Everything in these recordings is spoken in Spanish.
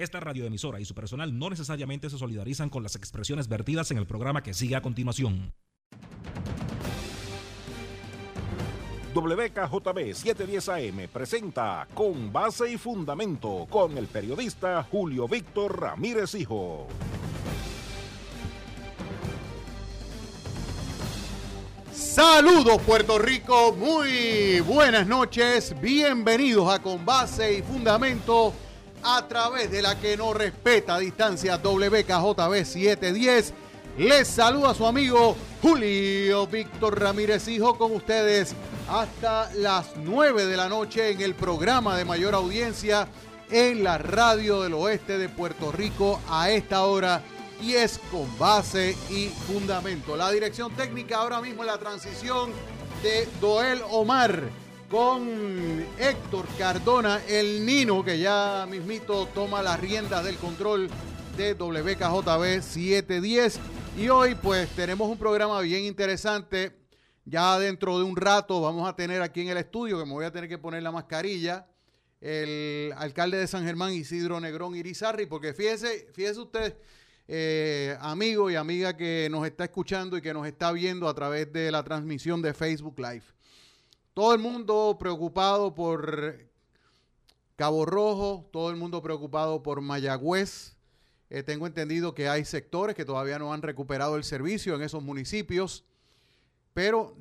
Esta radioemisora y su personal no necesariamente se solidarizan con las expresiones vertidas en el programa que sigue a continuación. WKJB 710 AM presenta Con Base y Fundamento con el periodista Julio Víctor Ramírez Hijo. Saludos Puerto Rico, muy buenas noches, bienvenidos a Con Base y Fundamento a través de la que no respeta distancia WKJB 710. Les saluda su amigo Julio Víctor Ramírez Hijo con ustedes hasta las 9 de la noche en el programa de mayor audiencia en la radio del oeste de Puerto Rico a esta hora y es con base y fundamento. La dirección técnica ahora mismo en la transición de Doel Omar con Héctor Cardona, el Nino, que ya mismito toma las riendas del control de WKJB 710. Y hoy pues tenemos un programa bien interesante. Ya dentro de un rato vamos a tener aquí en el estudio, que me voy a tener que poner la mascarilla, el alcalde de San Germán, Isidro Negrón Irizarri, porque fíjese, fíjese usted, eh, amigo y amiga que nos está escuchando y que nos está viendo a través de la transmisión de Facebook Live. Todo el mundo preocupado por Cabo Rojo, todo el mundo preocupado por Mayagüez. Eh, tengo entendido que hay sectores que todavía no han recuperado el servicio en esos municipios, pero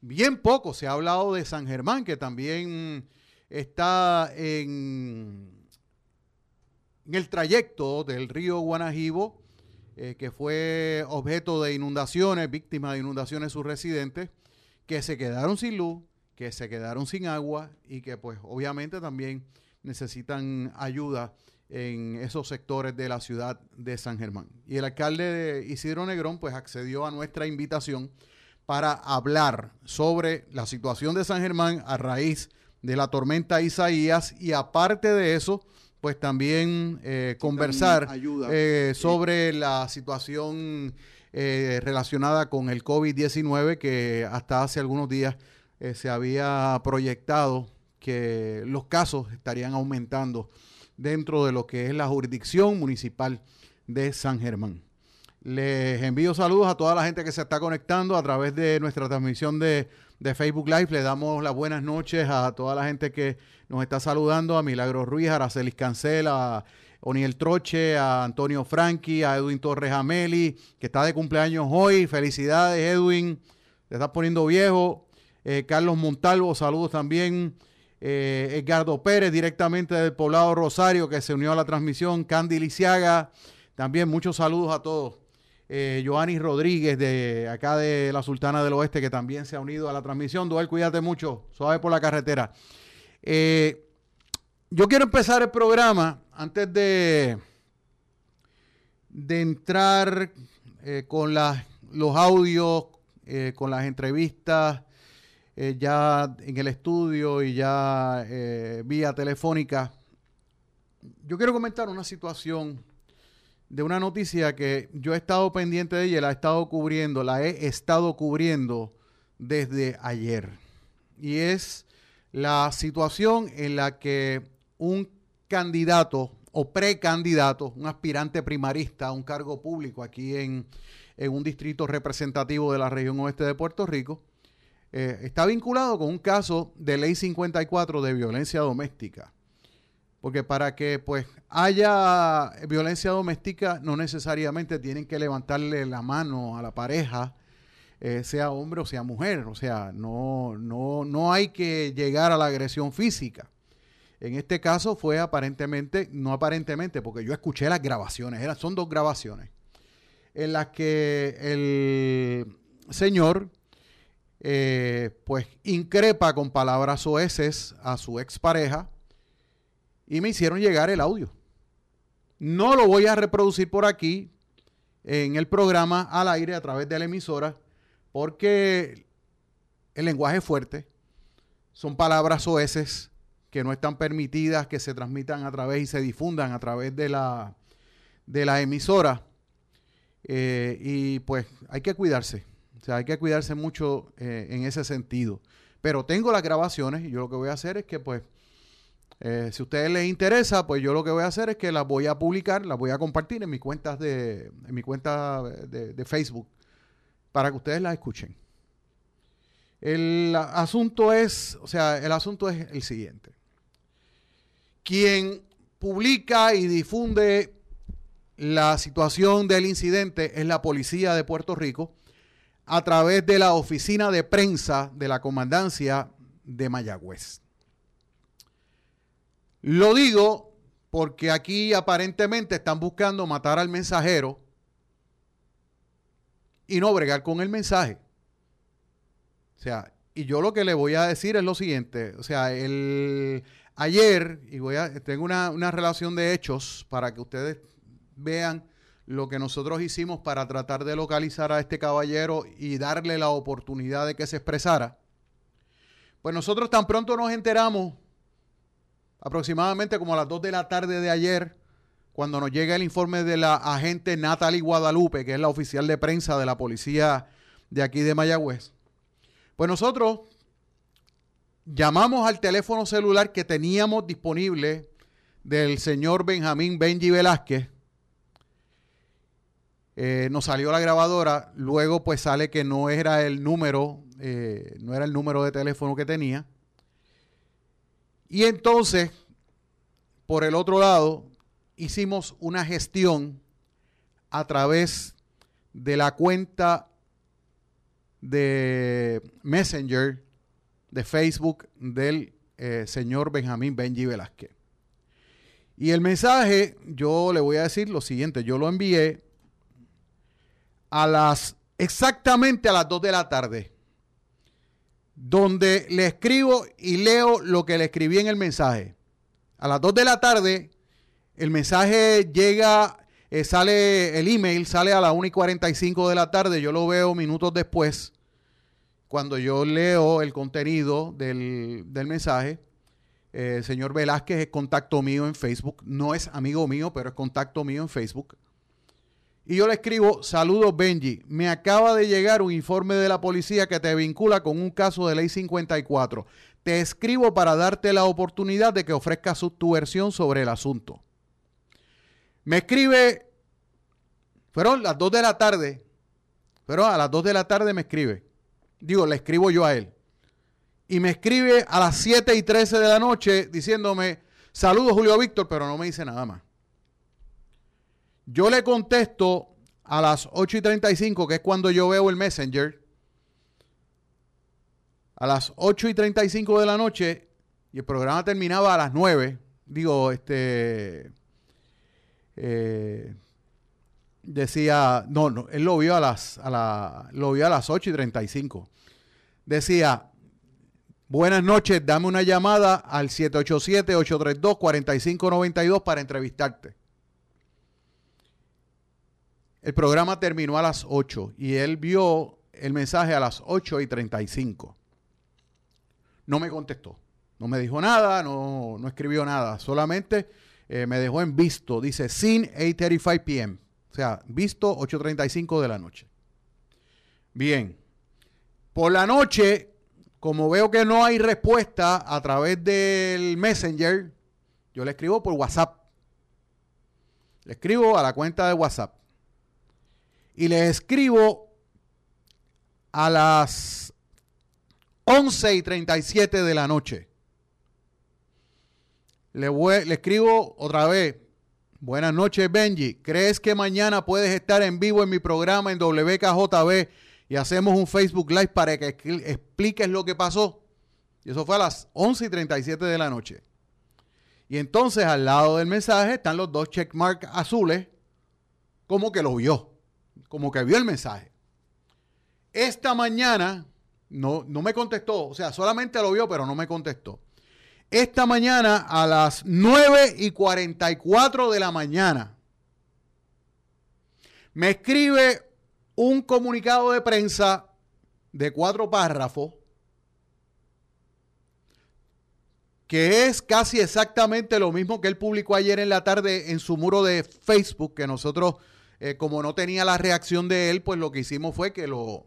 bien poco se ha hablado de San Germán, que también está en, el trayecto del río Guanajibo, eh, que fue objeto de inundaciones, víctima de inundaciones sus residentes que se quedaron sin luz, que se quedaron sin agua y que pues obviamente también necesitan ayuda en esos sectores de la ciudad de San Germán. Y el alcalde de Isidro Negrón pues accedió a nuestra invitación para hablar sobre la situación de San Germán a raíz de la tormenta Isaías y aparte de eso, pues también eh, conversar eh, sobre la situación eh, relacionada con el COVID-19 que hasta hace algunos días eh, se había proyectado que los casos estarían aumentando dentro de lo que es la jurisdicción municipal de San Germán. Les envío saludos a toda la gente que se está conectando a través de nuestra transmisión de, de Facebook Live. Le damos las buenas noches a toda la gente que nos está saludando, a Milagro Ruiz, a Aracelis Cancela, a Oniel Troche, a Antonio Franchi, a Edwin Torres Ameli, que está de cumpleaños hoy. Felicidades, Edwin. Te estás poniendo viejo. Eh, Carlos Montalvo, saludos también. Eh, Edgardo Pérez, directamente del poblado Rosario, que se unió a la transmisión. Candy Lisiaga, también muchos saludos a todos. Eh, Joanis Rodríguez, de acá de la Sultana del Oeste, que también se ha unido a la transmisión. Duel, cuídate mucho, suave por la carretera. Eh, yo quiero empezar el programa antes de, de entrar eh, con los audios, eh, con las entrevistas eh, ya en el estudio y ya vía telefónica, yo quiero comentar una situación de una noticia que yo he estado pendiente de ella, la he estado cubriendo, la he estado cubriendo desde ayer. Y es la situación en la que un candidato o precandidato, un aspirante primarista a un cargo público aquí en, un distrito representativo de la región oeste de Puerto Rico, eh, está vinculado con un caso de ley 54 de violencia doméstica. Porque para que pues haya violencia doméstica no necesariamente tienen que levantarle la mano a la pareja, eh, sea hombre o sea mujer. O sea, no, no, no hay que llegar a la agresión física. En este caso fue aparentemente, no aparentemente, porque yo escuché las grabaciones, son dos grabaciones, en las que el señor eh, pues increpa con palabras oeces a su expareja y me hicieron llegar el audio. No lo voy a reproducir por aquí en el programa al aire a través de la emisora porque el lenguaje es fuerte, son palabras oeces que no están permitidas que se transmitan a través y se difundan a través de la, de la emisora. Eh, y pues hay que cuidarse. O sea, hay que cuidarse mucho eh, en ese sentido. Pero tengo las grabaciones y yo lo que voy a hacer es que pues Eh, si a ustedes les interesa, pues yo lo que voy a hacer es que las voy a publicar, las voy a compartir en mis cuentas de, en mi cuenta de, de Facebook para que ustedes las escuchen. El asunto es, o sea, el asunto es el siguiente. Quien publica y difunde la situación del incidente es la policía de Puerto Rico a través de la oficina de prensa de la comandancia de Mayagüez. Lo digo porque aquí aparentemente están buscando matar al mensajero y no bregar con el mensaje. O sea, y yo lo que le voy a decir es lo siguiente, o sea, el ayer, y voy a, tengo una, una relación de hechos para que ustedes vean lo que nosotros hicimos para tratar de localizar a este caballero y darle la oportunidad de que se expresara. Pues nosotros tan pronto nos enteramos, aproximadamente como a las 2 de la tarde de ayer, cuando nos llega el informe de la agente Natalie Guadalupe, que es la oficial de prensa de la policía de aquí de Mayagüez. Pues nosotros llamamos al teléfono celular que teníamos disponible del señor Benjamín Benji Velázquez. Eh, nos salió la grabadora, luego pues sale que no era el número, eh, no era el número de teléfono que tenía. Y entonces, por el otro lado, hicimos una gestión a través de la cuenta de Messenger de Facebook del eh, señor Benjamín Benji Velázquez. Y el mensaje, yo le voy a decir lo siguiente, yo lo envié a las, exactamente a las 2 de la tarde, donde le escribo y leo lo que le escribí en el mensaje. A las 2 de la tarde el mensaje llega, eh, sale, el email sale a las 1 y 45 de la tarde, yo lo veo minutos después, cuando yo leo el contenido del, mensaje. el eh, señor Velázquez es contacto mío en Facebook, no es amigo mío, pero es contacto mío en Facebook. Y yo le escribo, saludos Benji, me acaba de llegar un informe de la policía que te vincula con un caso de ley 54. Te escribo para darte la oportunidad de que ofrezcas tu versión sobre el asunto. Me escribe, fueron las 2 de la tarde, pero a las 2 de la tarde me escribe. Digo, le escribo yo a él. Y me escribe a las 7 y 13 de la noche diciéndome, saludos Julio Víctor, pero no me dice nada más. Yo le contesto a las 8 y 35, que es cuando yo veo el Messenger. A las 8 y 35 de la noche, y el programa terminaba a las 9. Digo, este eh, decía, no, no, él lo vio a las, a la, lo vio a las 8 y 35. Decía, buenas noches, dame una llamada al 787-832-4592 para entrevistarte. El programa terminó a las 8 y él vio el mensaje a las 8 y 35. No me contestó, no me dijo nada, no, escribió nada, solamente eh, me dejó en visto, dice sin 8.35 pm. O sea, visto 8.35 de la noche. Bien. Por la noche, como veo que no hay respuesta a través del Messenger, yo le escribo por WhatsApp. Le escribo a la cuenta de WhatsApp. Y le escribo a las 11 y 37 de la noche. Le, le escribo otra vez. Buenas noches, Benji. ¿Crees que mañana puedes estar en vivo en mi programa en WKJB y hacemos un Facebook Live para que expliques lo que pasó? Y eso fue a las 11 y 37 de la noche. Y entonces al lado del mensaje están los dos checkmarks azules, como que lo vio, como que vio el mensaje. Esta mañana no, no me contestó, o sea, solamente lo vio, pero no me contestó esta mañana a las 9 y 44 de la mañana. Me escribe un comunicado de prensa de cuatro párrafos que es casi exactamente lo mismo que él publicó ayer en la tarde en su muro de Facebook, que nosotros, eh, como no tenía la reacción de él, pues lo que hicimos fue que lo,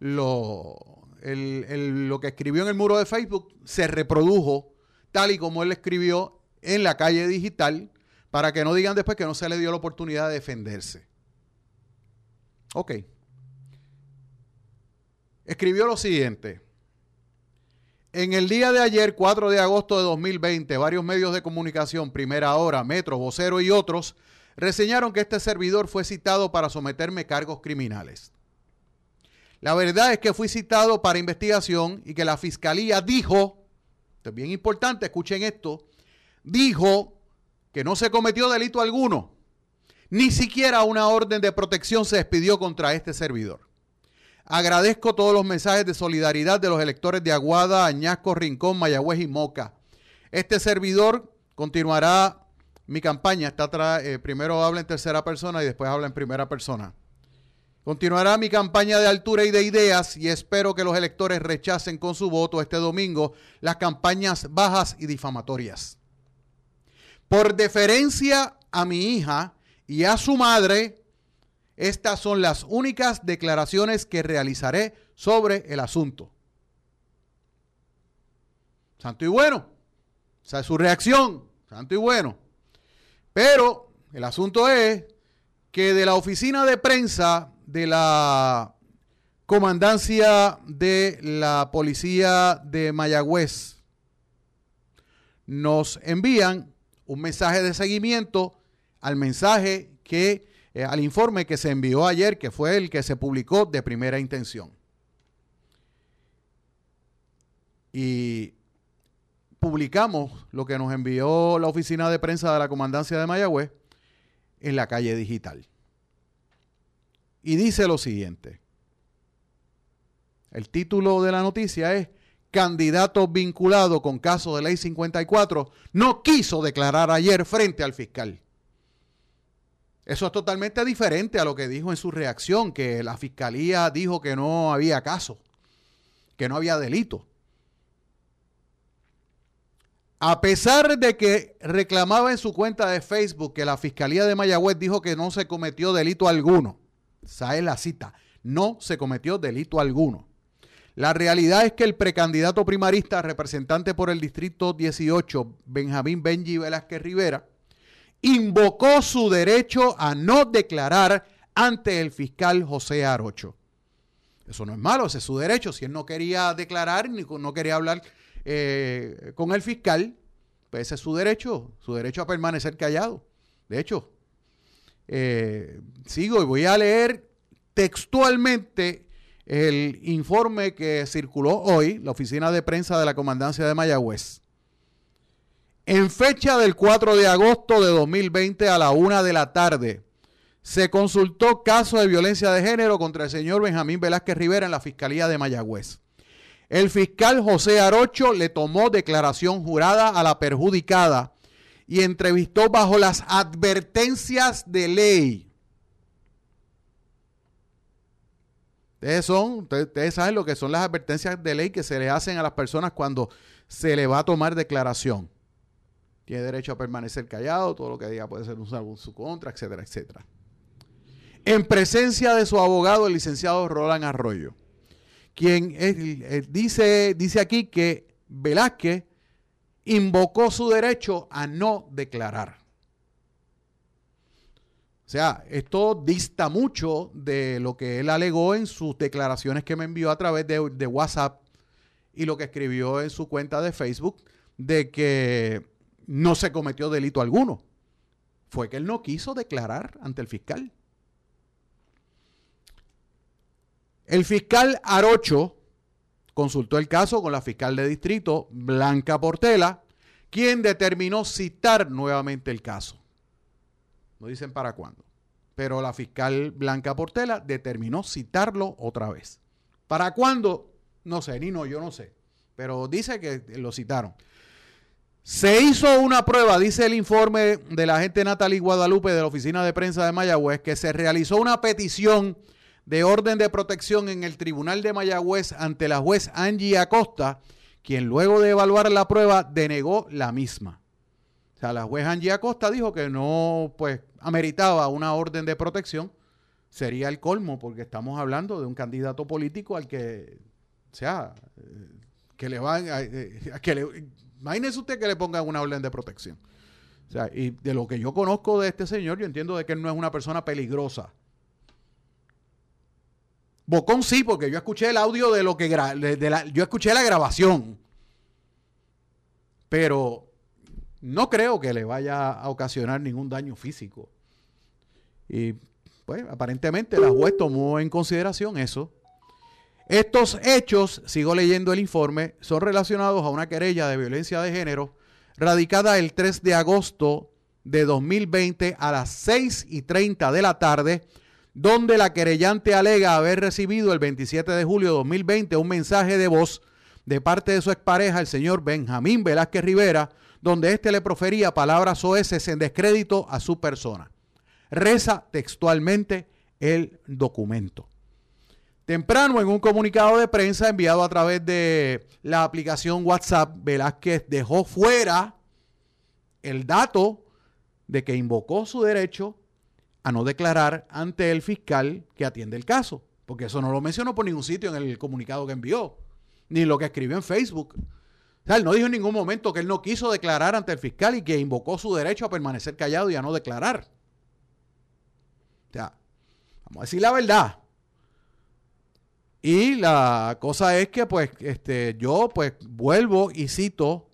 lo, lo que escribió en el muro de Facebook se reprodujo tal y como él escribió en la calle digital, para que no digan después que no se le dio la oportunidad de defenderse. Ok. Escribió lo siguiente. En el día de ayer, 4 de agosto de 2020, varios medios de comunicación, Primera Hora, Metro, Vocero y otros, reseñaron que este servidor fue citado para someterme cargos criminales. La verdad es que fui citado para investigación y que la fiscalía dijo, esto es bien importante, escuchen esto, dijo que no se cometió delito alguno. Ni siquiera una orden de protección se despidió contra este servidor. Agradezco todos los mensajes de solidaridad de los electores de Aguada, Añasco, Rincón, Mayagüez y Moca. Este servidor continuará mi campaña. Está eh, primero habla en tercera persona y después habla en primera persona. Continuará mi campaña de altura y de ideas y espero que los electores rechacen con su voto este domingo las campañas bajas y difamatorias. Por deferencia a mi hija y a su madre, estas son las únicas declaraciones que realizaré sobre el asunto. Santo y bueno. O sea, su reacción. Santo y bueno. Pero el asunto es que de la oficina de prensa de la comandancia de la policía de Mayagüez nos envían un mensaje de seguimiento al mensaje que, eh, al informe que se envió ayer, que fue el que se publicó de primera intención. Y publicamos lo que nos envió la oficina de prensa de la comandancia de Mayagüez en la calle digital. Y dice lo siguiente. El título de la noticia es Candidato vinculado con caso de ley 54 no quiso declarar ayer frente al fiscal. Eso es totalmente diferente a lo que dijo en su reacción, que la fiscalía dijo que no había caso, que no había delito. A pesar de que reclamaba en su cuenta de Facebook que la fiscalía de Mayagüez dijo que no se cometió delito alguno, esa es la cita. No se cometió delito alguno. La realidad es que el precandidato primarista representante por el distrito 18, Benjamín Benji Velázquez Rivera, invocó su derecho a no declarar ante el fiscal José Arocho. Eso no es malo, ese es su derecho. Si él no quería declarar ni no quería hablar eh, con el fiscal, pues ese es su derecho, su derecho a permanecer callado. De hecho, eh, sigo y voy a leer textualmente el informe que circuló hoy, la oficina de prensa de la Comandancia de Mayagüez. En fecha del 4 de agosto de 2020 a la una de la tarde, se consultó caso de violencia de género contra el señor Benjamín Velázquez Rivera en la Fiscalía de Mayagüez. El fiscal José Arocho le tomó declaración jurada a la perjudicada y entrevistó bajo las advertencias de ley. Ustedes, son, ustedes, saben lo que son las advertencias de ley que se le hacen a las personas cuando se le va a tomar declaración. Tiene derecho a permanecer callado, todo lo que diga puede ser usado en su contra, etcétera, etcétera. En presencia de su abogado, el licenciado Roland Arroyo, quien dice, dice aquí que Velázquez invocó su derecho a no declarar. O sea, esto dista mucho de lo que él alegó en sus declaraciones que me envió a través de, WhatsApp y lo que escribió en su cuenta de Facebook de que no se cometió delito alguno. Fue que él no quiso declarar ante el fiscal. El fiscal Arocho consultó el caso con la fiscal de distrito, Blanca Portela, quien determinó citar nuevamente el caso. No dicen para cuándo. Pero la fiscal Blanca Portela determinó citarlo otra vez. ¿Para cuándo? No sé, ni no, yo no sé. Pero dice que lo citaron. Se hizo una prueba, dice el informe de la agente Natalie Guadalupe de la Oficina de Prensa de Mayagüez, que se realizó una petición de orden de protección en el Tribunal de Mayagüez ante la juez Angie Acosta, quien luego de evaluar la prueba denegó la misma. O sea, la juez Angie Acosta dijo que no, pues, ameritaba una orden de protección. Sería el colmo, porque estamos hablando de un candidato político al que, o sea, que le van, a, que le, imagínese usted que le pongan una orden de protección. O sea, y de lo que yo conozco de este señor, yo entiendo de que él no es una persona peligrosa. Bocón sí, porque yo escuché el audio de lo que yo escuché la grabación. Pero no creo que le vaya a ocasionar ningún daño físico. Y pues aparentemente la juez tomó en consideración eso. Estos hechos, sigo leyendo el informe, son relacionados a una querella de violencia de género radicada el 3 de agosto de 2020 a las 6 y 30 de la tarde, donde la querellante alega haber recibido el 27 de julio de 2020 un mensaje de voz de parte de su expareja, el señor Benjamín Velázquez Rivera, donde éste le profería palabras oeces en descrédito a su persona. Reza textualmente el documento. Temprano, en un comunicado de prensa enviado a través de la aplicación WhatsApp, Velázquez dejó fuera el dato de que invocó su derecho a no declarar ante el fiscal que atiende el caso, porque eso no lo mencionó por ningún sitio en el comunicado que envió, ni lo que escribió en Facebook. O sea, él no dijo en ningún momento que él no quiso declarar ante el fiscal y que invocó su derecho a permanecer callado y a no declarar. O sea, vamos a decir la verdad. Y la cosa es que, pues, este, yo, pues, vuelvo y cito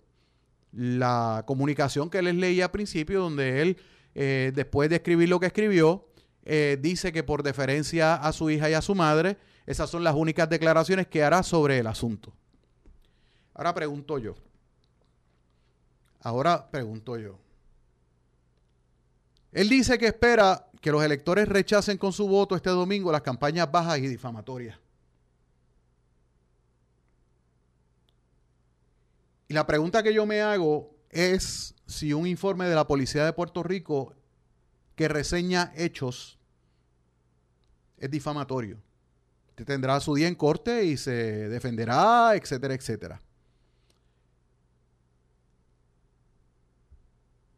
la comunicación que les leí al principio, donde él, eh, después de escribir lo que escribió, eh, dice que por deferencia a su hija y a su madre, esas son las únicas declaraciones que hará sobre el asunto. Ahora pregunto yo. Ahora pregunto yo. Él dice que espera que los electores rechacen con su voto este domingo las campañas bajas y difamatorias. Y la pregunta que yo me hago es si un informe de la Policía de Puerto Rico que reseña hechos es difamatorio. Usted tendrá su día en corte y se defenderá, etcétera, etcétera.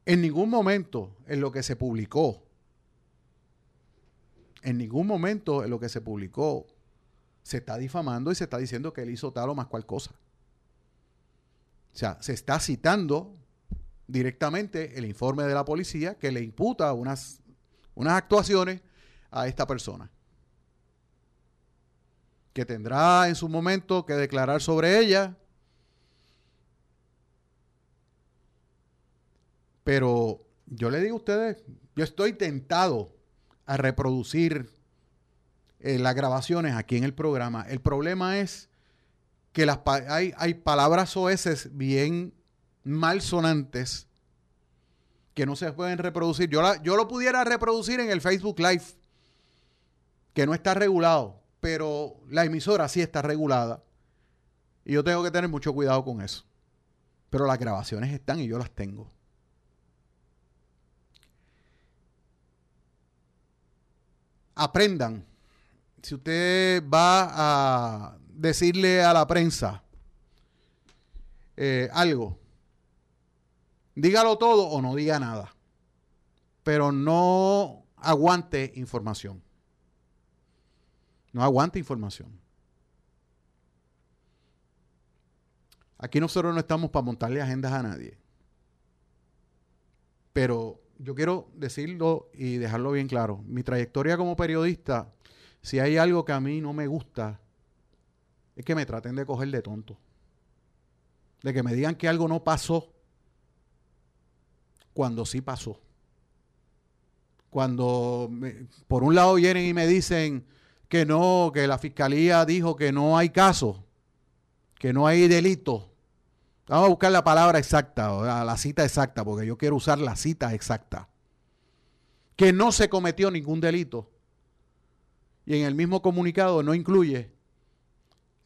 En ningún momento en lo que se publicó, en ningún momento en lo que se publicó, se está difamando y se está diciendo que él hizo tal o más cual cosa. O sea, se está citando directamente el informe de la policía que le imputa unas, unas actuaciones a esta persona. Que tendrá en su momento que declarar sobre ella. Pero yo le digo a ustedes, yo estoy tentado a reproducir eh, las grabaciones aquí en el programa. El problema es que las, hay, hay palabras oeces bien malsonantes que no se pueden reproducir. Yo, yo lo pudiera reproducir en el Facebook Live, que no está regulado, pero la emisora sí está regulada. Y yo tengo que tener mucho cuidado con eso. Pero las grabaciones están y yo las tengo. Aprendan. Si usted va a decirle a la prensa eh, algo. Dígalo todo o no diga nada. Pero no aguante información. No aguante información. Aquí nosotros no estamos para montarle agendas a nadie. Pero yo quiero decirlo y dejarlo bien claro. Mi trayectoria como periodista, si hay algo que a mí no me gusta, es que me traten de coger de tonto. De que me digan que algo no pasó cuando sí pasó. Cuando por un lado vienen y me dicen que no, que la fiscalía dijo que no hay caso, que no hay delito. Vamos a buscar la palabra exacta, la cita exacta, porque yo quiero usar la cita exacta. Que no se cometió ningún delito. Y en el mismo comunicado no incluye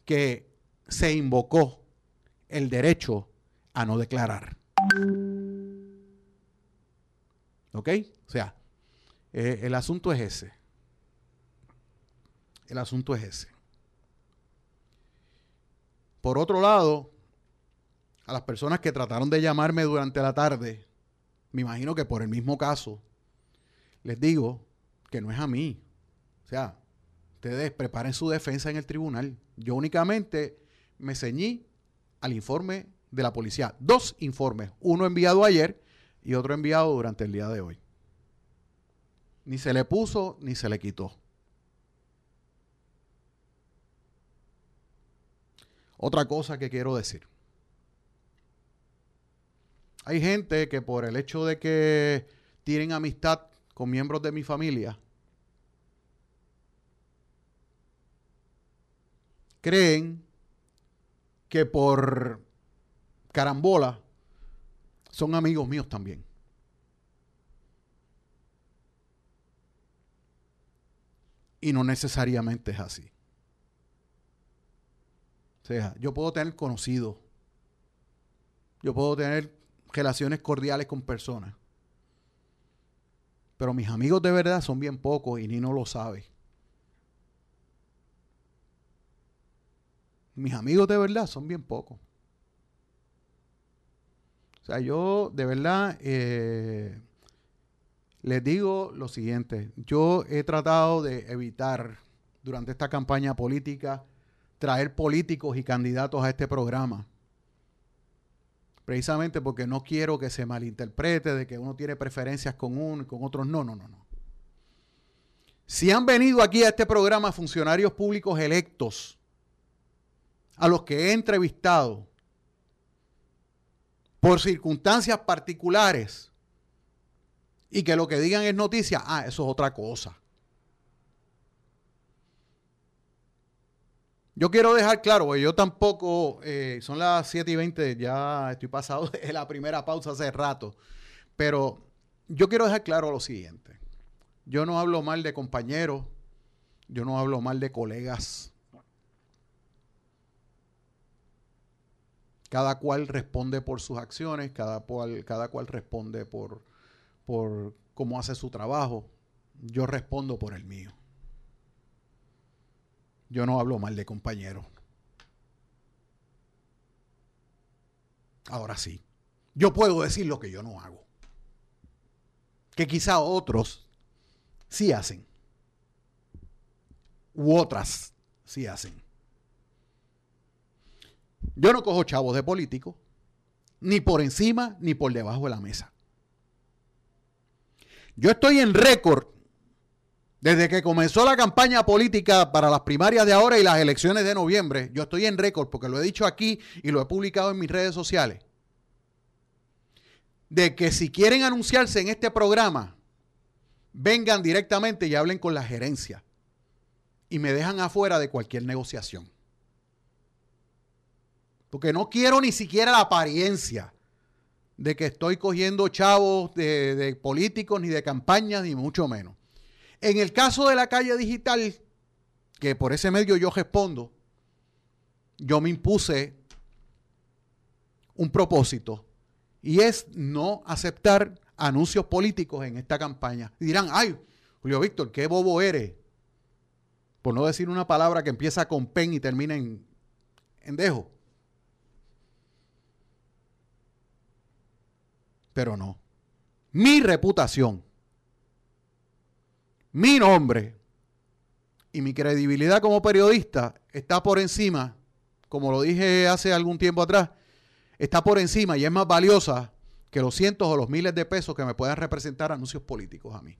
que se invocó el derecho a no declarar. ¿Ok? O sea, eh, el asunto es ese. El asunto es ese. Por otro lado, a las personas que trataron de llamarme durante la tarde, me imagino que por el mismo caso, les digo que no es a mí. O sea, ustedes preparen su defensa en el tribunal. Yo únicamente me ceñí al informe de la policía. Dos informes, uno enviado ayer y otro enviado durante el día de hoy. Ni se le puso ni se le quitó. Otra cosa que quiero decir. Hay gente que por el hecho de que tienen amistad con miembros de mi familia, creen que por carambola son amigos míos también. Y no necesariamente es así. O sea, yo puedo tener conocidos, yo puedo tener relaciones cordiales con personas, pero mis amigos de verdad son bien pocos y ni no lo sabe. Mis amigos de verdad son bien pocos. O sea, yo de verdad eh, les digo lo siguiente. Yo he tratado de evitar durante esta campaña política traer políticos y candidatos a este programa. Precisamente porque no quiero que se malinterprete de que uno tiene preferencias con uno y con otros. No, no, no, no. Si han venido aquí a este programa funcionarios públicos electos a los que he entrevistado por circunstancias particulares y que lo que digan es noticia, ah, eso es otra cosa. Yo quiero dejar claro, yo tampoco, eh, son las 7 y 20, ya estoy pasado de la primera pausa hace rato, pero yo quiero dejar claro lo siguiente. Yo no hablo mal de compañeros, yo no hablo mal de colegas, Cada cual responde por sus acciones, cada cual, cada cual responde por, por cómo hace su trabajo. Yo respondo por el mío. Yo no hablo mal de compañeros. Ahora sí, yo puedo decir lo que yo no hago. Que quizá otros sí hacen. U otras sí hacen. Yo no cojo chavos de políticos, ni por encima ni por debajo de la mesa. Yo estoy en récord desde que comenzó la campaña política para las primarias de ahora y las elecciones de noviembre. Yo estoy en récord porque lo he dicho aquí y lo he publicado en mis redes sociales. De que si quieren anunciarse en este programa, vengan directamente y hablen con la gerencia. Y me dejan afuera de cualquier negociación. Porque no quiero ni siquiera la apariencia de que estoy cogiendo chavos de, políticos, ni de campañas, ni mucho menos. En el caso de la calle digital, que por ese medio yo respondo, yo me impuse un propósito y es no aceptar anuncios políticos en esta campaña. Dirán, ay, Julio Víctor, qué bobo eres. Por no decir una palabra que empieza con pen y termina en, en dejo. Pero no. Mi reputación, mi nombre y mi credibilidad como periodista está por encima, como lo dije hace algún tiempo atrás, está por encima y es más valiosa que los cientos o los miles de pesos que me puedan representar anuncios políticos a mí.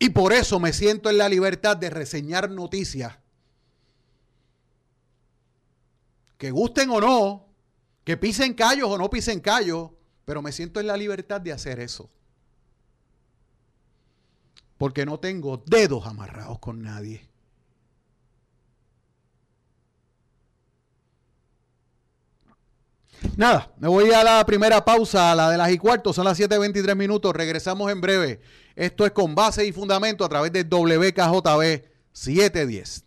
Y por eso me siento en la libertad de reseñar noticias que gusten o no, que pisen callos o no pisen callos, pero me siento en la libertad de hacer eso. Porque no tengo dedos amarrados con nadie. Nada, me voy a la primera pausa, a la de las y cuarto, son las 7.23 minutos, regresamos en breve. Esto es con base y fundamento a través de WKJB 710.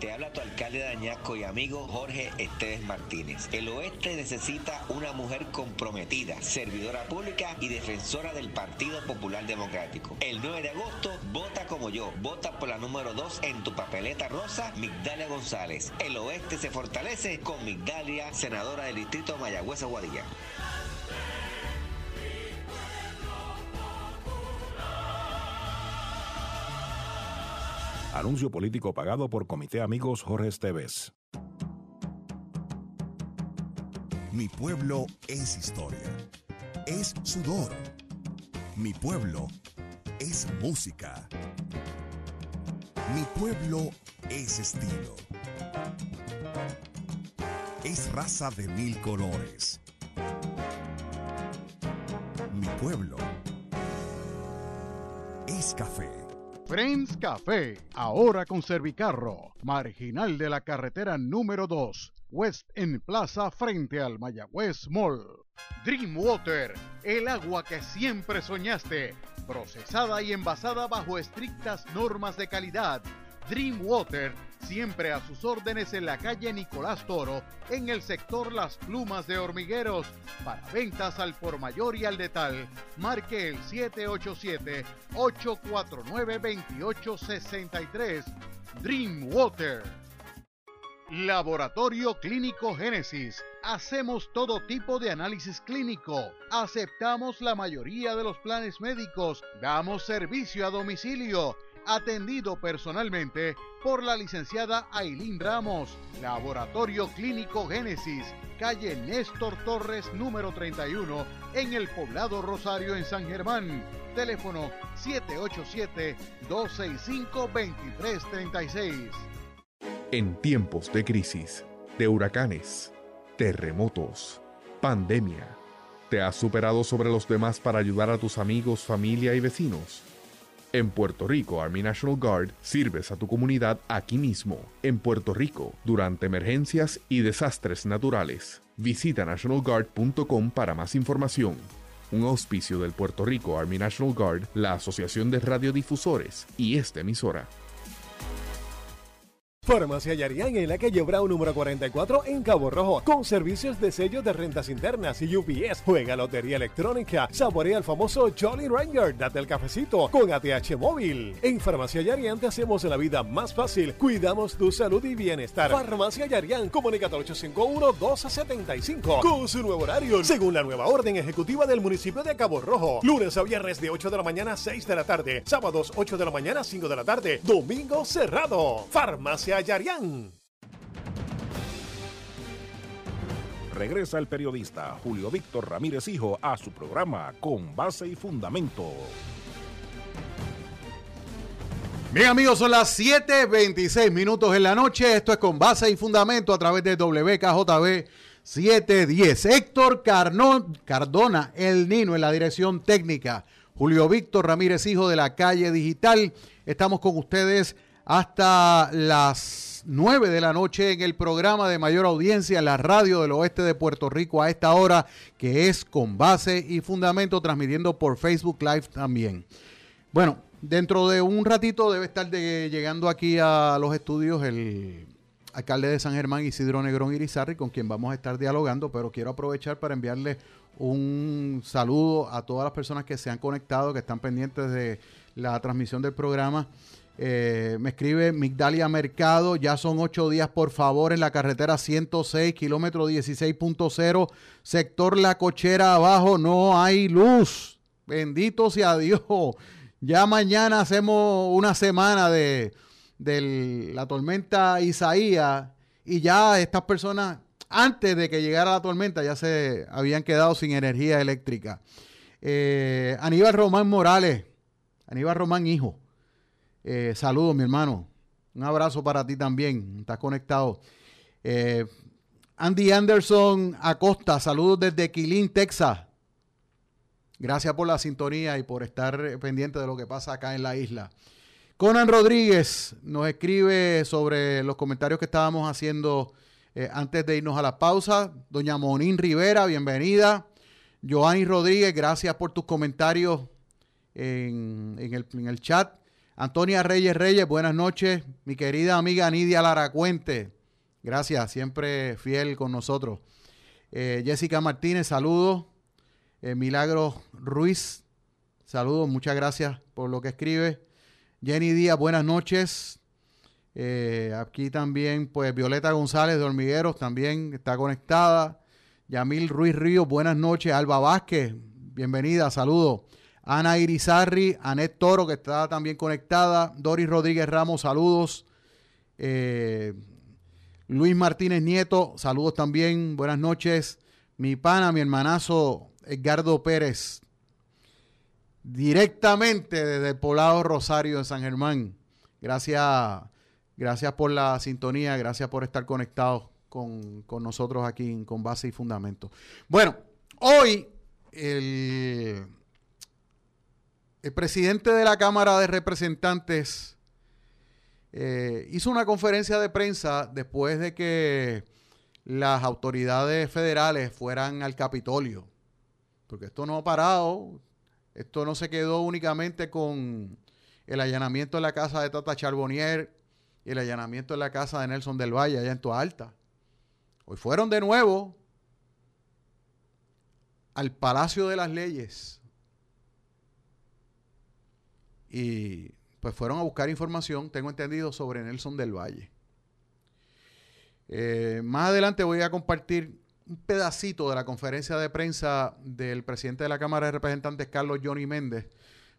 Te habla tu alcalde de Añasco y amigo Jorge Esteves Martínez. El oeste necesita una mujer comprometida, servidora pública y defensora del Partido Popular Democrático. El 9 de agosto, vota como yo. Vota por la número 2 en tu papeleta rosa, Migdalia González. El oeste se fortalece con Migdalia, senadora del distrito Mayagüez-Aguadilla. Anuncio político pagado por Comité Amigos Jorge Esteves. Mi pueblo es historia. Es sudor. Mi pueblo es música. Mi pueblo es estilo. Es raza de mil colores. Mi pueblo es café. Friends Café, ahora con Servicarro, marginal de la carretera número 2, West en Plaza frente al Mayagüez Mall. Dreamwater, el agua que siempre soñaste, procesada y envasada bajo estrictas normas de calidad. Dreamwater, siempre a sus órdenes en la calle Nicolás Toro, en el sector Las Plumas de Hormigueros. Para ventas al por mayor y al detal, marque el 787-849-2863. Dreamwater. Laboratorio Clínico Génesis. Hacemos todo tipo de análisis clínico. Aceptamos la mayoría de los planes médicos. Damos servicio a domicilio. Atendido personalmente por la licenciada Ailín Ramos. Laboratorio Clínico Génesis. Calle Néstor Torres número 31 en el poblado Rosario en San Germán. Teléfono 787-265-2336. En tiempos de crisis, de huracanes, terremotos, pandemia, ¿te has superado sobre los demás para ayudar a tus amigos, familia y vecinos? En Puerto Rico, Army National Guard sirves a tu comunidad aquí mismo, en Puerto Rico, durante emergencias y desastres naturales. Visita nationalguard.com para más información. Un auspicio del Puerto Rico Army National Guard, la Asociación de Radiodifusores y esta emisora. Farmacia Yarián en la calle Brown número 44 en Cabo Rojo, con servicios de sellos de rentas internas y UPS. Juega lotería electrónica, saborea el famoso Jolly Ranger, date el cafecito con ATH móvil. En Farmacia Yarián te hacemos la vida más fácil, cuidamos tu salud y bienestar. Farmacia Yarián, comunícate al 851-1275 con su nuevo horario, según la nueva orden ejecutiva del municipio de Cabo Rojo. Lunes a viernes de 8 de la mañana a 6 de la tarde, sábados 8 de la mañana a 5 de la tarde, domingo cerrado. Farmacia Regresa el periodista Julio Víctor Ramírez Hijo a su programa Con Base y Fundamento. Bien amigos, son las 7.26 minutos en la noche. Esto es con base y fundamento a través de WKJB 710. Héctor Cardona, el Nino en la dirección técnica. Julio Víctor Ramírez Hijo de la calle digital. Estamos con ustedes hasta las 9 de la noche en el programa de mayor audiencia en la radio del oeste de Puerto Rico a esta hora, que es con base y fundamento, transmitiendo por Facebook Live también. Bueno, dentro de un ratito debe estar llegando aquí a los estudios el alcalde de San Germán, Isidro Negrón Irizarri, con quien vamos a estar dialogando, pero quiero aprovechar para enviarle un saludo a todas las personas que se han conectado, que están pendientes de la transmisión del programa. Eh, me escribe Migdalia Mercado, ya son ocho días, por favor, en la carretera 106, kilómetro 16.0, sector La Cochera abajo, no hay luz. Bendito sea Dios. Ya mañana hacemos una semana de, la tormenta Isaías y ya estas personas, antes de que llegara la tormenta, ya se habían quedado sin energía eléctrica. Eh, Aníbal Román Morales, Aníbal Román Hijo, eh, saludos mi hermano, un abrazo para ti también, estás conectado. Eh, Andy Anderson Acosta, saludos desde Quilín, Texas. Gracias por la sintonía y por estar pendiente de lo que pasa acá en la isla. Conan Rodríguez nos escribe sobre los comentarios que estábamos haciendo eh, antes de irnos a la pausa. Doña Monín Rivera, bienvenida. Joanny Rodríguez, gracias por tus comentarios en el chat. Antonia Reyes Reyes, buenas noches. Mi querida amiga Nidia Laracuente, gracias, siempre fiel con nosotros. Eh, Jessica Martínez, saludos. Eh, Milagro Ruiz, saludos, muchas gracias por lo que escribe. Jenny Díaz, buenas noches. Eh, aquí también, pues Violeta González de Hormigueros también está conectada. Yamil Ruiz Ríos, buenas noches. Alba Vázquez, bienvenida, saludos. Ana Irizarri, Anet Toro, que está también conectada, Doris Rodríguez Ramos, saludos. Eh, Luis Martínez Nieto, saludos también, buenas noches. Mi pana, mi hermanazo Edgardo Pérez, directamente desde el poblado Rosario de San Germán. Gracias, gracias por la sintonía, gracias por estar conectados con, nosotros aquí en, con base y fundamento. Bueno, hoy el, el presidente de la Cámara de Representantes eh, hizo una conferencia de prensa después de que las autoridades federales fueran al Capitolio. Porque esto no ha parado, esto no se quedó únicamente con el allanamiento en la casa de Tata Charbonnier y el allanamiento en la casa de Nelson del Valle, allá en Toa Alta. Hoy fueron de nuevo al Palacio de las Leyes y pues fueron a buscar información, tengo entendido, sobre Nelson del Valle. Eh, más adelante voy a compartir un pedacito de la conferencia de prensa del presidente de la Cámara de Representantes, Carlos Johnny Méndez.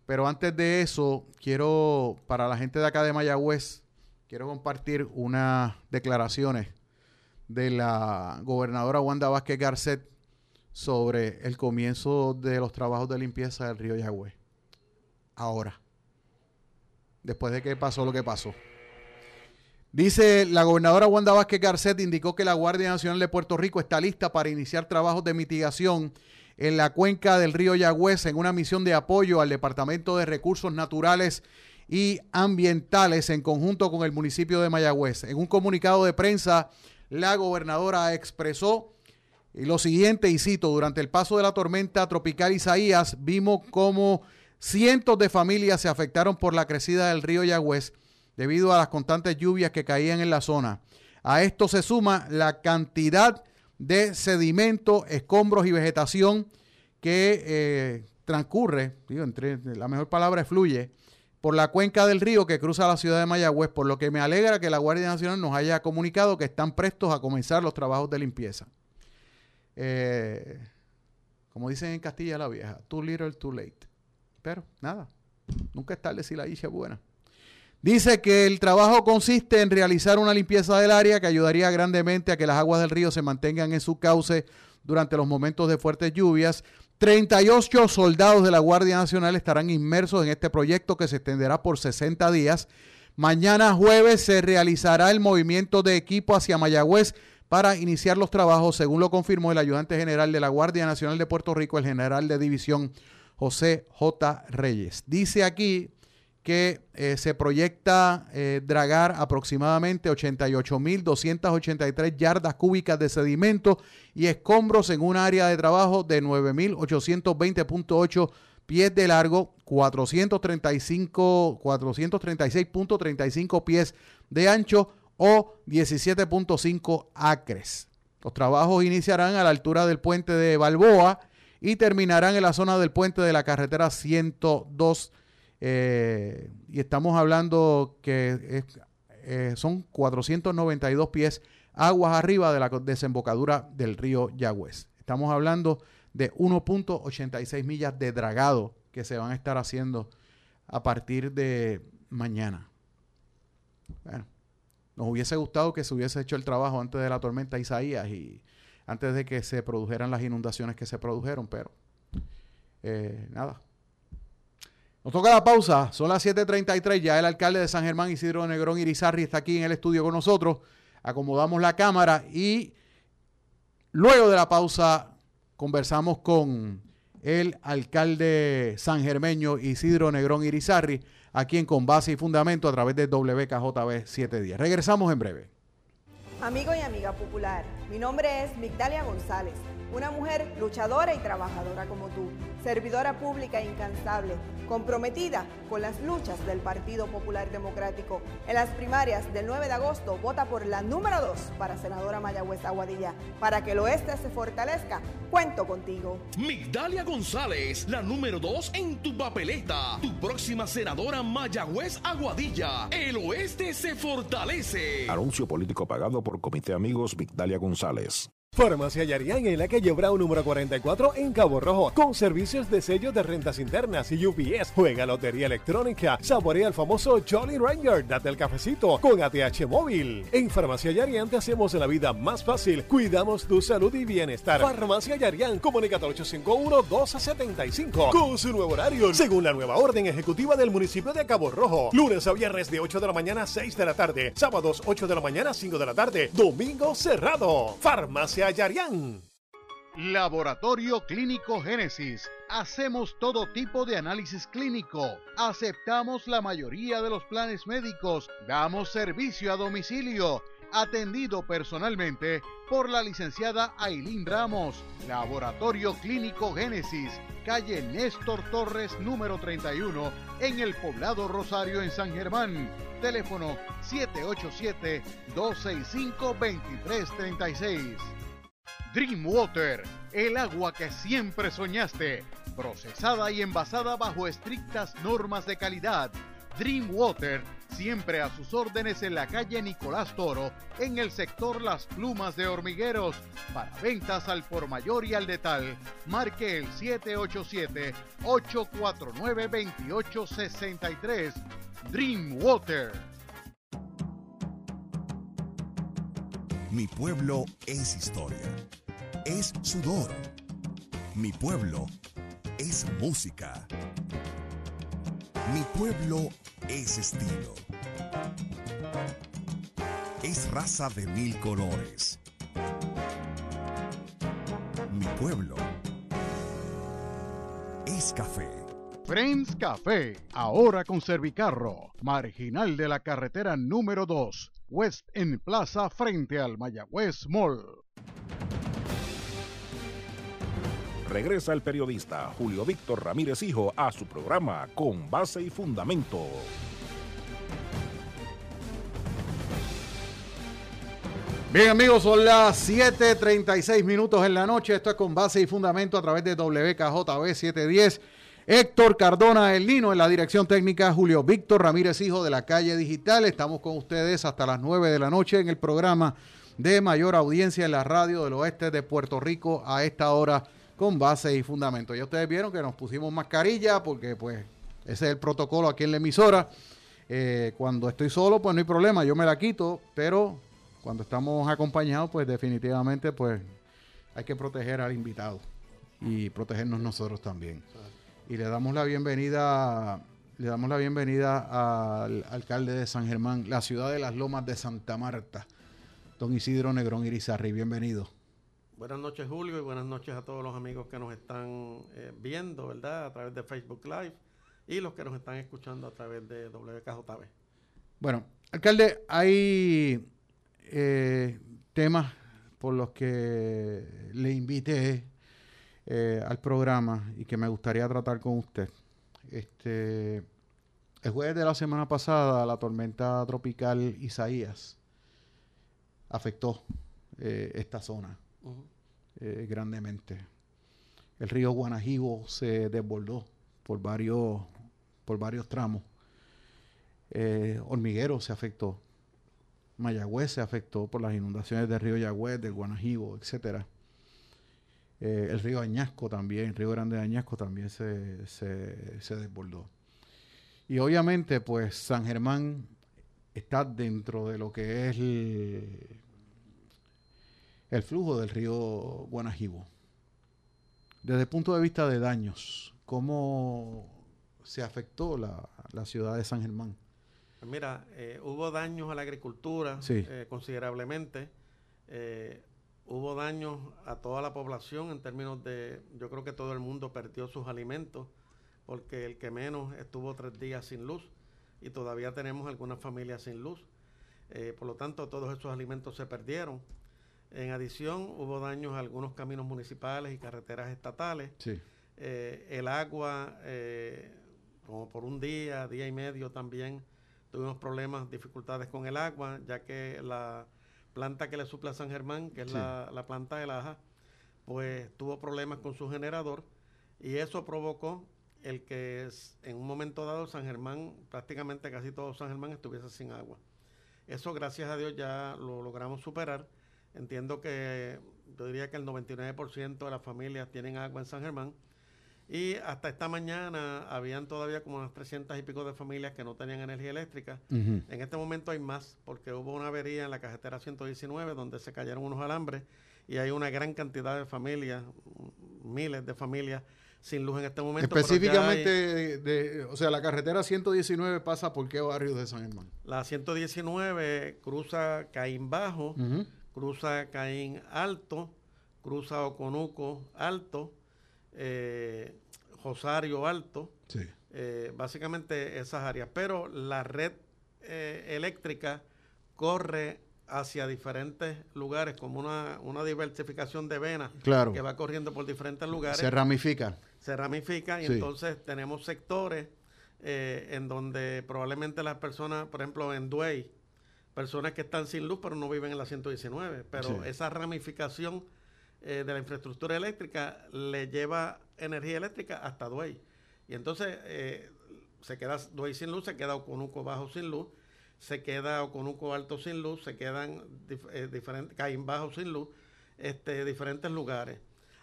Pero antes de eso, quiero, para la gente de acá de Mayagüez, quiero compartir unas declaraciones de la gobernadora Wanda Vázquez Garcet sobre el comienzo de los trabajos de limpieza del río Yagüez. Ahora, después de que pasó lo que pasó. Dice la gobernadora Wanda Vázquez Garcet indicó que la Guardia Nacional de Puerto Rico está lista para iniciar trabajos de mitigación en la cuenca del río Yagüez en una misión de apoyo al Departamento de Recursos Naturales y Ambientales en conjunto con el municipio de Mayagüez. En un comunicado de prensa, la gobernadora expresó lo siguiente, y cito, durante el paso de la tormenta tropical Isaías, vimos cómo cientos de familias se afectaron por la crecida del río Yagüez debido a las constantes lluvias que caían en la zona. A esto se suma la cantidad de sedimento, escombros y vegetación que eh, transcurre, digo, entre, la mejor palabra es fluye, por la cuenca del río que cruza la ciudad de Mayagüez, por lo que me alegra que la Guardia Nacional nos haya comunicado que están prestos a comenzar los trabajos de limpieza. Eh, como dicen en Castilla la Vieja, too little, too late. Pero nada, nunca es tarde si la dicha es buena. Dice que el trabajo consiste en realizar una limpieza del área que ayudaría grandemente a que las aguas del río se mantengan en su cauce durante los momentos de fuertes lluvias. 38 soldados de la Guardia Nacional estarán inmersos en este proyecto que se extenderá por 60 días. Mañana jueves se realizará el movimiento de equipo hacia Mayagüez para iniciar los trabajos, según lo confirmó el ayudante general de la Guardia Nacional de Puerto Rico, el general de división José J. Reyes. Dice aquí que eh, se proyecta eh, dragar aproximadamente 88.283 yardas cúbicas de sedimento y escombros en un área de trabajo de 9.820.8 pies de largo, 435, 436.35 pies de ancho o 17.5 acres. Los trabajos iniciarán a la altura del puente de Balboa y terminarán en la zona del puente de la carretera 102 eh, y estamos hablando que eh, son 492 pies aguas arriba de la desembocadura del río Yagüez. Estamos hablando de 1.86 millas de dragado que se van a estar haciendo a partir de mañana. Bueno, nos hubiese gustado que se hubiese hecho el trabajo antes de la tormenta Isaías y antes de que se produjeran las inundaciones que se produjeron, pero eh, nada, nos toca la pausa, son las 7:33, ya el alcalde de San Germán, Isidro Negrón Irizarri, está aquí en el estudio con nosotros. Acomodamos la cámara y luego de la pausa conversamos con el alcalde sangermeño Isidro Negrón Irizarri, aquí en Con Base y Fundamento a través de WKJB 710. Regresamos en breve. Amigo y amiga popular, mi nombre es Migdalia González una mujer luchadora y trabajadora como tú, servidora pública incansable, comprometida con las luchas del Partido Popular Democrático. En las primarias del 9 de agosto, vota por la número 2 para senadora Mayagüez Aguadilla. Para que el oeste se fortalezca, cuento contigo. Migdalia González, la número 2 en tu papeleta. Tu próxima senadora Mayagüez Aguadilla. El oeste se fortalece. Anuncio político pagado por Comité Amigos Migdalia González. Farmacia Yarián en la calle Brown número 44 en Cabo Rojo, con servicios de sellos de rentas internas y UPS. Juega lotería electrónica, saborea el famoso Jolly Ranger, date el cafecito con ATH móvil. En Farmacia Yarián te hacemos la vida más fácil, cuidamos tu salud y bienestar. Farmacia Yarián, comunicate al 851-1275 con su nuevo horario, según la nueva orden ejecutiva del municipio de Cabo Rojo. Lunes a viernes de 8 de la mañana a 6 de la tarde, sábados 8 de la mañana a 5 de la tarde, domingo cerrado. Farmacia Yarián. Laboratorio Clínico Génesis. Hacemos todo tipo de análisis clínico. Aceptamos la mayoría de los planes médicos. Damos servicio a domicilio. Atendido personalmente por la licenciada Ailín Ramos. Laboratorio Clínico Génesis. Calle Néstor Torres número 31 en el poblado Rosario en San Germán. Teléfono 787-265-2336. Dreamwater, el agua que siempre soñaste, procesada y envasada bajo estrictas normas de calidad. Dreamwater, siempre a sus órdenes en la calle Nicolás Toro, en el sector Las Plumas de Hormigueros. Para ventas al por mayor y al detal, marque el 787-849-2863. Dreamwater. Mi pueblo es historia. Es sudor. Mi pueblo es música. Mi pueblo es estilo. Es raza de mil colores. Mi pueblo es café. Friends Café, ahora con Servicarro, marginal de la carretera número 2, West en Plaza frente al Mayagüez Mall. Regresa el periodista Julio Víctor Ramírez Hijo a su programa Con Base y Fundamento. Bien amigos, son las 7.36 minutos en la noche. Esto es con base y fundamento a través de WKJB 710. Héctor Cardona, el Nino, en la dirección técnica, Julio Víctor Ramírez, hijo de la calle digital. Estamos con ustedes hasta las 9 de la noche en el programa de mayor audiencia en la radio del oeste de Puerto Rico a esta hora con base y fundamento. Ya ustedes vieron que nos pusimos mascarilla porque pues ese es el protocolo aquí en la emisora. Eh, cuando estoy solo pues no hay problema, yo me la quito, pero cuando estamos acompañados pues definitivamente pues hay que proteger al invitado y protegernos nosotros también y le damos la bienvenida le damos la bienvenida al alcalde de San Germán, la ciudad de las Lomas de Santa Marta, don Isidro Negrón Irizarri. Bienvenido. Buenas noches, Julio, y buenas noches a todos los amigos que nos están eh, viendo, ¿verdad? A través de Facebook Live y los que nos están escuchando a través de WKJB. Bueno, alcalde, hay eh, temas por los que le invité eh, al programa y que me gustaría tratar con usted. Este, el jueves de la semana pasada, la tormenta tropical Isaías afectó eh, esta zona eh, grandemente. El río Guanajibo se desbordó por varios, por varios tramos. Hormiguero se afectó. Mayagüez se afectó por las inundaciones del río Yagüez, del Guanajibo, etcétera. Eh, el río Añasco también, el río Grande de Añasco también se, se, desbordó. Y obviamente, pues San Germán está dentro de lo que es el, el flujo del río Guanajibo. Desde el punto de vista de daños, ¿cómo se afectó la, la ciudad de San Germán? Mira, eh, hubo daños a la agricultura eh, considerablemente. Eh, hubo daños a toda la población en términos de, yo creo que todo el mundo perdió sus alimentos, porque el que menos estuvo tres días sin luz y todavía tenemos algunas familias sin luz. Por lo tanto, todos esos alimentos se perdieron. En adición, hubo daños a algunos caminos municipales y carreteras estatales. Eh, el agua, eh, como por un día, día y medio también, tuvimos problemas, dificultades con el agua, ya que la planta que le suple a San Germán, que es la, planta de Laja, pues tuvo problemas con su generador y eso provocó el que en un momento dado San Germán, prácticamente casi todo San Germán estuviese sin agua. Eso gracias a Dios ya lo logramos superar Entiendo que yo diría que el 99% de las familias tienen agua en San Germán. Y hasta esta mañana habían todavía como unas 300 y pico de familias que no tenían energía eléctrica. En este momento hay más porque hubo una avería en la carretera 119 donde se cayeron unos alambres y hay una gran cantidad de familias, miles de familias sin luz en este momento. Específicamente, de, o sea, la carretera 119 pasa por qué barrio de San Germán? La 119 cruza Caín Bajo, cruza Caín Alto, cruza Oconuco Alto, eh, Rosario Alto, eh, básicamente esas áreas. Pero la red eh, eléctrica corre hacia diferentes lugares, como una, una diversificación de venas que va corriendo por diferentes lugares. Se ramifica. Se ramifica y entonces tenemos sectores eh, en donde probablemente las personas, por ejemplo, en Duey, personas que están sin luz pero no viven en la 119, pero esa ramificación eh, de la infraestructura eléctrica le lleva energía eléctrica hasta Duey. Y entonces eh, se queda Duey sin luz, se queda Oconuco bajo sin luz se queda Oconuco Alto sin luz, se quedan eh, diferentes, Caín Bajo sin luz, este, diferentes lugares.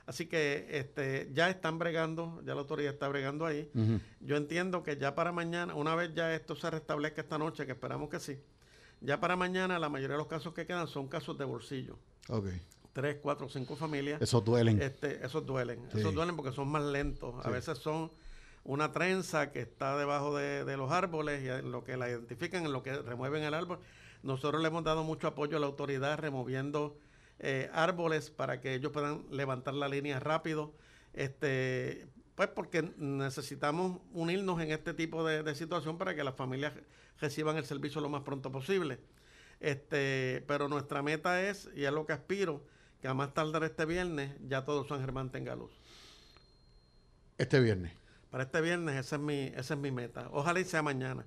Así que este, ya están bregando, ya la autoridad está bregando ahí. Yo entiendo que ya para mañana, una vez ya esto se restablezca esta noche, que esperamos que sí, ya para mañana la mayoría de los casos que quedan son casos de bolsillo. Ok. Tres, cuatro, cinco familias. Esos duelen. Este, esos duelen. Esos duelen porque son más lentos. A veces son una trenza que está debajo de, los árboles y en lo que la identifican, en lo que remueven el árbol. Nosotros le hemos dado mucho apoyo a la autoridad removiendo eh, árboles para que ellos puedan levantar la línea rápido. Este, pues porque necesitamos unirnos en este tipo de, situación para que las familias reciban el servicio lo más pronto posible. Este, pero nuestra meta es, y es lo que aspiro, que a más tardar este viernes ya todo San Germán tenga luz. Este viernes para este viernes, esa es mi, esa es mi meta. Ojalá y sea mañana.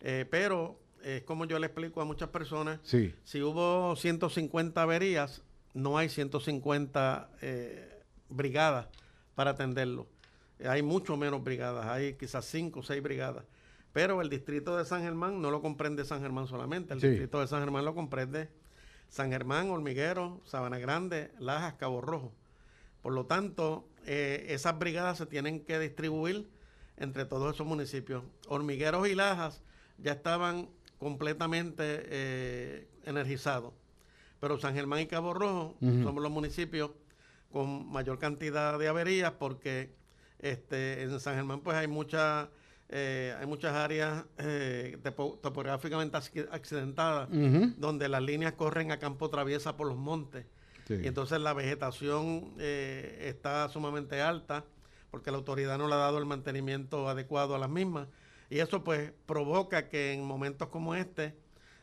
Eh, pero es como yo le explico a muchas personas, si hubo 150 averías, no hay 150 eh, brigadas para atenderlo. Hay mucho menos brigadas, hay quizás 5 o 6 brigadas. Pero el distrito de San Germán no lo comprende San Germán solamente, el distrito de San Germán lo comprende San Germán, Hormiguero, Sabana Grande, Lajas, Cabo Rojo. Por lo tanto, eh, esas brigadas se tienen que distribuir entre todos esos municipios. Hormigueros y Lajas ya estaban completamente eh, energizados, pero San Germán y Cabo Rojo somos los municipios con mayor cantidad de averías porque este, en San Germán pues hay mucha, eh, hay muchas áreas topográficamente accidentadas donde las líneas corren a campo traviesa por los montes y entonces la vegetación eh, está sumamente alta porque la autoridad no le ha dado el mantenimiento adecuado a las mismas. Y eso pues provoca que en momentos como este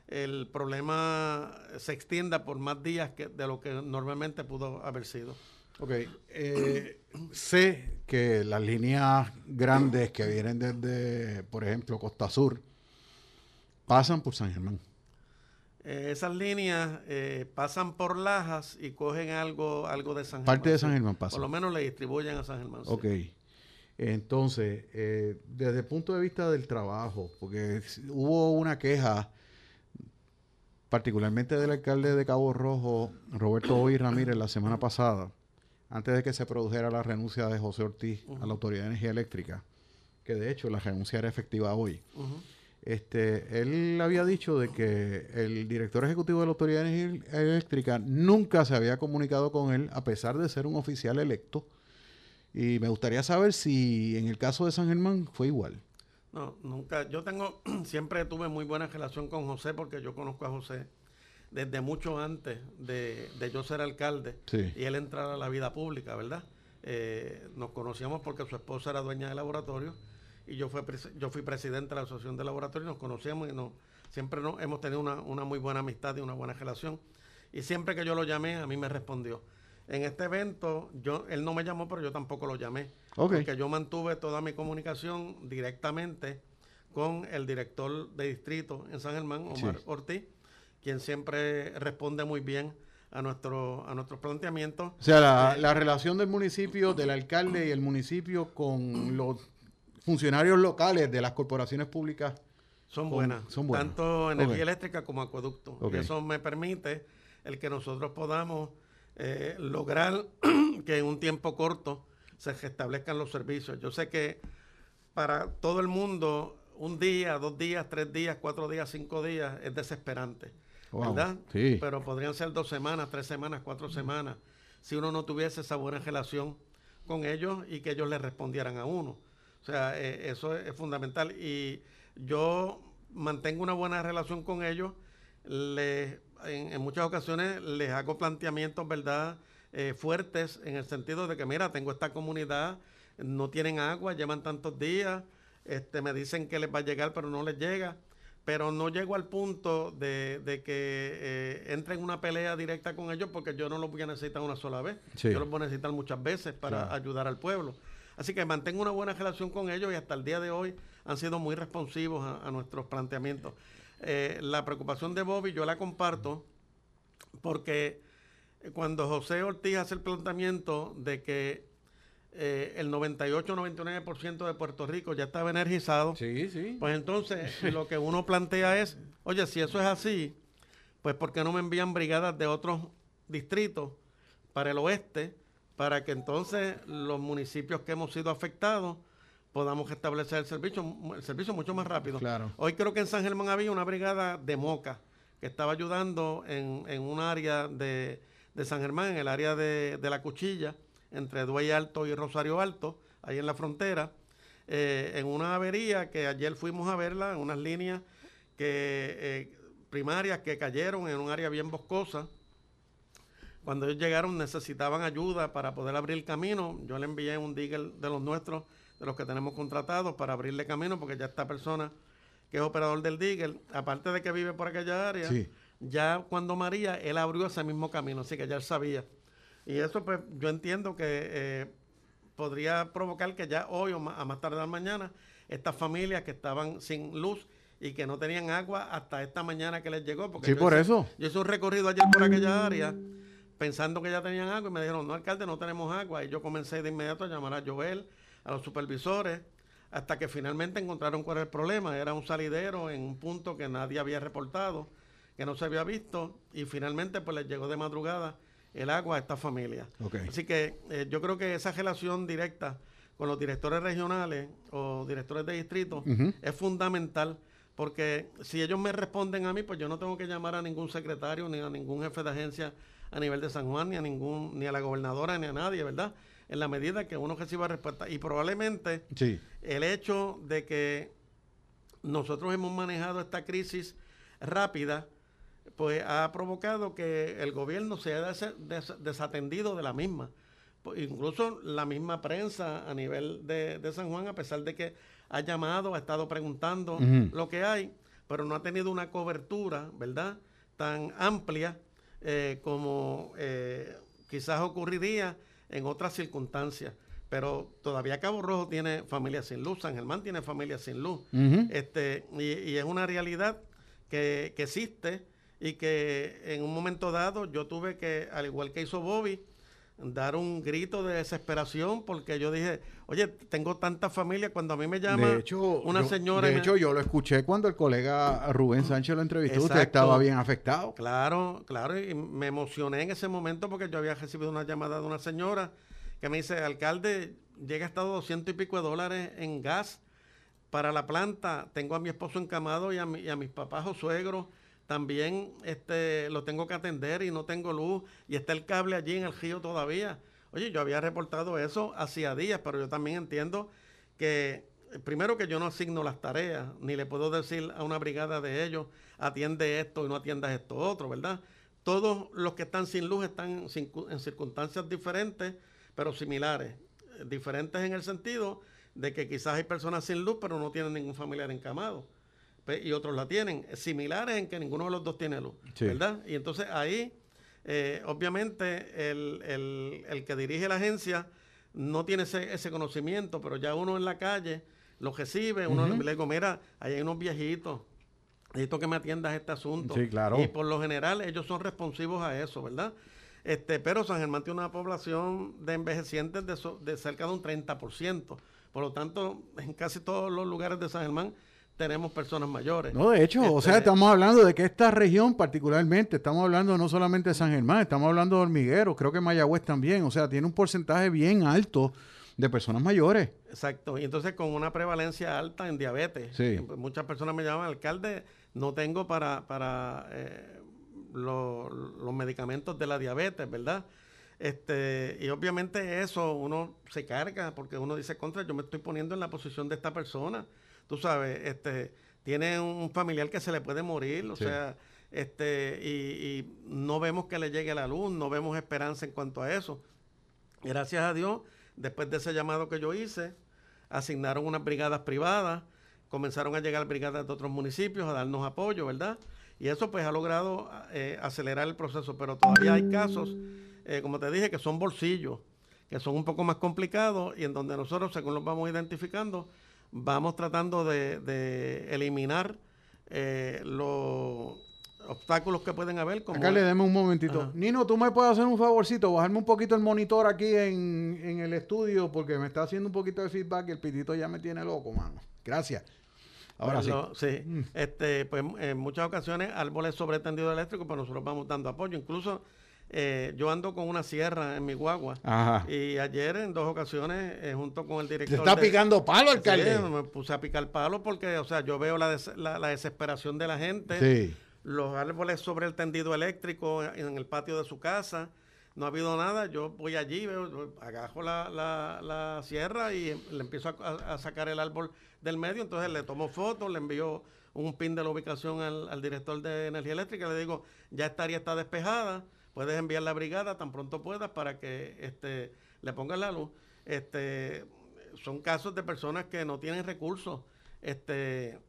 el problema se extienda por más días que de lo que normalmente pudo haber sido. Ok, eh, sé que las líneas grandes que vienen desde, por ejemplo, Costa Sur, pasan por San Germán. Eh, esas líneas eh, pasan por Lajas y cogen algo, algo de San Germán. Parte de San Germán pasa. Por lo menos le distribuyen a San Germán. Ok. Entonces, eh, desde el punto de vista del trabajo, porque hubo una queja, particularmente del alcalde de Cabo Rojo, Roberto Hoy Ramírez, la semana pasada, antes de que se produjera la renuncia de José Ortiz a la Autoridad de Energía Eléctrica, que de hecho la renuncia era efectiva hoy. Este, él había dicho de que el director ejecutivo de la Autoridad de Energía Eléctrica nunca se había comunicado con él, a pesar de ser un oficial electo. Y me gustaría saber si en el caso de San Germán fue igual. No, nunca. Yo tengo, siempre tuve muy buena relación con José porque yo conozco a José desde mucho antes de, yo ser alcalde y él entrar a la vida pública, ¿verdad? Eh, nos conocíamos porque su esposa era dueña del laboratorio y yo, fui, yo fui presidente de la Asociación de Laboratorios, nos conocíamos y nos, siempre hemos tenido una, una, muy buena amistad y una buena relación. Y siempre que yo lo llamé, a mí me respondió. En este evento, yo, él no me llamó, pero yo tampoco lo llamé. Porque yo mantuve toda mi comunicación directamente con el director de distrito en San Germán, Omar Ortiz, quien siempre responde muy bien a nuestro a nuestros planteamientos. O sea, la, eh, la relación del municipio, del alcalde y el municipio con los funcionarios locales de las corporaciones públicas son buenas, son buenas. tanto energía eléctrica como acueducto. Y eso me permite el que nosotros podamos eh, lograr que en un tiempo corto se restablezcan los servicios. Yo sé que para todo el mundo un día, dos días, tres días, cuatro días, cinco días es desesperante, ¿verdad? Sí. Pero podrían ser dos semanas, tres semanas, cuatro semanas, si uno no tuviese esa buena relación con ellos y que ellos le respondieran a uno. O sea, eh, eso es, fundamental. Y yo mantengo una buena relación con ellos. Les, en, muchas ocasiones les hago planteamientos, ¿verdad? Eh, fuertes en el sentido de que, mira, tengo esta comunidad, no tienen agua, llevan tantos días, este, me dicen que les va a llegar, pero no les llega. Pero no llego al punto de, que eh, entre en una pelea directa con ellos porque yo no los voy a necesitar una sola vez. Yo los voy a necesitar muchas veces para ayudar al pueblo. Así que mantengo una buena relación con ellos y hasta el día de hoy han sido muy responsivos a, nuestros planteamientos. Eh, la preocupación de Bobby yo la comparto porque cuando José Ortiz hace el planteamiento de que eh, el 98-99% de Puerto Rico ya estaba energizado. Sí, sí. Pues entonces lo que uno plantea es, oye, si eso es así, pues ¿por qué no me envían brigadas de otros distritos para el oeste para que entonces los municipios que hemos sido afectados podamos establecer el servicio, el servicio mucho más rápido. Claro. Hoy creo que en San Germán había una brigada de Moca que estaba ayudando en, en un área de, de San Germán, en el área de, de la cuchilla, entre Duey Alto y Rosario Alto, ahí en la frontera, eh, en una avería que ayer fuimos a verla, en unas líneas que, eh, primarias que cayeron en un área bien boscosa. Cuando ellos llegaron necesitaban ayuda para poder abrir el camino. Yo le envié un digger de los nuestros, de los que tenemos contratados, para abrirle camino, porque ya esta persona que es operador del digger, aparte de que vive por aquella área, ya cuando María, él abrió ese mismo camino, así que ya él sabía. Y eso, pues, yo entiendo que eh, podría provocar que ya hoy o a más tardar mañana, estas familias que estaban sin luz y que no tenían agua hasta esta mañana que les llegó. Porque sí, por eso. Yo hice un recorrido ayer por aquella área pensando que ya tenían agua y me dijeron, no, alcalde, no tenemos agua. Y yo comencé de inmediato a llamar a Joel, a los supervisores, hasta que finalmente encontraron cuál era el problema. Era un salidero en un punto que nadie había reportado, que no se había visto, y finalmente pues les llegó de madrugada el agua a esta familia. Así que eh, yo creo que esa relación directa con los directores regionales o directores de distrito es fundamental porque si ellos me responden a mí, pues yo no tengo que llamar a ningún secretario ni a ningún jefe de agencia a nivel de San Juan, ni a ningún, ni a la gobernadora, ni a nadie, ¿verdad? En la medida que uno reciba respuesta. Y probablemente el hecho de que nosotros hemos manejado esta crisis rápida, pues ha provocado que el gobierno se haya desatendido de la misma. Pues, incluso la misma prensa a nivel de, San Juan, a pesar de que ha llamado, ha estado preguntando lo que hay, pero no ha tenido una cobertura, ¿verdad?, tan amplia eh, como eh, quizás ocurriría en otras circunstancias. Pero todavía Cabo Rojo tiene familia sin luz, San Germán tiene familia sin luz. este, y, es una realidad que, que existe y que en un momento dado yo tuve que, al igual que hizo Bobby, dar un grito de desesperación porque yo dije, oye, tengo tanta familia, cuando a mí me llama de hecho, una señora... De hecho, yo lo escuché cuando el colega Rubén Sánchez lo entrevistó, usted estaba bien afectado. Claro, claro, y me emocioné en ese momento porque yo había recibido una llamada de una señora que me dice, alcalde, llega hasta 200 y pico de dólares en gas para la planta, tengo a mi esposo encamado y a, y a mis papás o suegros también este, lo tengo que atender y no tengo luz y está el cable allí en el río todavía. Oye, yo había reportado eso hacía días, pero yo también entiendo que primero que yo no asigno las tareas, ni le puedo decir a una brigada de ellos, atiende esto y no atiendas esto otro, ¿verdad? Todos los que están sin luz están en circunstancias diferentes, pero similares. Diferentes en el sentido de que quizás hay personas sin luz, pero no tienen ningún familiar encamado y otros la tienen, similares en que ninguno de los dos tiene luz, ¿verdad? Y entonces ahí, eh, obviamente, el, que dirige la agencia no tiene ese, conocimiento, pero ya uno en la calle lo recibe, uno le digo, mira, ahí hay unos viejitos, necesito que me atiendas este asunto. Sí, claro. Y por lo general ellos son responsivos a eso, ¿verdad? Este, pero San Germán tiene una población de envejecientes de, de cerca de un 30%. Por lo tanto, en casi todos los lugares de San Germán tenemos personas mayores. No, de hecho, o sea, este, estamos hablando de que esta región particularmente, estamos hablando no solamente de San Germán, estamos hablando de Hormiguero, creo que Mayagüez también, o sea, tiene un porcentaje bien alto de personas mayores. Exacto, y entonces con una prevalencia alta en diabetes. Sí. Pues, muchas personas me llaman, alcalde, no tengo para, para eh, los medicamentos de la diabetes, ¿verdad? Este, y obviamente eso uno se carga porque uno dice contra, yo me estoy poniendo en la posición de esta persona. Tú sabes, este, tiene un familiar que se le puede morir, o sea, este, y, y, no vemos que le llegue la luz, no vemos esperanza en cuanto a eso. Gracias a Dios, después de ese llamado que yo hice, asignaron unas brigadas privadas, comenzaron a llegar brigadas de otros municipios a darnos apoyo, ¿verdad? Y eso pues ha logrado eh, acelerar el proceso, pero todavía hay casos, eh, como te dije, que son bolsillos, que son un poco más complicados y en donde nosotros, según los vamos identificando, vamos tratando de, eliminar eh, los obstáculos que pueden haber. Como Acá le deme un momentito. Nino, tú me puedes hacer un favorcito, bajarme un poquito el monitor aquí en, en, el estudio porque me está haciendo un poquito de feedback y el pitito ya me tiene loco, mano. Gracias. Ahora sí. sí. Mm. Este, pues en muchas ocasiones árboles sobretendidos eléctricos, pues nosotros vamos dando apoyo. Incluso eh, yo ando con una sierra en mi guagua. Y ayer en dos ocasiones, eh, junto con el director. ¿Se está picando palo, alcalde? me puse a picar palo porque, o sea, yo veo la, la, desesperación de la gente. Los árboles sobre el tendido eléctrico en el patio de su casa no ha habido nada, yo voy allí, veo, agajo la, la, sierra y le empiezo a, sacar el árbol del medio, entonces le tomo fotos, le envío un pin de la ubicación al, director de energía eléctrica, le digo, ya esta área está despejada, puedes enviar la brigada tan pronto puedas para que este, le pongan la luz. Este, son casos de personas que no tienen recursos, este,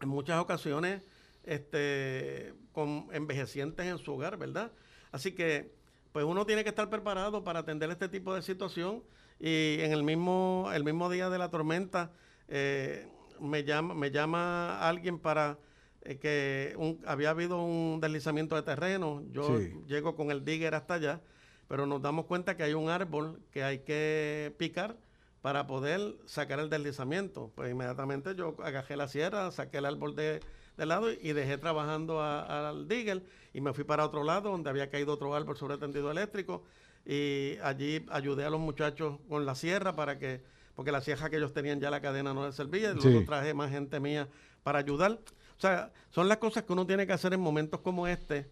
en muchas ocasiones este, con envejecientes en su hogar, ¿verdad? Así que pues uno tiene que estar preparado para atender este tipo de situación y en el mismo, el mismo día de la tormenta eh, me, llama, me llama alguien para eh, que había habido un deslizamiento de terreno, yo llego con el digger hasta allá, pero nos damos cuenta que hay un árbol que hay que picar para poder sacar el deslizamiento. Pues inmediatamente yo agajé la sierra, saqué el árbol de, de lado y dejé trabajando al digger y me fui para otro lado donde había caído otro árbol sobre el tendido eléctrico y allí ayudé a los muchachos con la sierra para que, porque la sierra que ellos tenían ya la cadena no les servía, y luego traje más gente mía para ayudar. O sea, son las cosas que uno tiene que hacer en momentos como este,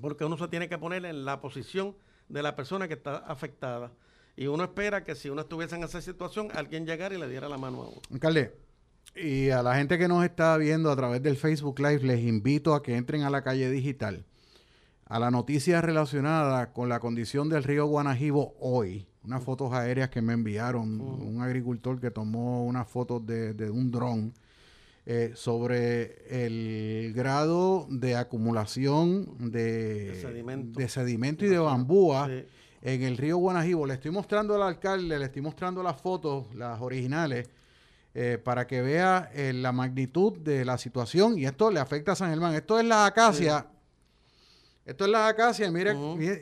porque uno se tiene que poner en la posición de la persona que está afectada. Y uno espera que si uno estuviese en esa situación, alguien llegara y le diera la mano a uno. Alcalde, y a la gente que nos está viendo a través del Facebook Live, les invito a que entren a la calle digital, a la noticia relacionada con la condición del río Guanajibo hoy. Unas fotos aéreas que me enviaron, un agricultor que tomó unas fotos de, un dron eh, sobre el grado de acumulación de, sedimento. y de bambúa en el río Guanajibo. Le estoy mostrando al alcalde, le estoy mostrando las fotos, las originales eh, para que vea eh, la magnitud de la situación y esto le afecta a San Germán. Esto es la acacia. Esto es la acacia y mire,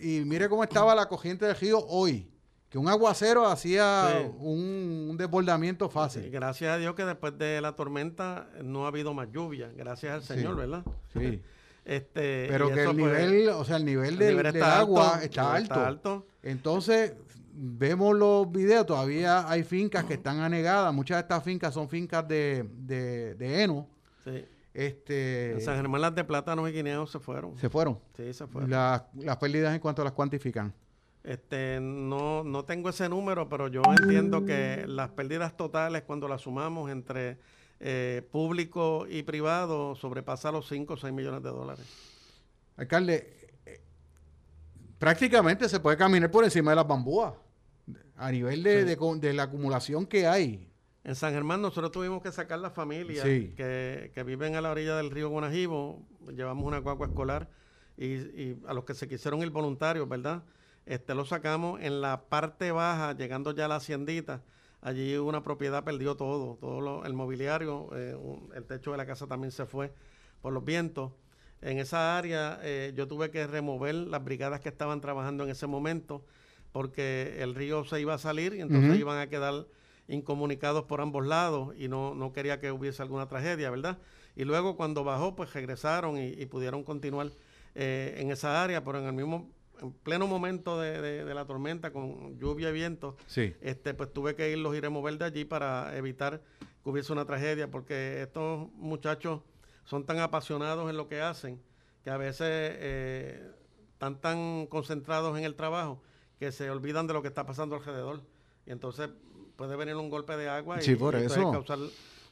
y mire cómo estaba la corriente del río hoy. Que un aguacero hacía un, desbordamiento fácil. gracias a Dios que después de la tormenta no ha habido más lluvia. Gracias al Señor, ¿verdad? Sí. Este, Pero que el pues, nivel, o sea, el nivel, del, agua está, alto. está alto. Entonces, vemos los videos, todavía hay fincas que están anegadas. Muchas de estas fincas son fincas de, de, heno. Sí. Este, en San Germán las de plátanos y guineos se fueron. ¿Se fueron? Sí, se fueron. las pérdidas en cuanto las cuantifican. Este, no, no tengo ese número, pero yo entiendo que las pérdidas totales cuando las sumamos entre eh, público y privado sobrepasa los 5 o 6 millones de dólares. Alcalde, prácticamente se puede caminar por encima de las bambúas a nivel de, la acumulación que hay. En San Germán nosotros tuvimos que sacar la familia que, viven a la orilla del río Guanajibo, llevamos una cuacua escolar y, a los que se quisieron ir voluntarios, ¿verdad? Este lo sacamos en la parte baja, llegando ya a la haciendita. Allí una propiedad perdió todo, todo el mobiliario, eh, el techo de la casa también se fue por los vientos. En esa área eh, yo tuve que remover las brigadas que estaban trabajando en ese momento porque el río se iba a salir y entonces iban a quedar incomunicados por ambos lados y no, no quería que hubiese alguna tragedia, ¿verdad? Y luego cuando bajó, pues regresaron y, pudieron continuar eh, en esa área, pero en el mismo en pleno momento de, la tormenta con lluvia y viento, sí. este, pues tuve que irlos y remover de allí para evitar que hubiese una tragedia, porque estos muchachos son tan apasionados en lo que hacen que a veces eh, están tan concentrados en el trabajo que se olvidan de lo que está pasando alrededor. Y entonces puede venir un golpe de agua y, por eso. causar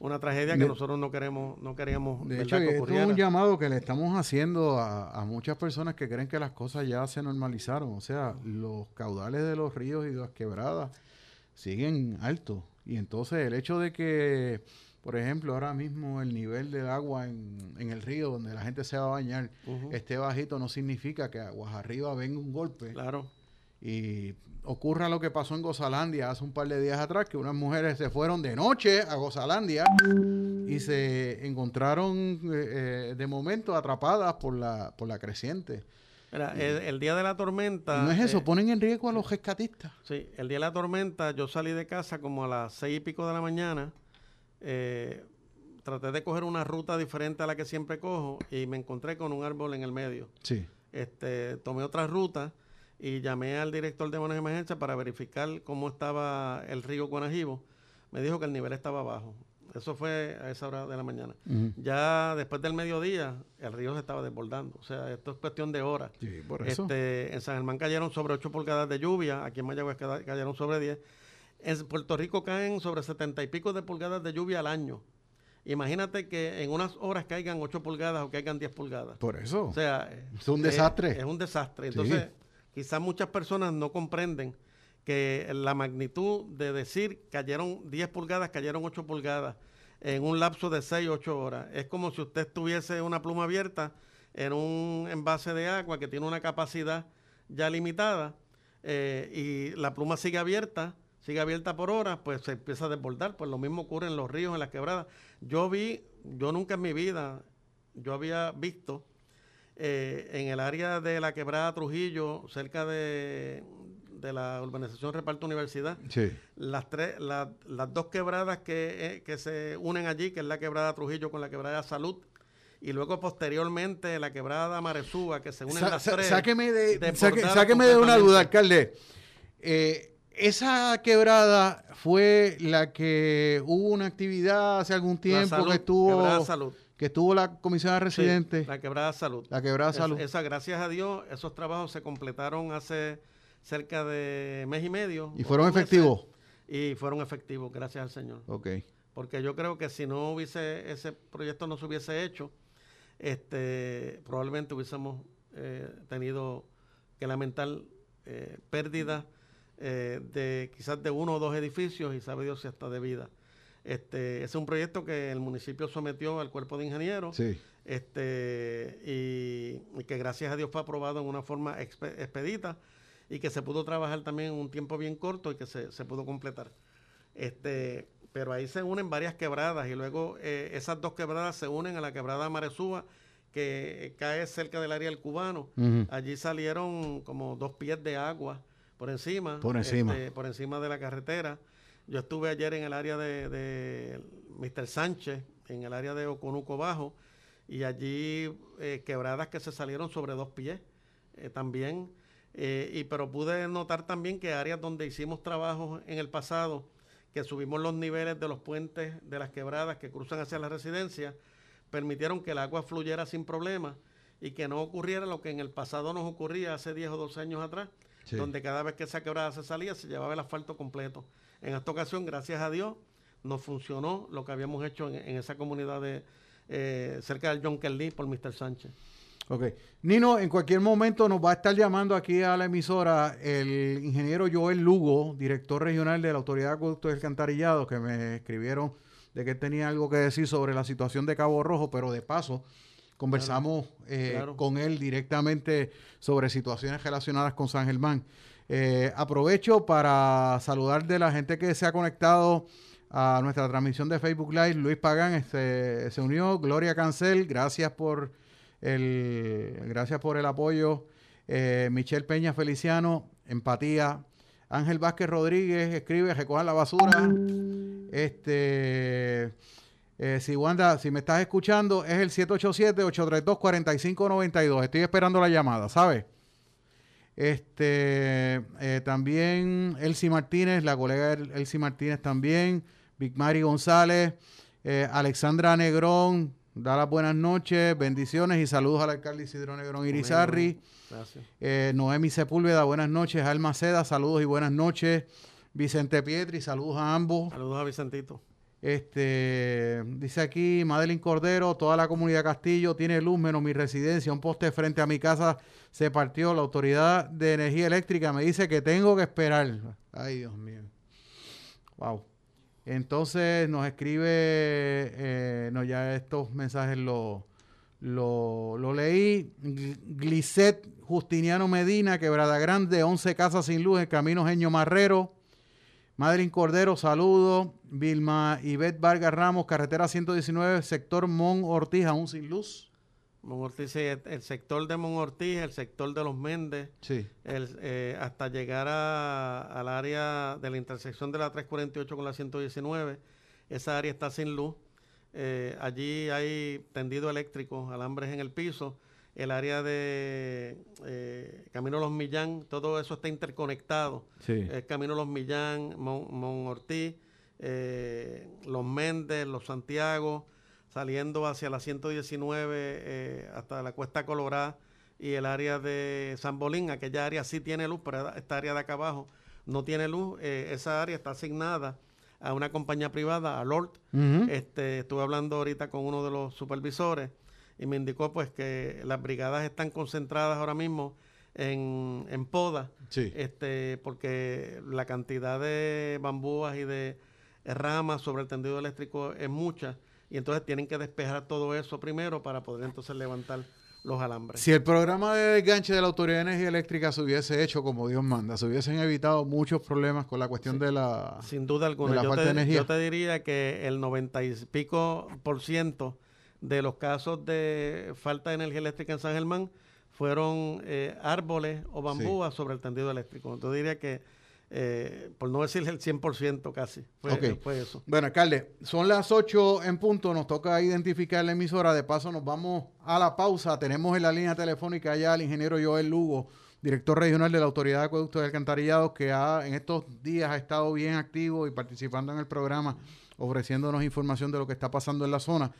una tragedia que nosotros no queremos no queríamos de hecho es un llamado que le estamos haciendo a, muchas personas que creen que las cosas ya se normalizaron. O sea los caudales de los ríos y de las quebradas siguen altos. Y entonces el hecho de que por ejemplo ahora mismo el nivel del agua en, el río donde la gente se va a bañar esté bajito no significa que aguas arriba venga un golpe. Claro. Y ocurra lo que pasó en Gozalandia hace un par de días atrás, que unas mujeres se fueron de noche a Gozalandia y se encontraron eh, eh, de momento atrapadas por la, por la creciente. el, día de la tormenta... no es eso, eh, ponen en riesgo a los rescatistas. Sí, el día de la tormenta yo salí de casa como a las seis y pico de la mañana. traté de coger una ruta diferente a la que siempre cojo y me encontré con un árbol en el medio. Sí. Este, tomé otra ruta y llamé al director de manejo de emergencia para verificar cómo estaba el río Guanajibo. Me dijo que el nivel estaba bajo. Eso fue a esa hora de la mañana. Ya después del mediodía, el río se estaba desbordando. O sea, esto es cuestión de horas. Sí, por eso. Este, en San Germán cayeron sobre 8 pulgadas de lluvia. Aquí en Mayagüez cayeron sobre 10. En Puerto Rico caen sobre 70 y pico de pulgadas de lluvia al año. Imagínate que en unas horas caigan 8 pulgadas o caigan 10 pulgadas. Por eso. O sea, es un desastre. Es, un desastre. Entonces, quizás muchas personas no comprenden que la magnitud de decir cayeron 10 pulgadas, cayeron 8 pulgadas en un lapso de 6, 8 horas. Es como si usted tuviese una pluma abierta en un envase de agua que tiene una capacidad ya limitada eh, y la pluma sigue abierta, sigue abierta por horas, pues se empieza a desbordar. Pues lo mismo ocurre en los ríos, en las quebradas. Yo vi, yo nunca en mi vida, yo había visto eh, en el área de la quebrada Trujillo, cerca de, la urbanización Reparto Universidad, las, tres, las dos quebradas que, eh, se unen allí, que es la quebrada Trujillo con la quebrada Salud, y luego posteriormente la quebrada Maresúa, que se unen las tres. Sáqueme de, sáqueme de una duda, alcalde. Eh, esa quebrada fue la que hubo una actividad hace algún tiempo que estuvo. Salud que estuvo la comisión de residentes. la quebrada salud. La quebrada salud. esa, gracias a Dios, esos trabajos se completaron hace cerca de mes y medio. ¿Y fueron efectivos? Y fueron efectivos, gracias al Señor. Ok. Porque yo creo que si no hubiese, ese proyecto no se hubiese hecho, este, probablemente hubiésemos eh, tenido que lamentar eh, pérdidas eh, de quizás de uno o dos edificios y sabe Dios si hasta de vida. Este, es un proyecto que el municipio sometió al cuerpo de ingenieros este, y, que gracias a Dios fue aprobado en una forma expedita y que se pudo trabajar también en un tiempo bien corto y que se, pudo completar. Este, pero ahí se unen varias quebradas y luego eh, esas dos quebradas se unen a la quebrada Maresúa que cae cerca del área del cubano. Allí salieron como dos pies de agua por encima, por encima, este, por encima de la carretera. Yo estuve ayer en el área de, de Mr. Sánchez, en el área de Oconuco Bajo, y allí eh, quebradas que se salieron sobre dos pies eh, también. Eh, y pero pude notar también que áreas donde hicimos trabajos en el pasado, que subimos los niveles de los puentes de las quebradas que cruzan hacia la residencia, permitieron que el agua fluyera sin problema y que no ocurriera lo que en el pasado nos ocurría hace 10 o 12 años atrás, donde cada vez que esa quebrada se salía se llevaba el asfalto completo. En esta ocasión, gracias a Dios, nos funcionó lo que habíamos hecho en, esa comunidad de eh, cerca del John Kelly por Mr. Sánchez. Ok. Nino, en cualquier momento nos va a estar llamando aquí a la emisora el ingeniero Joel Lugo, director regional de la Autoridad de Acueductos y Alcantarillado, que me escribieron de que tenía algo que decir sobre la situación de Cabo Rojo, pero de paso conversamos eh, con él directamente sobre situaciones relacionadas con San Germán. Eh, aprovecho para saludar de la gente que se ha conectado a nuestra transmisión de Facebook Live. Luis Pagán este, se unió, Gloria Cancel, gracias por el, gracias por el apoyo. Eh, Michelle Peña Feliciano, empatía. Ángel Vázquez Rodríguez escribe, recojan la basura. Este, eh, si Wanda, si me estás escuchando, es el 787-832-4592. Estoy esperando la llamada, ¿sabes? Este, eh, también Elsie Martínez, la colega Elsie Martínez también. Big Mari González, eh, Alexandra Negrón, da las buenas noches, bendiciones y saludos al alcalde Isidro Negrón Irizarri. Gracias. Eh, Noemi Sepúlveda, buenas noches. Alma Seda, saludos y buenas noches. Vicente Pietri, saludos a ambos. Saludos a Vicentito. Este, dice aquí Madeline Cordero, toda la comunidad Castillo tiene luz menos mi residencia, un poste frente a mi casa se partió, la autoridad de energía eléctrica me dice que tengo que esperar. Ay, Dios mío. Wow. Entonces nos escribe, eh, no, ya estos mensajes lo, lo, leí. Glisset Justiniano Medina, Quebrada Grande, 11 casas sin luz, en Camino Genio Marrero. Madeline Cordero, saludo. Vilma Ivette Vargas Ramos, carretera 119, sector Mon Ortiz, aún sin luz. Ortiz, el sector de Mon Ortiz, el sector de los Méndez, sí. Eh, hasta llegar al área de la intersección de la 348 con la 119, esa área está sin luz. Eh, allí hay tendido eléctrico, alambres en el piso. El área de eh, Camino Los Millán, todo eso está interconectado. Sí. Camino Los Millán, Mon, Ortiz, Los Méndez, Los Santiago, saliendo hacia la 119 eh, hasta la Cuesta Colorada y el área de San Bolín, aquella área sí tiene luz, pero esta área de acá abajo no tiene luz. Eh, esa área está asignada a una compañía privada, a Lord. este, estuve hablando ahorita con uno de los supervisores y me indicó pues que las brigadas están concentradas ahora mismo en, en poda, este, porque la cantidad de bambúas y de ramas sobre el tendido eléctrico es mucha y entonces tienen que despejar todo eso primero para poder entonces levantar los alambres. Si el programa de desganche de la Autoridad de Energía Eléctrica se hubiese hecho como Dios manda, se hubiesen evitado muchos problemas con la cuestión de la Sin duda alguna. yo, te, yo te diría que el 90 y pico por ciento de los casos de falta de energía eléctrica en San Germán fueron eh, árboles o bambúas sobre el tendido eléctrico. Yo diría que eh, por no decir el 100% casi. Fue, eso. Bueno, alcalde, son las 8 en punto, nos toca identificar la emisora, de paso nos vamos a la pausa, tenemos en la línea telefónica ya al ingeniero Joel Lugo, director regional de la Autoridad de Acueductos y Alcantarillados, que ha, en estos días ha estado bien activo y participando en el programa, ofreciéndonos información de lo que está pasando en la zona.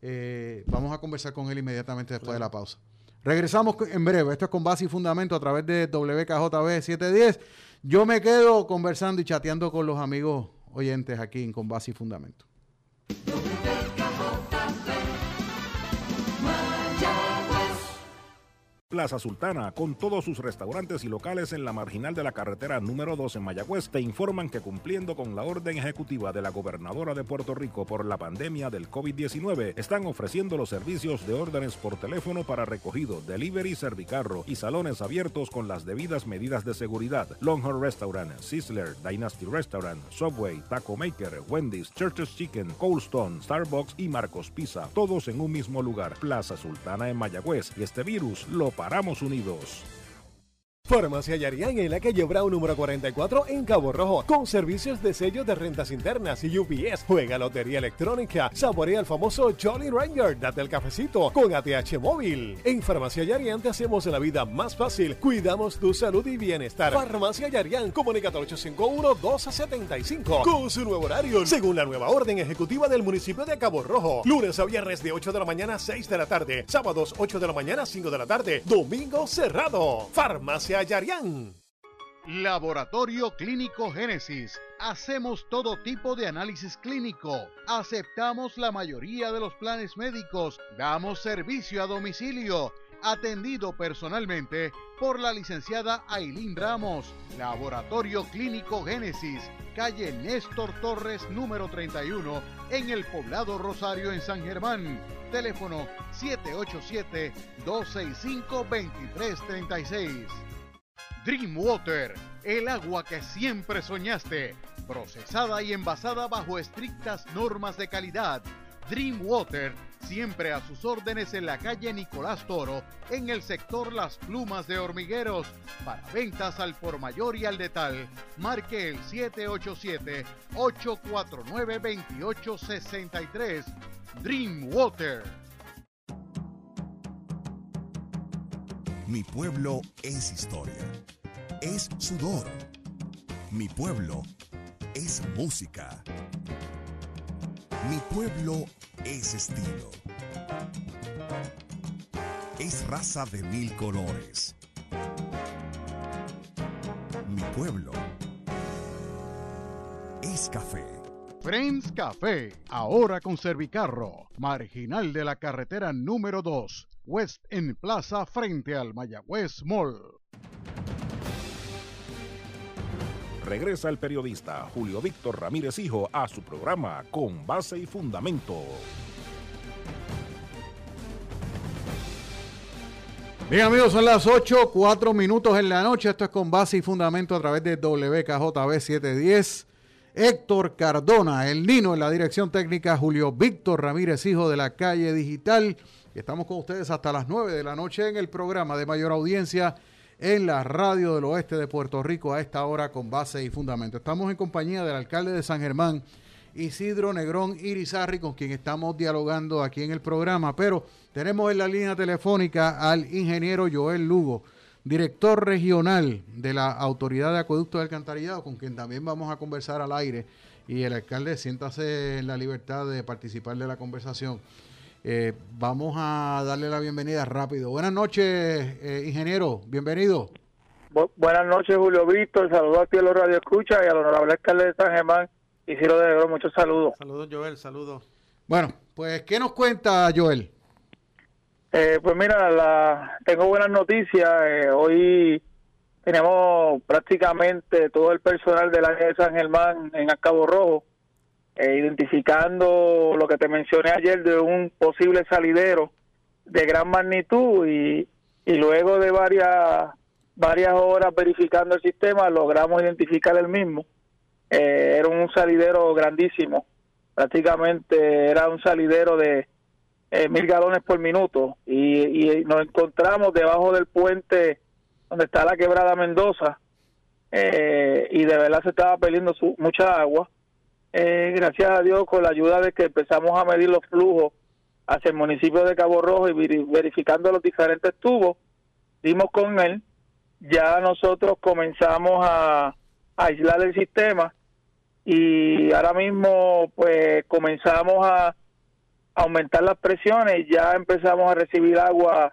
Eh, vamos a conversar con él inmediatamente después de la pausa. Regresamos en breve. Esto es con base y fundamento a través de WKJB 710. Yo me quedo conversando y chateando con los amigos oyentes aquí en Con Base y Fundamento. Plaza Sultana, con todos sus restaurantes y locales en la marginal de la carretera número 2 en Mayagüez, te informan que cumpliendo con la orden ejecutiva de la gobernadora de Puerto Rico por la pandemia del COVID-19, están ofreciendo los servicios de órdenes por teléfono para recogido, delivery, servicarro y salones abiertos con las debidas medidas de seguridad. Longhorn Restaurant, Sizzler, Dynasty Restaurant, Subway, Taco Maker, Wendy's, Church's Chicken, Cold Stone, Starbucks y Marcos Pizza, todos en un mismo lugar. Plaza Sultana en Mayagüez y este virus lo paramos unidos. Farmacia Yarián en la calle Brown número 44 en Cabo Rojo, con servicios de sello de rentas internas y UPS. Juega lotería electrónica, saborea el famoso Jolly Ranger, date el cafecito con ATH móvil. En Farmacia Yarián te hacemos la vida más fácil, cuidamos tu salud y bienestar. Farmacia Yarián, comunícate al 851-1275 con su nuevo horario, según la nueva orden ejecutiva del municipio de Cabo Rojo. Lunes a viernes de 8 de la mañana a 6 de la tarde, sábados 8 de la mañana a 5 de la tarde, domingo cerrado. Farmacia Laboratorio Clínico Génesis. Hacemos todo tipo de análisis clínico. Aceptamos la mayoría de los planes médicos. Damos servicio a domicilio. Atendido personalmente por la licenciada Ailín Ramos. Laboratorio Clínico Génesis. Calle Néstor Torres número 31 en el poblado Rosario en San Germán. Teléfono 787-265-2336. Dreamwater, el agua que siempre soñaste, procesada y envasada bajo estrictas normas de calidad. Dreamwater siempre a sus órdenes en la calle Nicolás Toro, en el sector Las Plumas de Hormigueros. Para ventas al por mayor y al detal, marque el 787-849-2863. Dreamwater. Mi pueblo es historia, es sudor. Mi pueblo es música. Mi pueblo es estilo. Es raza de mil colores. Mi pueblo es café. Friends Café, ahora con Servicarro, marginal de la carretera número 2, West en Plaza frente al Mayagüez Mall. Regresa el periodista Julio Víctor Ramírez Hijo a su programa Con Base y Fundamento. Bien amigos, son las 8, 4 minutos en la noche. Esto es con base y fundamento a través de WKJB 710. Héctor Cardona, el Nino en la dirección técnica, Julio Víctor Ramírez, hijo de la calle digital. Estamos con ustedes hasta las 9 de la noche en el programa de mayor audiencia en la radio del oeste de Puerto Rico a esta hora con base y fundamento. Estamos en compañía del alcalde de San Germán, Isidro Negrón Irizarri, con quien estamos dialogando aquí en el programa, pero tenemos en la línea telefónica al ingeniero Joel Lugo, director regional de la Autoridad de Acueducto de Alcantarillado, con quien también vamos a conversar al aire. Y el alcalde siéntase en la libertad de participar de la conversación. Eh, vamos a darle la bienvenida rápido. Buenas noches, eh, ingeniero. Bienvenido. buenas noches, Julio Víctor. Saludos a ti a los Radio Escucha y al honorable alcalde de San Germán, Isidro de Negro. Muchos saludos. Saludos, Joel. Saludos. Bueno, pues, ¿qué nos cuenta, Joel? Eh, pues mira, la, tengo buenas noticias. Eh, hoy tenemos prácticamente todo el personal del área de San Germán en Acabo Rojo, eh, identificando lo que te mencioné ayer de un posible salidero de gran magnitud y, y luego de varias varias horas verificando el sistema logramos identificar el mismo. era un salidero grandísimo, prácticamente era un salidero de eh, mil galones por minuto y, nos encontramos debajo del puente donde está la quebrada Mendoza eh, y de verdad se estaba perdiendo mucha agua. Eh, gracias a Dios con la ayuda de que empezamos a medir los flujos hacia el municipio de Cabo Rojo y verificando los diferentes tubos, dimos con él, ya nosotros comenzamos a aislar el sistema y ahora mismo pues comenzamos a aumentar las presiones, ya empezamos a recibir agua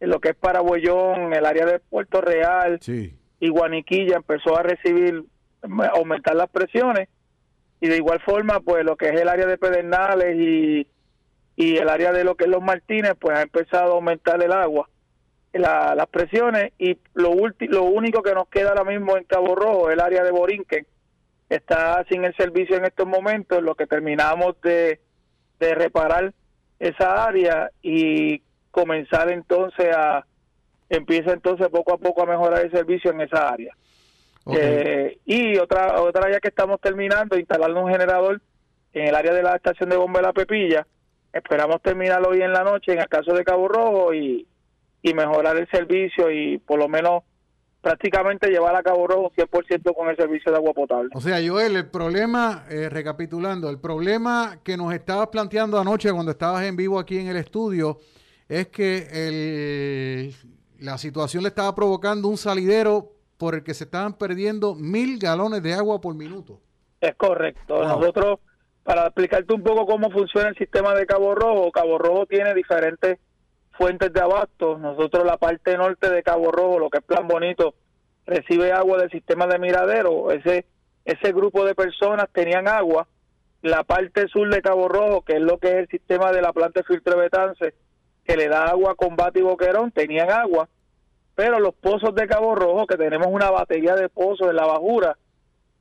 en lo que es Parabuellón, el área de Puerto Real y Guaniquilla. Empezó a recibir, aumentar las presiones y de igual forma pues lo que es el área de Pedernales y, y el área de lo que es Los Martínez pues ha empezado a aumentar el agua, las presiones y lo, lo único que nos queda ahora mismo en Cabo Rojo, el área de Borinquen, está sin el servicio en estos momentos, lo que terminamos de de reparar esa área y comenzar entonces a empieza entonces poco a poco a mejorar el servicio en esa área eh, y otra otra área que estamos terminando instalando un generador en el área de la estación de bomba de la Pepilla esperamos terminarlo hoy en la noche en el caso de Cabo Rojo y, y mejorar el servicio y por lo menos prácticamente llevar a Cabo Rojo 100% con el servicio de agua potable. O sea, Joel, el problema, eh, recapitulando, el problema que nos estabas planteando anoche cuando estabas en vivo aquí en el estudio es que el, la situación le estaba provocando un salidero por el que se estaban perdiendo mil galones de agua por minuto. Es correcto. Nosotros, para explicarte un poco cómo funciona el sistema de Cabo Rojo, Cabo Rojo tiene diferentes fuentes de abasto. Nosotros la parte norte de Cabo Rojo, lo que es Plan Bonito, recibe agua del sistema de Miradero. Ese ese grupo de personas tenían agua. La parte sur de Cabo Rojo, que es lo que es el sistema de la planta de filtro Betance, que le da agua a Combate y Boquerón, tenían agua. Pero los pozos de Cabo Rojo, que tenemos una batería de pozos en la bajura,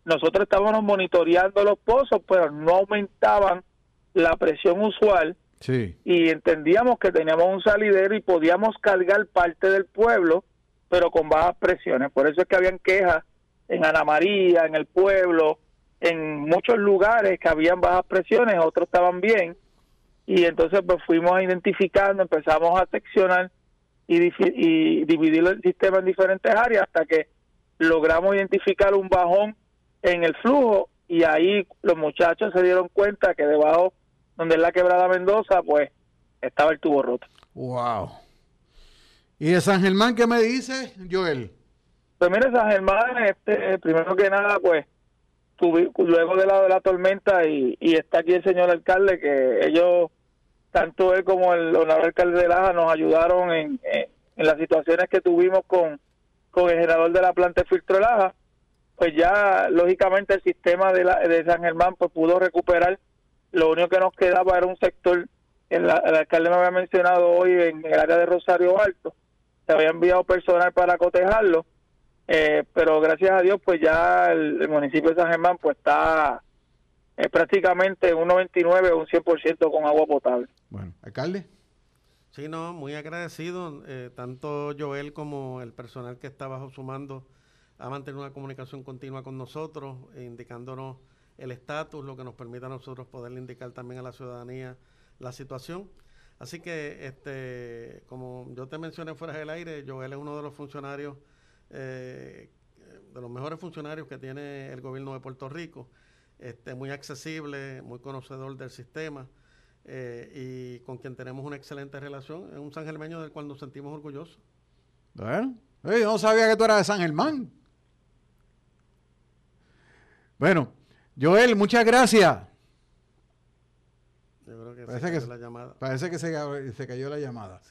nosotros estábamos monitoreando los pozos, pero no aumentaban la presión usual y entendíamos que teníamos un salidero y podíamos cargar parte del pueblo, pero con bajas presiones. Por eso es que habían quejas en Ana María, en el pueblo, en muchos lugares que habían bajas presiones, otros estaban bien. y entonces pues fuimos identificando, empezamos a seccionar y, y dividir el sistema en diferentes áreas hasta que logramos identificar un bajón en el flujo y ahí los muchachos se dieron cuenta que debajo donde es la quebrada Mendoza pues estaba el tubo roto. Wow. ¿Y de San Germán qué me dice, Joel? Pues mire, San Germán, este, primero que nada, pues, luego de la, de la tormenta, y, y está aquí el señor alcalde, que ellos, tanto él como el honorable alcalde de Laja, nos ayudaron en, en, las situaciones que tuvimos con, con el generador de la planta de filtro de Laja, pues ya, lógicamente, el sistema de, la, de San Germán pues pudo recuperar. Lo único que nos quedaba era un sector, el, el alcalde me había mencionado hoy en el área de Rosario Alto, se había enviado personal para cotejarlo, eh, pero gracias a Dios pues ya el, municipio de San Germán pues está eh, prácticamente un 99 o un 100% con agua potable. Bueno, alcalde. Sí, no, muy agradecido, eh, tanto Joel como el personal que está bajo su mando ha mantenido una comunicación continua con nosotros, indicándonos el estatus, lo que nos permite a nosotros poderle indicar también a la ciudadanía la situación. Así que, este, como yo te mencioné fuera del aire, Joel es uno de los funcionarios, eh, de los mejores funcionarios que tiene el gobierno de Puerto Rico. Este, muy accesible, muy conocedor del sistema eh, y con quien tenemos una excelente relación. Es un San Germeño del cual nos sentimos orgullosos. Bueno, yo no sabía que tú eras de San Germán. Bueno, Joel, muchas gracias parece que, la llamada. Parece que se, cayó la llamada.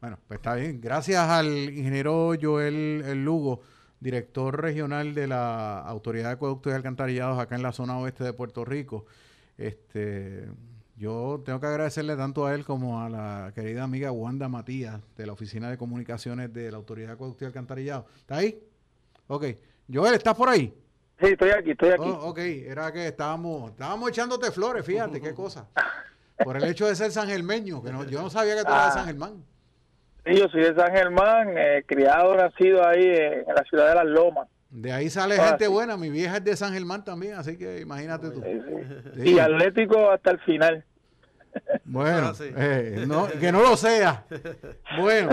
Bueno, pues está bien. Gracias al ingeniero Joel el Lugo, director regional de la Autoridad de Acueductos y Alcantarillados acá en la zona oeste de Puerto Rico. Este, yo tengo que agradecerle tanto a él como a la querida amiga Wanda Matías de la Oficina de Comunicaciones de la Autoridad de Acueductos y Alcantarillados. ¿Está ahí? Ok. Joel, ¿estás por ahí? Sí, estoy aquí, estoy aquí. Oh, ok, era que estábamos, estábamos echándote flores, fíjate, qué cosa. Por el hecho de ser San Germeño, que yo no sabía que tú eras de San. Germán. Sí, yo soy de San Germán, eh, criado, nacido ahí en la ciudad de Las Lomas. De ahí sale ah, gente buena, mi vieja es de San Germán también, así que imagínate tú. Y atlético hasta el final. Bueno, ah, eh, que no lo sea. Bueno,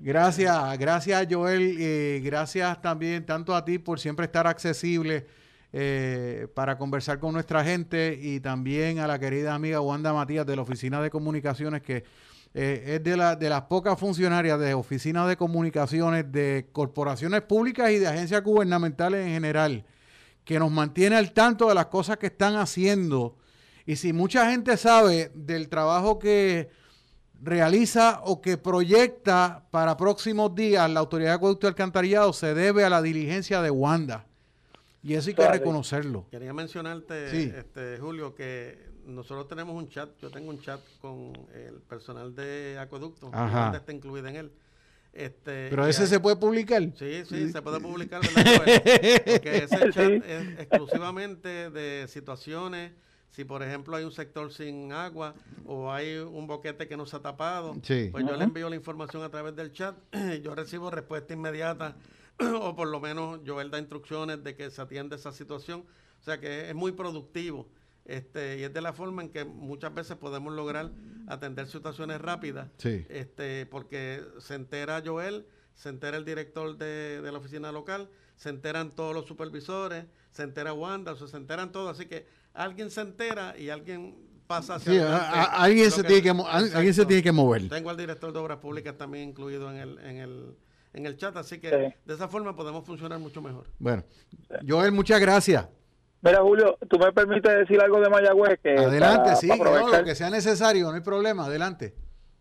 gracias, gracias Joel, y gracias también tanto a ti por siempre estar accesible eh, para conversar con nuestra gente y también a la querida amiga Wanda Matías de la Oficina de Comunicaciones, que eh, es de, la, de las pocas funcionarias de oficinas de comunicaciones de corporaciones públicas y de agencias gubernamentales en general, que nos mantiene al tanto de las cosas que están haciendo. Y si mucha gente sabe del trabajo que realiza o que proyecta para próximos días la Autoridad de Acueducto y Alcantarillado, se debe a la diligencia de Wanda. Y eso hay que reconocerlo. Quería mencionarte, este, Julio, que nosotros tenemos un chat, yo tengo un chat con el personal de Acueducto, que está incluido en él. Este, Pero ese se puede publicar. Sí, sí, se puede publicar, Porque ese chat es exclusivamente de situaciones, si por ejemplo hay un sector sin agua o hay un boquete que no se ha tapado, pues yo le envío la información a través del chat, yo recibo respuesta inmediata o por lo menos Joel da instrucciones de que se atiende esa situación. O sea que es muy productivo. Este, y es de la forma en que muchas veces podemos lograr atender situaciones rápidas. Este, porque se entera Joel, se entera el director de, la oficina local, se enteran todos los supervisores, se entera Wanda, o se enteran todos. Así que alguien se entera y alguien pasa hacia alguien, se tiene que, alguien se tiene que mover. Tengo al director de Obras Públicas también incluido en el, en el en el chat, así que de esa forma podemos funcionar mucho mejor. Bueno, Joel, muchas gracias. Mira, Julio, tú me permites decir algo de Mayagüez. Que adelante, sí, lo que sea necesario, no hay problema, adelante.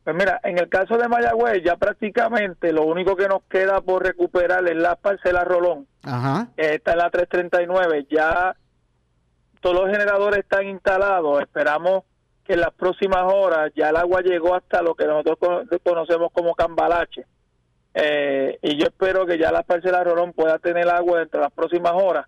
Pues mira, en el caso de Mayagüez, ya prácticamente lo único que nos queda por recuperar es la parcela Rolón. Ajá. Esta es la 339. Ya todos los generadores están instalados. Esperamos que en las próximas horas ya el agua llegó hasta lo que nosotros conocemos como Cambalache. Eh, y yo espero que ya la parcela Rolón pueda tener agua dentro de las próximas horas.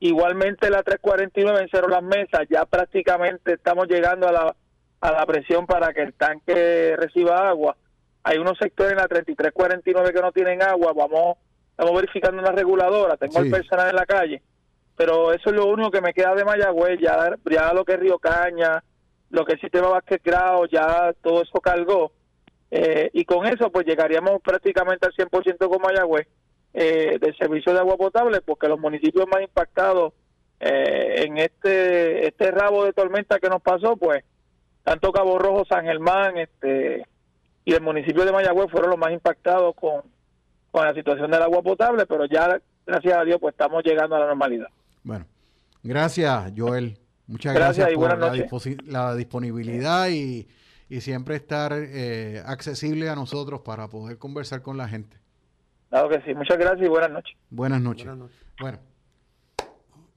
Igualmente la 349 en Cerro Las Mesas, ya prácticamente estamos llegando a la, a la presión para que el tanque reciba agua. Hay unos sectores en la 3349 que no tienen agua, vamos, estamos verificando una reguladora, tengo el personal en la calle, pero eso es lo único que me queda de Mayagüez, ya, ya lo que es Río Caña, lo que el sistema Vázquez Grau ya todo eso cargó. Eh, y con eso pues llegaríamos prácticamente al 100% con Mayagüez eh, del servicio de agua potable porque los municipios más impactados eh, en este este rabo de tormenta que nos pasó pues tanto Cabo Rojo, San Germán este y el municipio de Mayagüez fueron los más impactados con, con la situación del agua potable pero ya gracias a Dios pues estamos llegando a la normalidad. Bueno, gracias Joel. Muchas gracias, por la, disponibilidad y, siempre estar eh, accesible a nosotros para poder conversar con la gente. Claro que sí. Muchas gracias y buenas noches. Buenas noches. Bueno,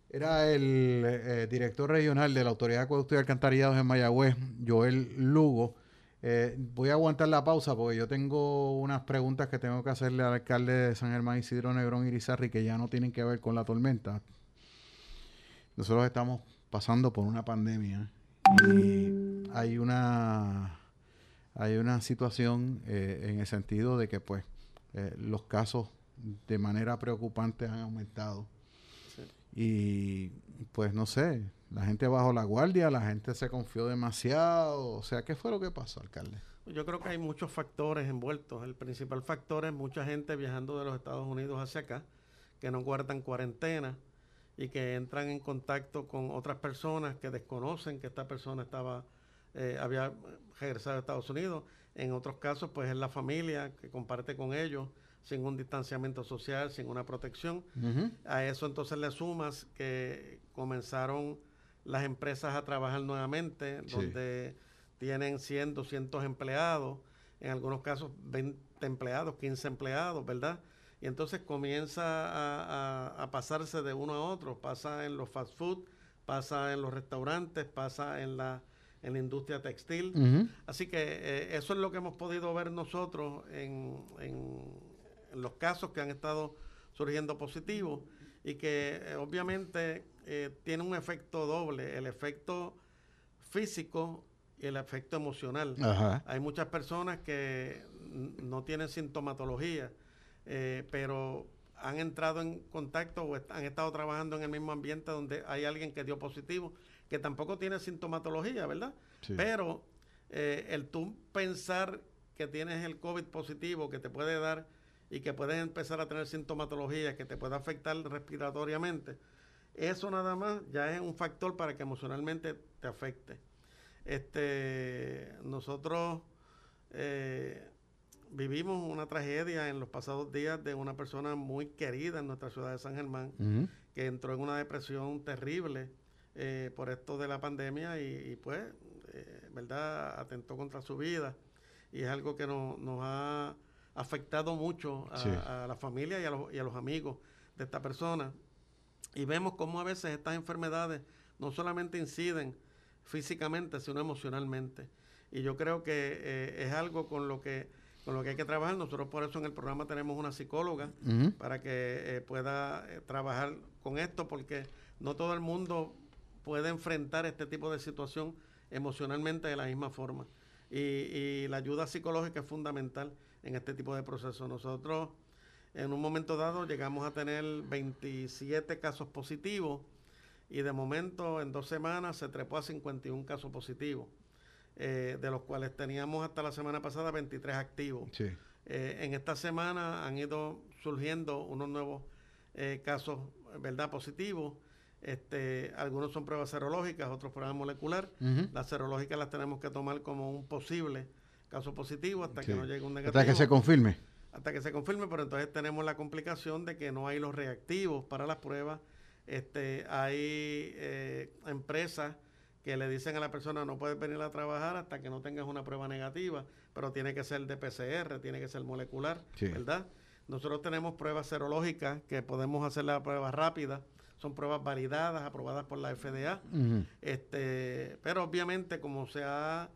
era el eh, director regional de la Autoridad de Acueductos y Alcantarillados en Mayagüez, Joel Lugo. Eh, voy a aguantar la pausa porque yo tengo unas preguntas que tengo que hacerle al alcalde de San Germán Isidro Negrón Irizarri que ya no tienen que ver con la tormenta. Nosotros estamos pasando por una pandemia y hay una hay una situación eh, en el sentido de que pues eh, los casos de manera preocupante han aumentado. Y pues no sé la gente bajó la guardia la gente se confió demasiado. O sea qué fue lo que pasó alcalde yo creo que hay muchos factores envueltos. El principal factor es mucha gente viajando de los Estados Unidos hacia acá que no guardan cuarentena y que entran en contacto con otras personas que desconocen que esta persona estaba eh, había regresado a Estados Unidos. En otros casos, pues es la familia que comparte con ellos sin un distanciamiento social, sin una protección. A eso entonces le sumas que comenzaron las empresas a trabajar nuevamente, donde tienen 100, 200 empleados, en algunos casos 20 empleados, 15 empleados, ¿verdad? y entonces comienza a, pasarse de uno a otro, pasa en los fast food, pasa en los restaurantes, pasa en la, en la industria textil. Así que eh, eso es lo que hemos podido ver nosotros en, en, los casos que han estado surgiendo positivos y que eh, obviamente eh, tiene un efecto doble, el efecto físico y el efecto emocional. Hay muchas personas que no tienen sintomatología, pero han entrado en contacto o han estado trabajando en el mismo ambiente donde hay alguien que dio positivo, que tampoco tiene sintomatología, ¿verdad? Pero eh, el tú pensar que tienes el COVID positivo, que te puede dar y que puedes empezar a tener sintomatología, que te puede afectar respiratoriamente, eso nada más ya es un factor para que emocionalmente te afecte. Este, nosotros eh, vivimos una tragedia en los pasados días de una persona muy querida en nuestra ciudad de San Germán, que entró en una depresión terrible eh, por esto de la pandemia y, pues, eh, ¿verdad?, atentó contra su vida. Y es algo que nos ha afectado mucho a, la familia y a, los, y a los amigos de esta persona. Y vemos cómo a veces estas enfermedades no solamente inciden físicamente, sino emocionalmente. Y yo creo que eh, es algo con lo que con lo que hay que trabajar. Nosotros por eso en el programa tenemos una psicóloga para que eh, pueda eh, trabajar con esto, porque no todo el mundo puede enfrentar este tipo de situación emocionalmente de la misma forma. Y, la ayuda psicológica es fundamental en este tipo de procesos. Nosotros en un momento dado llegamos a tener 27 casos positivos y de momento en dos semanas se trepó a 51 casos positivos. Eh, de los cuales teníamos hasta la semana pasada 23 activos. Eh, en esta semana han ido surgiendo unos nuevos eh, casos, ¿verdad?, positivos. Este, algunos son pruebas serológicas, otros pruebas molecular. Las serológicas las tenemos que tomar como un posible caso positivo hasta que no llegue un negativo. Hasta que se confirme. Hasta que se confirme, pero entonces tenemos la complicación de que no hay los reactivos para las pruebas. Este, hay empresas que le dicen a la persona no puedes venir a trabajar hasta que no tengas una prueba negativa, pero tiene que ser de PCR, tiene que ser molecular, ¿verdad? Nosotros tenemos pruebas serológicas que podemos hacer la prueba rápida, son pruebas validadas, aprobadas por la FDA, este, pero obviamente como se ha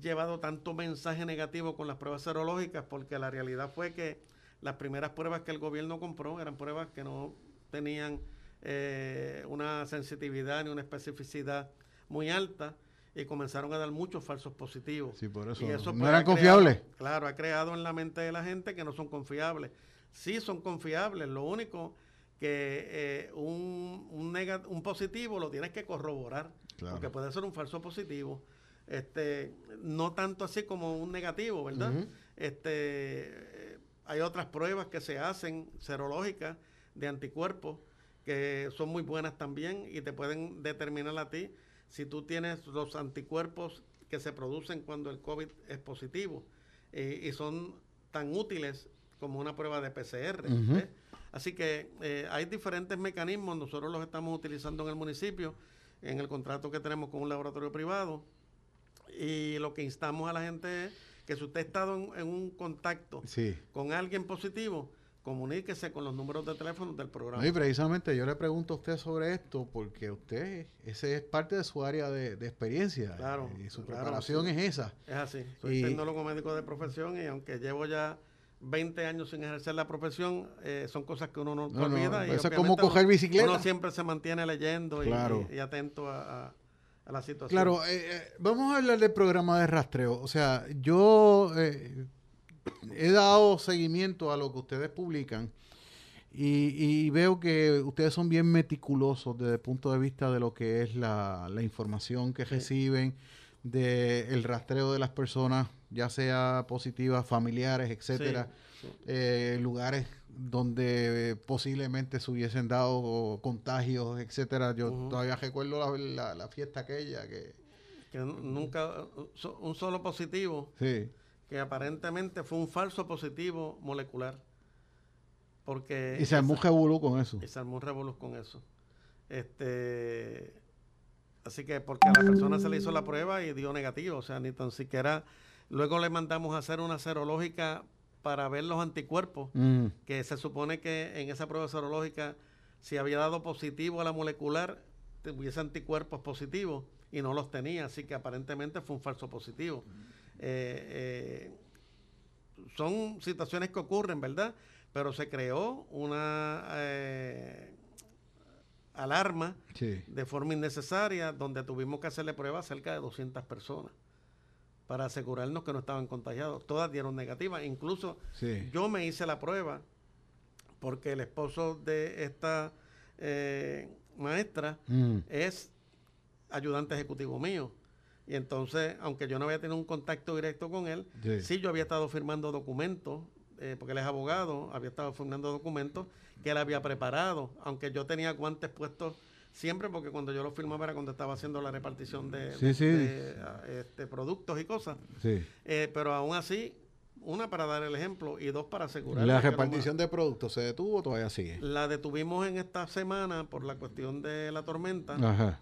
llevado tanto mensaje negativo con las pruebas serológicas, porque la realidad fue que las primeras pruebas que el gobierno compró eran pruebas que no tenían eh, una sensitividad ni una especificidad muy alta y comenzaron a dar muchos falsos positivos. Sí, por eso. Y eso no pues, eran confiables. Claro, ha creado en la mente de la gente que no son confiables. Sí son confiables, lo único que eh, un, un, un positivo lo tienes que corroborar. porque puede ser un falso positivo. Este, no tanto así como un negativo, ¿verdad? Este, hay otras pruebas que se hacen serológicas de anticuerpos que son muy buenas también y te pueden determinar a ti si tú tienes los anticuerpos que se producen cuando el COVID es positivo eh, y son tan útiles como una prueba de PCR. ¿eh? Así que eh, hay diferentes mecanismos, nosotros los estamos utilizando en el municipio, en el contrato que tenemos con un laboratorio privado, y lo que instamos a la gente es que si usted ha estado en, un contacto con alguien positivo, comuníquese con los números de teléfono del programa. y precisamente yo le pregunto a usted sobre esto porque usted, ese es parte de su área de, experiencia. Claro. Y su preparación es esa. Es así. Soy tecnólogo médico de profesión y aunque llevo ya 20 años sin ejercer la profesión, eh, son cosas que uno no, olvida. y eso es como coger bicicleta. Uno siempre se mantiene leyendo y, atento a, la situación. Claro, eh, eh, vamos a hablar del programa de rastreo. O sea, yo he dado seguimiento a lo que ustedes publican y, veo que ustedes son bien meticulosos desde el punto de vista de lo que es la, información que reciben, del rastreo de las personas ya sea positivas, familiares, etcétera, eh, lugares donde posiblemente se hubiesen dado contagios, etcétera. Yo todavía recuerdo la, la, fiesta aquella que... Que nunca, un solo positivo, que aparentemente fue un falso positivo molecular. Porque y se armó un revolú con eso. Y se armó un revolú con eso. Este, así que porque a la persona se le hizo la prueba y dio negativo, o sea, ni tan siquiera Luego le mandamos a hacer una serológica para ver los anticuerpos, mm. que se supone que en esa prueba serológica, si había dado positivo a la molecular, tuviese anticuerpos positivos y no los tenía, así que aparentemente fue un falso positivo. Eh, eh, son situaciones que ocurren, ¿verdad? Pero se creó una eh, alarma de forma innecesaria donde tuvimos que hacerle pruebas a cerca de 200 personas para asegurarnos que no estaban contagiados. Todas dieron negativas. Incluso yo me hice la prueba porque el esposo de esta eh, maestra mm. es ayudante ejecutivo mío. Y entonces, aunque yo no había tenido un contacto directo con él, sí, yo había estado firmando documentos, eh, porque él es abogado, había estado firmando documentos que él había preparado, aunque yo tenía guantes puestos siempre porque cuando yo lo filmaba era cuando estaba haciendo la repartición de, este, productos y cosas. Eh, pero aún así, una para dar el ejemplo y dos para asegurar. ¿La repartición de productos se detuvo o todavía sigue? La detuvimos en esta semana por la cuestión de la tormenta. Ajá.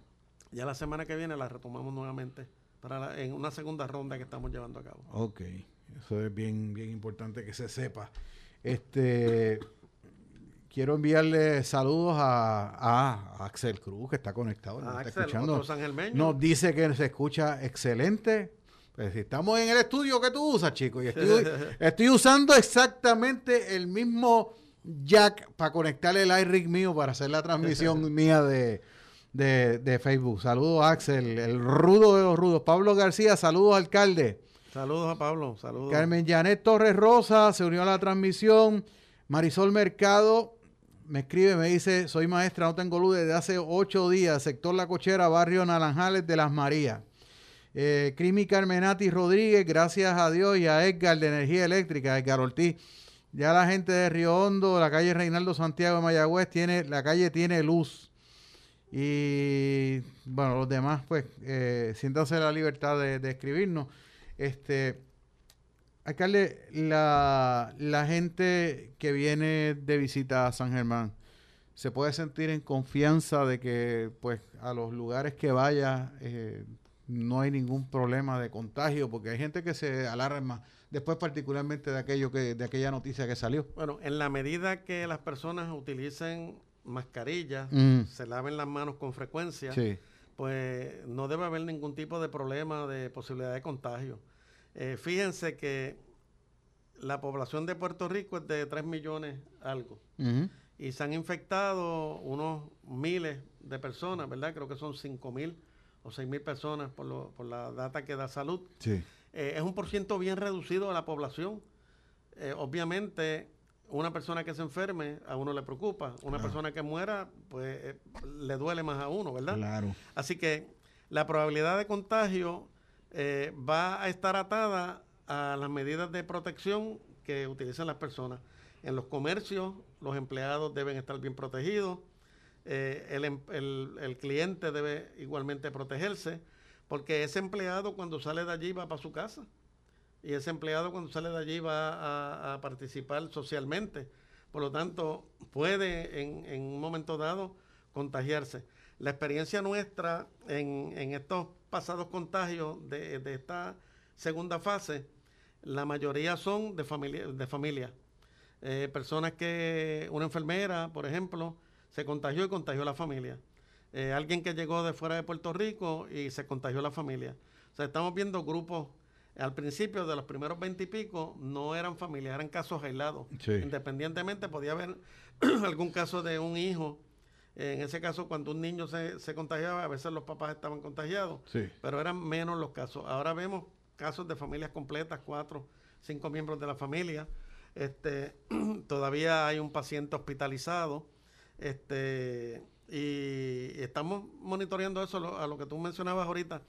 Ya la semana que viene la retomamos nuevamente para en una segunda ronda que estamos llevando a cabo. Ok, eso es bien, bien importante que se sepa. Este quiero enviarle saludos a, Axel Cruz, que está conectado, nos está escuchando. Nos dice que se escucha excelente. Pues si estamos en el estudio que tú usas, chicos, y estoy, usando exactamente el mismo jack para conectarle el iRig mío para hacer la transmisión mía de, de, Facebook. Saludos, Axel, el rudo de los rudos. Pablo García, saludos, alcalde. Saludos a Pablo, saludos. Carmen Janet Torres Rosa se unió a la transmisión. Marisol Mercado, me escribe, me dice, soy maestra, no tengo luz desde hace ocho días, sector La Cochera, barrio Naranjales de Las Marías. Eh, Crimi Carmenati Rodríguez, gracias a Dios y a Edgar de Energía Eléctrica, Edgar Ortiz. Ya la gente de Río Hondo, la calle Reinaldo Santiago de Mayagüez, tiene, la calle tiene luz. Y bueno, los demás, pues, eh, siéntanse la libertad de, de escribirnos. Este, Alcalde, la, la gente que viene de visita a San Germán, ¿se puede sentir en confianza de que pues a los lugares que vaya eh, no hay ningún problema de contagio? Porque hay gente que se alarma después particularmente de aquello que de aquella noticia que salió. Bueno, en la medida que las personas utilicen mascarillas, mm. se laven las manos con frecuencia, pues no debe haber ningún tipo de problema de posibilidad de contagio. Eh, fíjense que la población de Puerto Rico es de 3 millones algo. Y se han infectado unos miles de personas, ¿verdad? Creo que son 5 mil o 6 mil personas por, lo, por la data que da salud. Sí. Eh, es un porciento bien reducido de la población. Eh, obviamente, una persona que se enferme a uno le preocupa. Una persona que muera, pues le duele más a uno, ¿verdad? Claro. Así que la probabilidad de contagio eh, va a estar atada a las medidas de protección que utilizan las personas. En los comercios, los empleados deben estar bien protegidos, eh, em, el, cliente debe igualmente protegerse, porque ese empleado cuando sale de allí va para su casa y ese empleado cuando sale de allí va a, participar socialmente. Por lo tanto, puede en, un momento dado contagiarse. La experiencia nuestra en, estos pasados contagios de, de esta segunda fase la mayoría son de familia, de familia. Eh, personas que, una enfermera, por ejemplo, se contagió y contagió a la familia. Eh, alguien que llegó de fuera de Puerto Rico y se contagió a la familia. O sea, estamos viendo grupos, al principio de los primeros veintipico, no eran familias, eran casos aislados. Independientemente, podía haber algún caso de un hijo. en ese caso, cuando un niño se, se contagiaba, a veces los papás estaban contagiados, pero eran menos los casos. Ahora vemos casos de familias completas, cuatro, cinco miembros de la familia. Este, todavía hay un paciente hospitalizado. Este, y estamos monitoreando eso, a lo que tú mencionabas ahorita.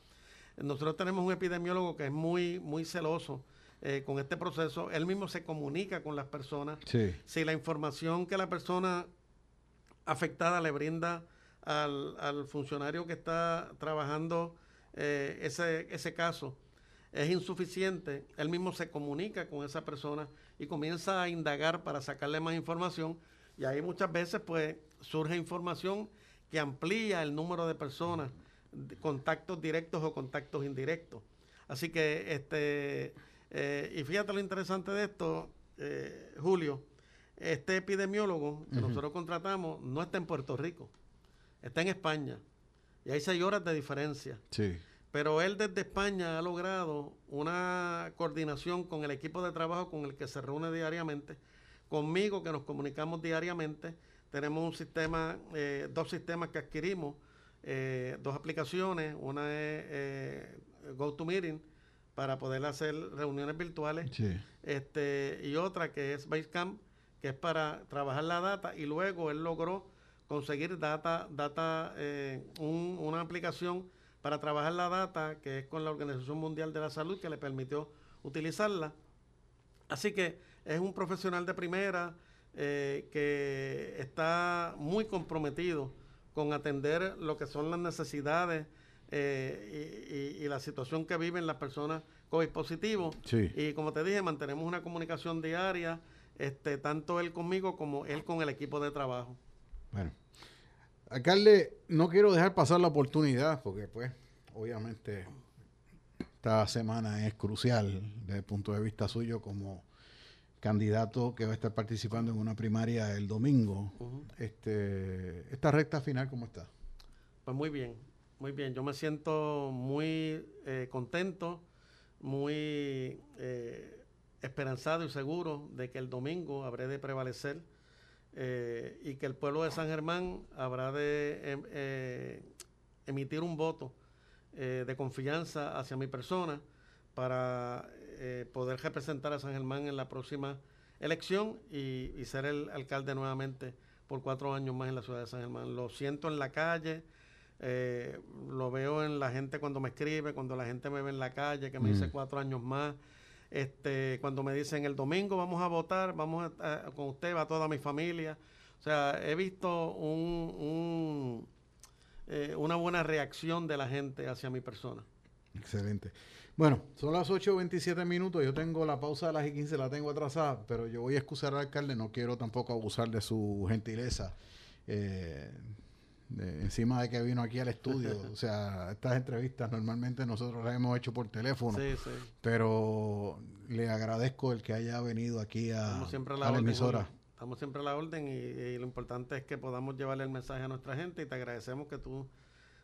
Nosotros tenemos un epidemiólogo que es muy, muy celoso eh, con este proceso. Él mismo se comunica con las personas. Si la información que la persona afectada le brinda al, funcionario que está trabajando eh, ese, ese caso, es insuficiente, él mismo se comunica con esa persona y comienza a indagar para sacarle más información y ahí muchas veces pues surge información que amplía el número de personas, contactos directos o contactos indirectos. Así que, este, eh, y fíjate lo interesante de esto, eh, Julio, este epidemiólogo que nosotros contratamos no está en Puerto Rico, está en España. Y hay seis horas de diferencia. Sí. Pero él desde España ha logrado una coordinación con el equipo de trabajo con el que se reúne diariamente, conmigo que nos comunicamos diariamente. Tenemos un sistema, eh, dos sistemas que adquirimos, eh, dos aplicaciones, una es eh, GoToMeeting para poder hacer reuniones virtuales. Este, y otra que es Basecamp, que es para trabajar la data. Y luego él logró conseguir data, data una aplicación para trabajar la data, que es con la Organización Mundial de la Salud, que le permitió utilizarla. Así que es un profesional de primera eh, que está muy comprometido con atender lo que son las necesidades eh, y, la situación que viven las personas COVID positivos. Y como te dije, mantenemos una comunicación diaria, este, tanto él conmigo como él con el equipo de trabajo. Bueno. Alcalde, no quiero dejar pasar la oportunidad porque, pues, obviamente, esta semana es crucial desde el punto de vista suyo como candidato que va a estar participando en una primaria el domingo. este, esta recta final, ¿cómo está? Pues muy bien, muy bien. Yo me siento muy eh, contento, muy eh, esperanzado y seguro de que el domingo habré de prevalecer eh, y que el pueblo de San Germán habrá de em, emitir un voto de confianza hacia mi persona para poder representar a San Germán en la próxima elección y, ser el alcalde nuevamente por cuatro años más en la ciudad de San Germán. Lo siento en la calle, lo veo en la gente cuando me escribe, cuando la gente me ve en la calle, que me dice mm. cuatro años más. Este, cuando me dicen el domingo vamos a votar, vamos a, con usted, va toda mi familia. O sea, he visto un, eh, una buena reacción de la gente hacia mi persona. Excelente. Bueno, son las 8.27 minutos. Yo tengo la pausa de las y 15, la tengo atrasada, pero yo voy a excusar al alcalde. No quiero tampoco abusar de su gentileza. Eh, encima de que vino aquí al estudio. o sea, estas entrevistas normalmente nosotros las hemos hecho por teléfono. Sí, sí. Pero le agradezco el que haya venido aquí a, la, emisora. Estamos siempre a la orden y, lo importante es que podamos llevarle el mensaje a nuestra gente y te agradecemos que tú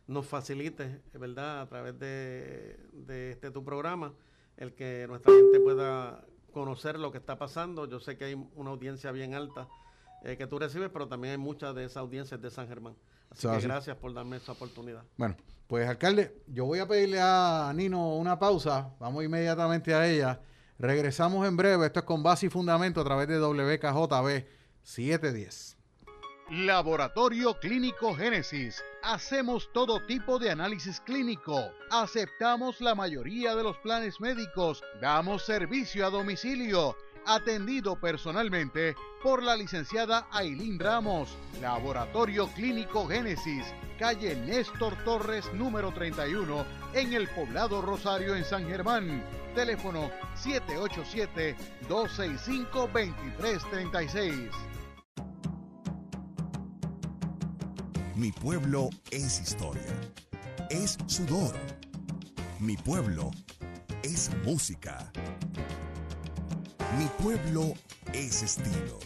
nos facilites, ¿verdad?, a través de, de este tu programa, el que nuestra gente pueda conocer lo que está pasando. Yo sé que hay una audiencia bien alta eh, que tú recibes, pero también hay muchas de esas audiencias de San Germán. Así que gracias por darme esa oportunidad. Bueno, pues alcalde, yo voy a pedirle a Nino una pausa. Vamos inmediatamente a ella. Regresamos en breve. Esto es con base y fundamento a través de WKJB 710. Laboratorio Clínico Génesis. Hacemos todo tipo de análisis clínico. Aceptamos la mayoría de los planes médicos. Damos servicio a domicilio. Atendido personalmente por la licenciada Ailín Ramos. Laboratorio Clínico Génesis. Calle Néstor Torres número 31 en el poblado Rosario en San Germán. Teléfono 787-265-2336. Mi pueblo es historia. Es sudor. Mi pueblo es música. Mi pueblo es estilo.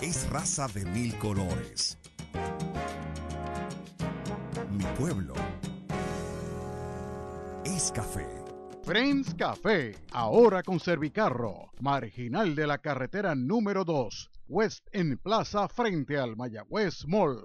Es raza de mil colores. Mi pueblo es café. Friends Café, ahora con Servicarro, marginal de la carretera número 2 West en Plaza frente al Mayagüez Mall.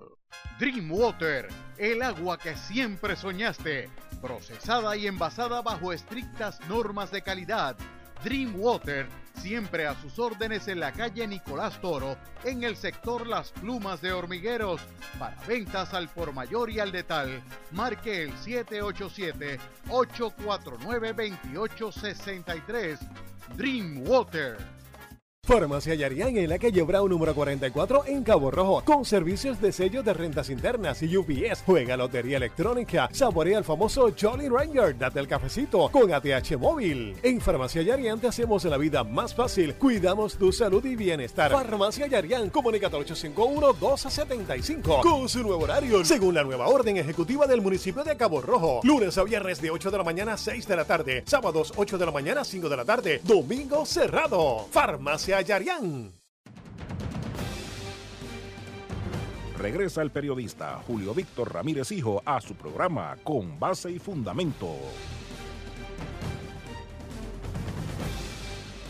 Dream Water, el agua que siempre soñaste, procesada y envasada bajo estrictas normas de calidad. Dream Water, siempre a sus órdenes en la calle Nicolás Toro, en el sector Las Plumas de Hormigueros. Para ventas al por mayor y al detal, marque el 787-849-2863. Dream Water. Farmacia Yarián en la calle Brown número 44 en Cabo Rojo, con servicios de sello de rentas internas y UPS. Juega lotería electrónica, saborea el famoso Jolly Ranger, date el cafecito con ATH móvil. En Farmacia Yarián te hacemos la vida más fácil, cuidamos tu salud y bienestar. Farmacia Yarián, comunícate al 851-1275 con su nuevo horario, según la nueva orden ejecutiva del municipio de Cabo Rojo. Lunes a viernes de 8 de la mañana a 6 de la tarde, sábados 8 de la mañana a 5 de la tarde, domingo cerrado. Farmacia Yarián. Regresa el periodista Julio Víctor Ramírez Hijo a su programa Con Base y Fundamento.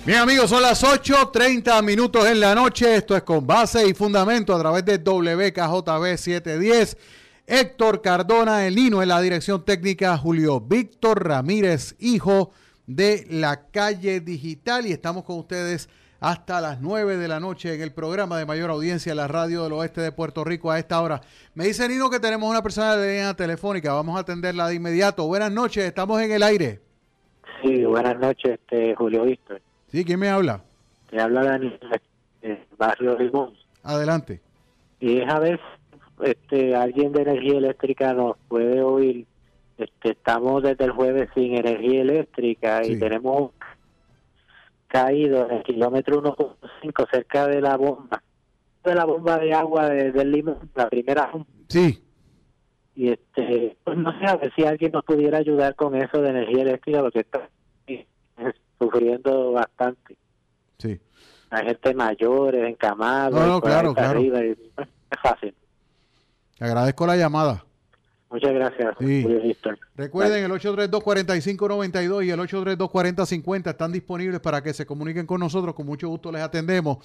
Bien amigos, son las 8.30 minutos en la noche. Esto es Con Base y Fundamento a través de WKJB 710. Héctor Cardona, el Nino en la dirección técnica, Julio Víctor Ramírez Hijo de la calle digital y estamos con ustedes hasta las 9 de la noche en el programa de mayor audiencia en la radio del oeste de Puerto Rico a esta hora. Me dice Nino que tenemos una persona de línea telefónica, vamos a atenderla de inmediato. Buenas noches, estamos en el aire. Sí, buenas noches, este, Julio Víctor. Sí, ¿quién me habla? Te habla Daniel, del barrio Limón. Adelante. Y es a ver, este, alguien de energía eléctrica nos puede oír. Este, estamos desde el jueves sin energía eléctrica y tenemos caído en el kilómetro 1.5 cerca de la bomba, de la bomba de agua de, del limón, la primera. Sí. Y este, pues no sé, a ver si alguien nos pudiera ayudar con eso de energía eléctrica, porque está sufriendo bastante. Sí. Hay gente mayor, encamados. No, no, claro, claro. es fácil. Agradezco la llamada. Muchas gracias. Recuerden, el 832-4592 y el 832-4050 están disponibles para que se comuniquen con nosotros. Con mucho gusto les atendemos.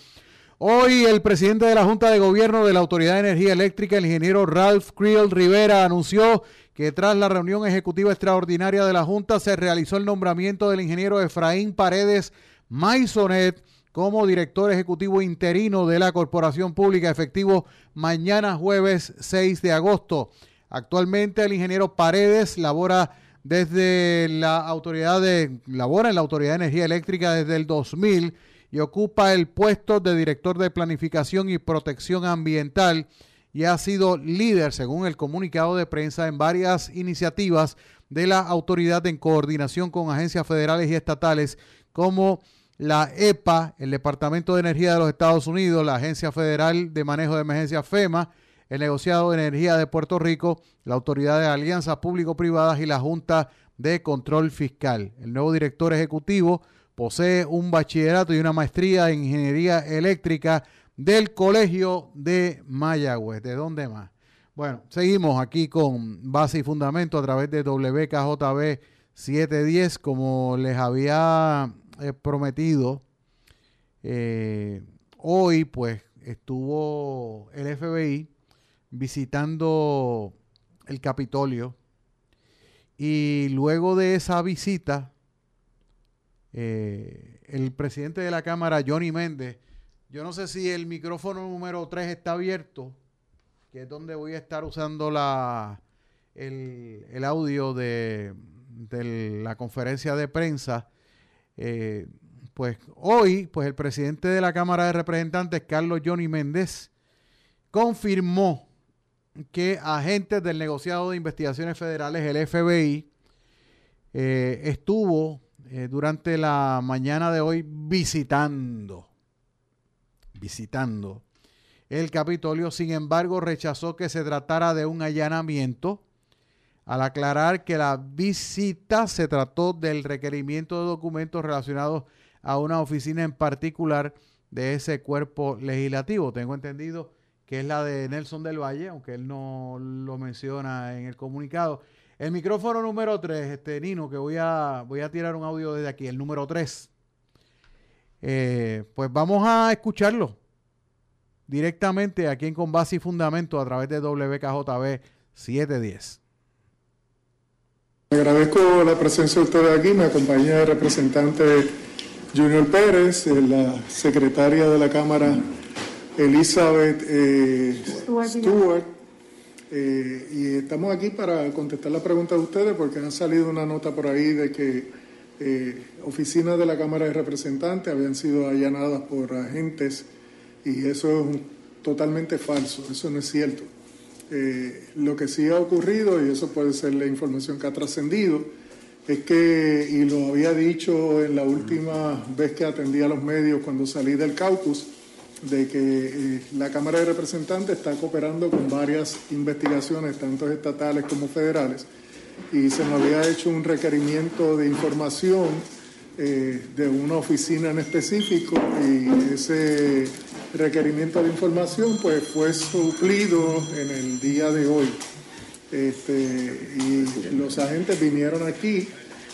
Hoy el presidente de la Junta de Gobierno de la Autoridad de Energía Eléctrica, el ingeniero Ralph Creel Rivera, anunció que tras la reunión ejecutiva extraordinaria de la Junta se realizó el nombramiento del ingeniero Efraín Paredes Maisonet como director ejecutivo interino de la Corporación Pública, efectivo mañana jueves 6 de agosto. Actualmente el ingeniero Paredes labora desde la autoridad de labora en la Autoridad de Energía Eléctrica desde el 2000 y ocupa el puesto de director de planificación y protección ambiental y ha sido líder, según el comunicado de prensa, en varias iniciativas de la autoridad en coordinación con agencias federales y estatales como la EPA, el Departamento de Energía de los Estados Unidos, la Agencia Federal de Manejo de Emergencias FEMA, el negociado de energía de Puerto Rico, la Autoridad de Alianzas Público-Privadas y la Junta de Control Fiscal. El nuevo director ejecutivo posee un bachillerato y una maestría en ingeniería eléctrica del Colegio de Mayagüez. ¿De dónde más? Bueno, seguimos aquí con base y fundamento a través de WKJB 710, como les había eh, prometido. Eh, hoy, pues, estuvo el FBI visitando el Capitolio y luego de esa visita, eh, el presidente de la Cámara, Johnny Méndez, Yo no sé si el micrófono número 3 está abierto, que es donde voy a estar usando la, el, audio de, la conferencia de prensa. Eh, pues hoy, pues el presidente de la Cámara de Representantes, Carlos Johnny Méndez, confirmó que agentes del negociado de investigaciones federales, el FBI, eh, estuvo eh, durante la mañana de hoy visitando, visitando el Capitolio. Sin embargo, rechazó que se tratara de un allanamiento al aclarar que la visita se trató del requerimiento de documentos relacionados a una oficina en particular de ese cuerpo legislativo. Tengo entendido que es la de Nelson del Valle, aunque él no lo menciona en el comunicado. El micrófono número 3, este Nino, que voy a, voy a tirar un audio desde aquí, el número 3. Eh, pues vamos a escucharlo directamente aquí en Con Base y Fundamento a través de WKJB 710. Agradezco la presencia de ustedes aquí, me acompaña el representante Junior Pérez, la secretaria de la Cámara Elizabeth eh, Stewart eh, y estamos aquí para contestar la pregunta de ustedes porque han salido una nota por ahí de que eh, oficinas de la Cámara de Representantes habían sido allanadas por agentes y eso es totalmente falso, eso no es cierto. Eh, lo que sí ha ocurrido, y eso puede ser la información que ha trascendido, es que, y lo había dicho en la última vez que atendí a los medios cuando salí del caucus, de que eh, la Cámara de Representantes está cooperando con varias investigaciones, tanto estatales como federales, y se me había hecho un requerimiento de información eh, de una oficina en específico y ese requerimiento de información pues fue suplido en el día de hoy. Este, y los agentes vinieron aquí,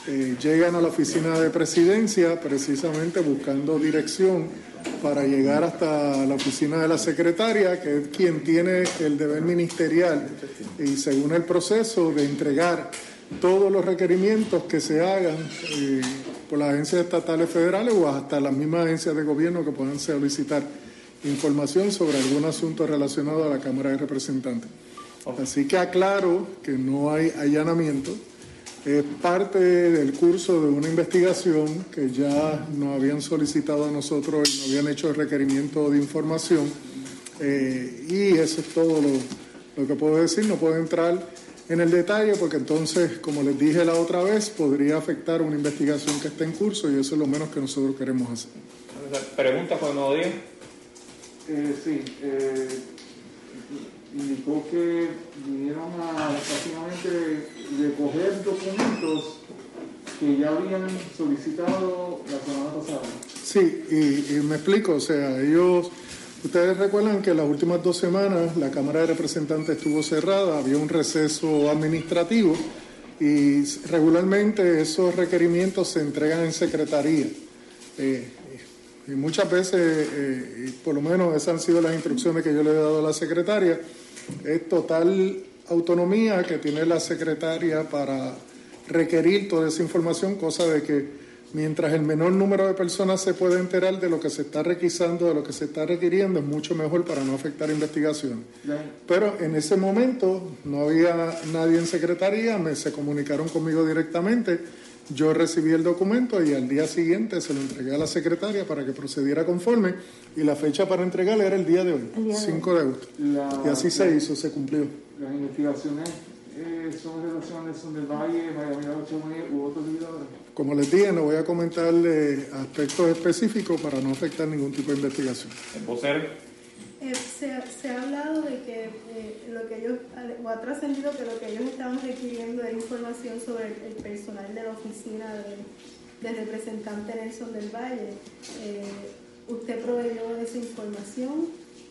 eh, llegan a la oficina de presidencia precisamente buscando dirección para llegar hasta la oficina de la secretaria, que es quien tiene el deber ministerial. Y según el proceso de entregar todos los requerimientos que se hagan eh, por las agencias estatales federales o hasta las mismas agencias de gobierno que puedan solicitar información sobre algún asunto relacionado a la Cámara de Representantes. Así que aclaro que no hay allanamiento es parte del curso de una investigación que ya nos habían solicitado a nosotros y nos habían hecho el requerimiento de información. Eh, y eso es todo lo, que puedo decir. No puedo entrar en el detalle porque entonces, como les dije la otra vez, podría afectar una investigación que está en curso y eso es lo menos que nosotros queremos hacer. ¿Preguntas por el nuevo día? Eh, sí. Eh, indicó que vinieron a básicamente recoger documentos que ya habían solicitado la semana pasada. Sí, y, me explico, o sea, ellos, ustedes recuerdan que las últimas dos semanas la Cámara de Representantes estuvo cerrada, había un receso administrativo y regularmente esos requerimientos se entregan en secretaría. Eh, y muchas veces, eh, por lo menos esas han sido las instrucciones que yo le he dado a la secretaria, es total autonomía que tiene la secretaria para requerir toda esa información, cosa de que mientras el menor número de personas se pueda enterar de lo que se está requisando, de lo que se está requiriendo, es mucho mejor para no afectar investigación. Pero en ese momento no había nadie en secretaría, me, se comunicaron conmigo directamente, yo recibí el documento y al día siguiente se lo entregué a la secretaria para que procediera conforme y la fecha para entregarle era el día de hoy, 5 de agosto. y así se hizo, se cumplió. Las investigaciones eh, son relaciones son del Valle, Miami, u otros lugares. Como les dije, no voy a comentarle aspectos específicos para no afectar ningún tipo de investigación. Eh, se, se, ha hablado de que eh, lo que ellos, o ha trascendido que lo que ellos estaban requiriendo era información sobre el, personal de la oficina de, del representante Nelson del Valle. Eh, ¿Usted proveyó esa información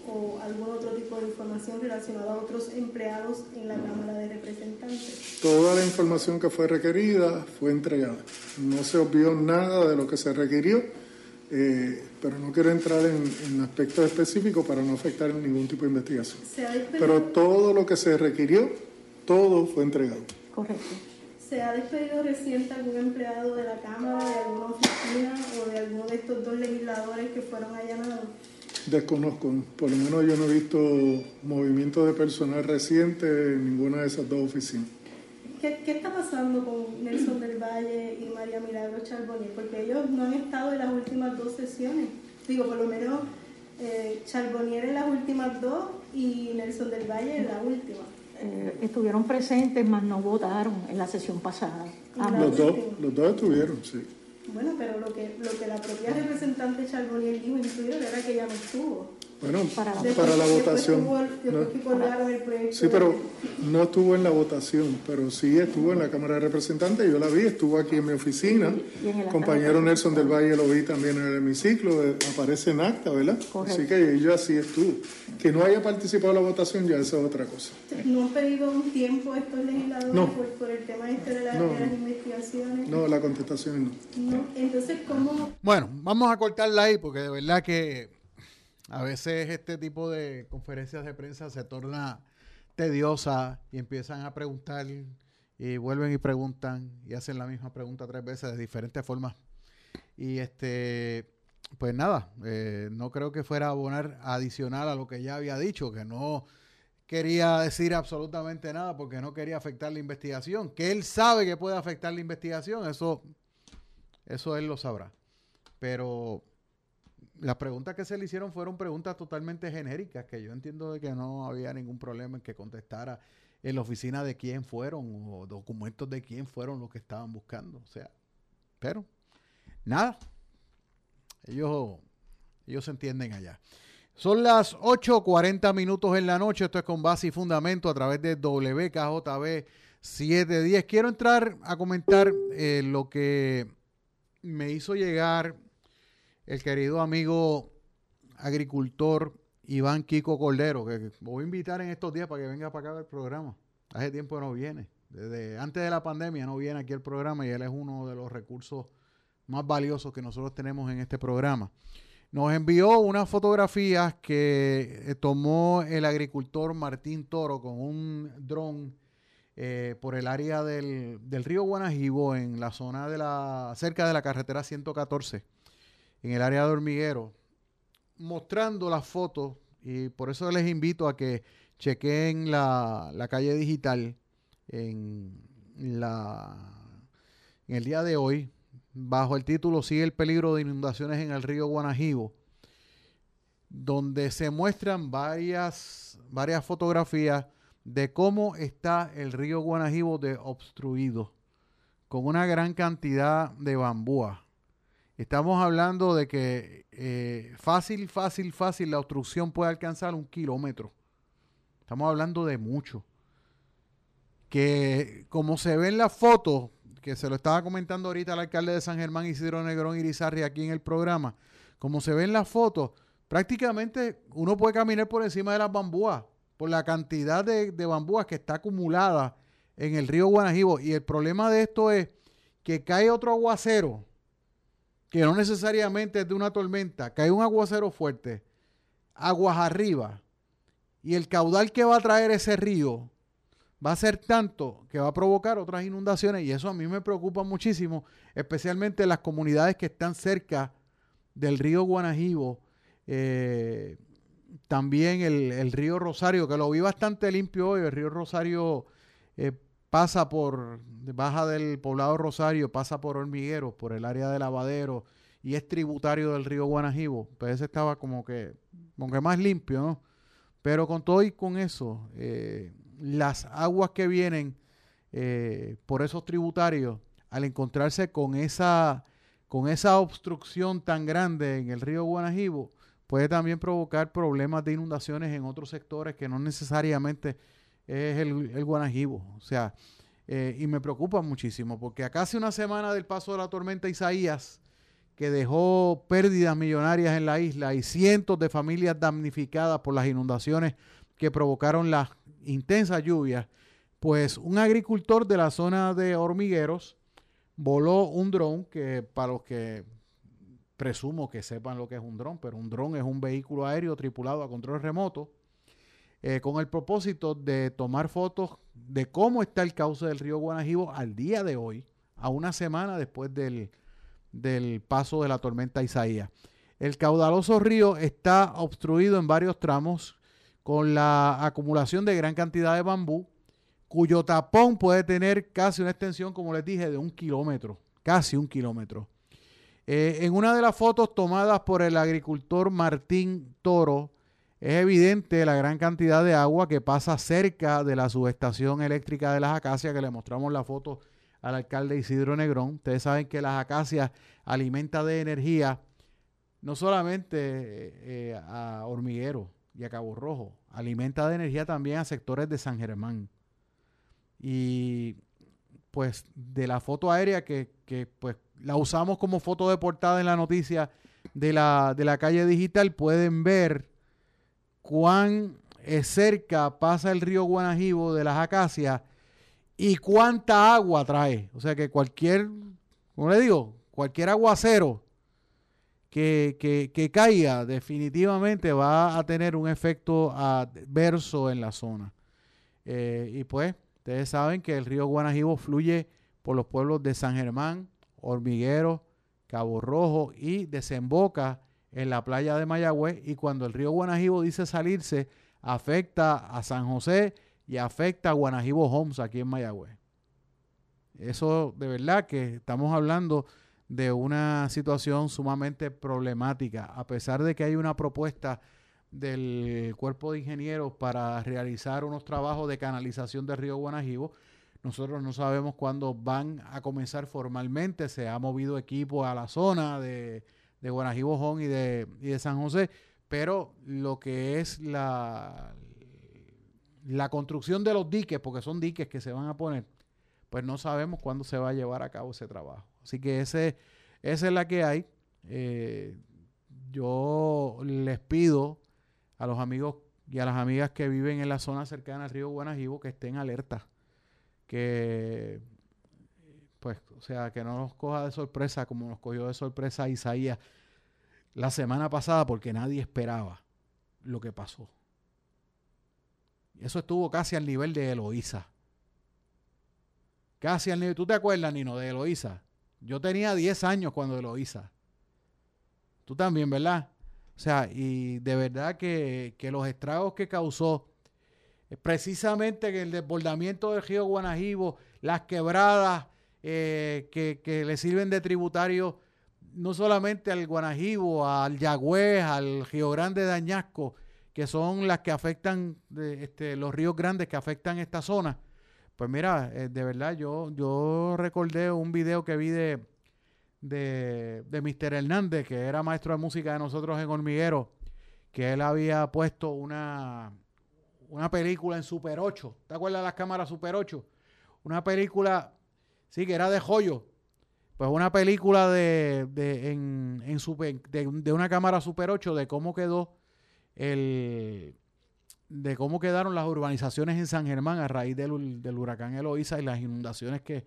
o algún otro tipo de información relacionada a otros empleados en la Cámara de Representantes? Toda la información que fue requerida fue entregada. No se obvió nada de lo que se requirió eh, pero no quiero entrar en, aspectos específicos para no afectar en ningún tipo de investigación. Pero todo lo que se requirió, todo fue entregado. Correcto. ¿Se ha despedido reciente algún empleado de la Cámara, de alguna oficina o de alguno de estos dos legisladores que fueron allanados? Desconozco. Por lo menos yo no he visto movimiento de personal reciente en ninguna de esas dos oficinas. ¿Qué, está pasando con Nelson del Valle y María Milagro Charbonnier? Porque ellos no han estado en las últimas dos sesiones. Digo, por lo menos eh, Charbonnier en las últimas dos y Nelson del Valle en la última. Eh, estuvieron presentes, mas no votaron en la sesión pasada. Los dos, los dos estuvieron, sí. Bueno, pero lo que, lo que la propia representante Charbonnier dijo en era que ella no estuvo. Bueno, para la, votación. sí, pero no estuvo en la votación, pero sí estuvo en la Cámara de Representantes. Yo la vi, estuvo aquí en mi oficina. Compañero Nelson del Valle lo vi también en el hemiciclo, eh, aparece en acta, ¿verdad? Así que ella sí estuvo. Que no haya participado en la votación ya eso es otra cosa. ¿No han pedido un tiempo estos legisladores por, el tema este de, las investigaciones? No, la contestación no. no. Entonces, ¿cómo...? Bueno, vamos a cortarla ahí porque de verdad que a veces este tipo de conferencias de prensa se torna tediosa y empiezan a preguntar y vuelven y preguntan y hacen la misma pregunta tres veces de diferentes formas. Y este, pues nada, eh, no creo que fuera a abonar adicional a lo que ya había dicho, que no quería decir absolutamente nada porque no quería afectar la investigación, que él sabe que puede afectar la investigación, eso, eso él lo sabrá. Pero las preguntas que se le hicieron fueron preguntas totalmente genéricas, que yo entiendo de que no había ningún problema en que contestara en la oficina de quién fueron o documentos de quién fueron los que estaban buscando. O sea, pero nada, ellos, ellos se entienden allá. Son las 8.40 minutos en la noche, esto es con base y fundamento a través de WKJB 710. Quiero entrar a comentar eh, lo que me hizo llegar el querido amigo agricultor Iván Kiko Cordero, que voy a invitar en estos días para que venga para acá el programa. Hace tiempo no viene. Desde antes de la pandemia no viene aquí el programa y él es uno de los recursos más valiosos que nosotros tenemos en este programa. Nos envió unas fotografías que eh, tomó el agricultor Martín Toro con un dron eh, por el área del, del, río Guanajibo en la zona de la cerca de la carretera 114 en el área de hormiguero, mostrando las fotos, y por eso les invito a que chequen la, la calle digital en, la, en el día de hoy, bajo el título Sigue el peligro de inundaciones en el río Guanajibo, donde se muestran varias, varias fotografías de cómo está el río Guanajibo de obstruido, con una gran cantidad de bambúa. Estamos hablando de que eh, fácil, fácil, fácil la obstrucción puede alcanzar un kilómetro. Estamos hablando de mucho. Que como se ve en la foto, que se lo estaba comentando ahorita el alcalde de San Germán, Isidro Negrón Irizarri, aquí en el programa, como se ve en la foto, prácticamente uno puede caminar por encima de las bambúas, por la cantidad de, de bambúas que está acumulada en el río Guanajibo. Y el problema de esto es que cae otro aguacero que no necesariamente es de una tormenta, cae un aguacero fuerte, aguas arriba, y el caudal que va a traer ese río va a ser tanto que va a provocar otras inundaciones, y eso a mí me preocupa muchísimo, especialmente las comunidades que están cerca del río Guanajibo, eh, también el, río Rosario, que lo vi bastante limpio hoy, el río Rosario eh, pasa por, baja del poblado Rosario, pasa por Hormigueros, por el área de Lavadero y es tributario del río Guanajibo. Pues ese estaba como que, más limpio, ¿no? Pero con todo y con eso, eh, las aguas que vienen eh, por esos tributarios, al encontrarse con esa, con esa obstrucción tan grande en el río Guanajibo, puede también provocar problemas de inundaciones en otros sectores que no necesariamente es el, el Guanajibo. O sea, eh, y me preocupa muchísimo porque a casi una semana del paso de la tormenta Isaías, que dejó pérdidas millonarias en la isla y cientos de familias damnificadas por las inundaciones que provocaron las intensas lluvias, pues un agricultor de la zona de hormigueros voló un dron que para los que presumo que sepan lo que es un dron, pero un dron es un vehículo aéreo tripulado a control remoto eh, con el propósito de tomar fotos de cómo está el cauce del río Guanajibo al día de hoy, a una semana después del, paso de la tormenta Isaías. el caudaloso río está obstruido en varios tramos con la acumulación de gran cantidad de bambú, cuyo tapón puede tener casi una extensión, como les dije, de un kilómetro, casi un kilómetro. Eh, en una de las fotos tomadas por el agricultor Martín Toro, es evidente la gran cantidad de agua que pasa cerca de la subestación eléctrica de las acacias, que le mostramos la foto al alcalde Isidro Negrón. Ustedes saben que las acacias alimentan de energía no solamente eh, a Hormiguero y a Cabo Rojo, alimenta de energía también a sectores de San Germán. Y pues de la foto aérea que, que pues la usamos como foto de portada en la noticia de la, de la calle digital, pueden ver cuán eh, cerca pasa el río Guanajibo de las acacias y cuánta agua trae. O sea que cualquier, como le digo, cualquier aguacero que, que, caiga definitivamente va a tener un efecto adverso en la zona. Eh, y pues, ustedes saben que el río Guanajibo fluye por los pueblos de San Germán, Hormiguero, Cabo Rojo y desemboca en la playa de Mayagüez y cuando el río Guanajibo dice salirse, afecta a San José y afecta a Guanajibo Homes aquí en Mayagüez. Eso de verdad que estamos hablando de una situación sumamente problemática, a pesar de que hay una propuesta del cuerpo de ingenieros para realizar unos trabajos de canalización del río Guanajibo. Nosotros no sabemos cuándo van a comenzar formalmente. Se ha movido equipo a la zona de, de Guanajibojón y de, y de San José, pero lo que es la, la construcción de los diques, porque son diques que se van a poner, pues no sabemos cuándo se va a llevar a cabo ese trabajo. Así que ese, esa es la que hay. Eh, yo les pido a los amigos y a las amigas que viven en la zona cercana al río Guanajibo que estén alertas, que pues, o sea, que no nos coja de sorpresa como nos cogió de sorpresa Isaías la semana pasada porque nadie esperaba lo que pasó. Eso estuvo casi al nivel de Eloísa. Casi al nivel. ¿Tú te acuerdas, Nino, de Eloísa? Yo tenía 10 años cuando Eloísa. Tú también, ¿verdad? O sea, y de verdad que, que los estragos que causó, eh, precisamente el desbordamiento del río Guanajibo, las quebradas, eh, que, le sirven de tributario no solamente al Guanajibo, al Yagüez, al Río Grande de Añasco, que son las que afectan, este, los ríos grandes que afectan esta zona. Pues mira, eh, de verdad, yo, yo recordé un video que vi de, de, Mr. Hernández, que era maestro de música de nosotros en Hormiguero, que él había puesto una, una película en Super 8. ¿Te acuerdas de las cámaras Super 8? Una película Sí, que era de joyo. Pues una película de, de, en, en super, de, una cámara Super 8 de cómo quedó el de cómo quedaron las urbanizaciones en San Germán a raíz del, del huracán Eloísa y las inundaciones que,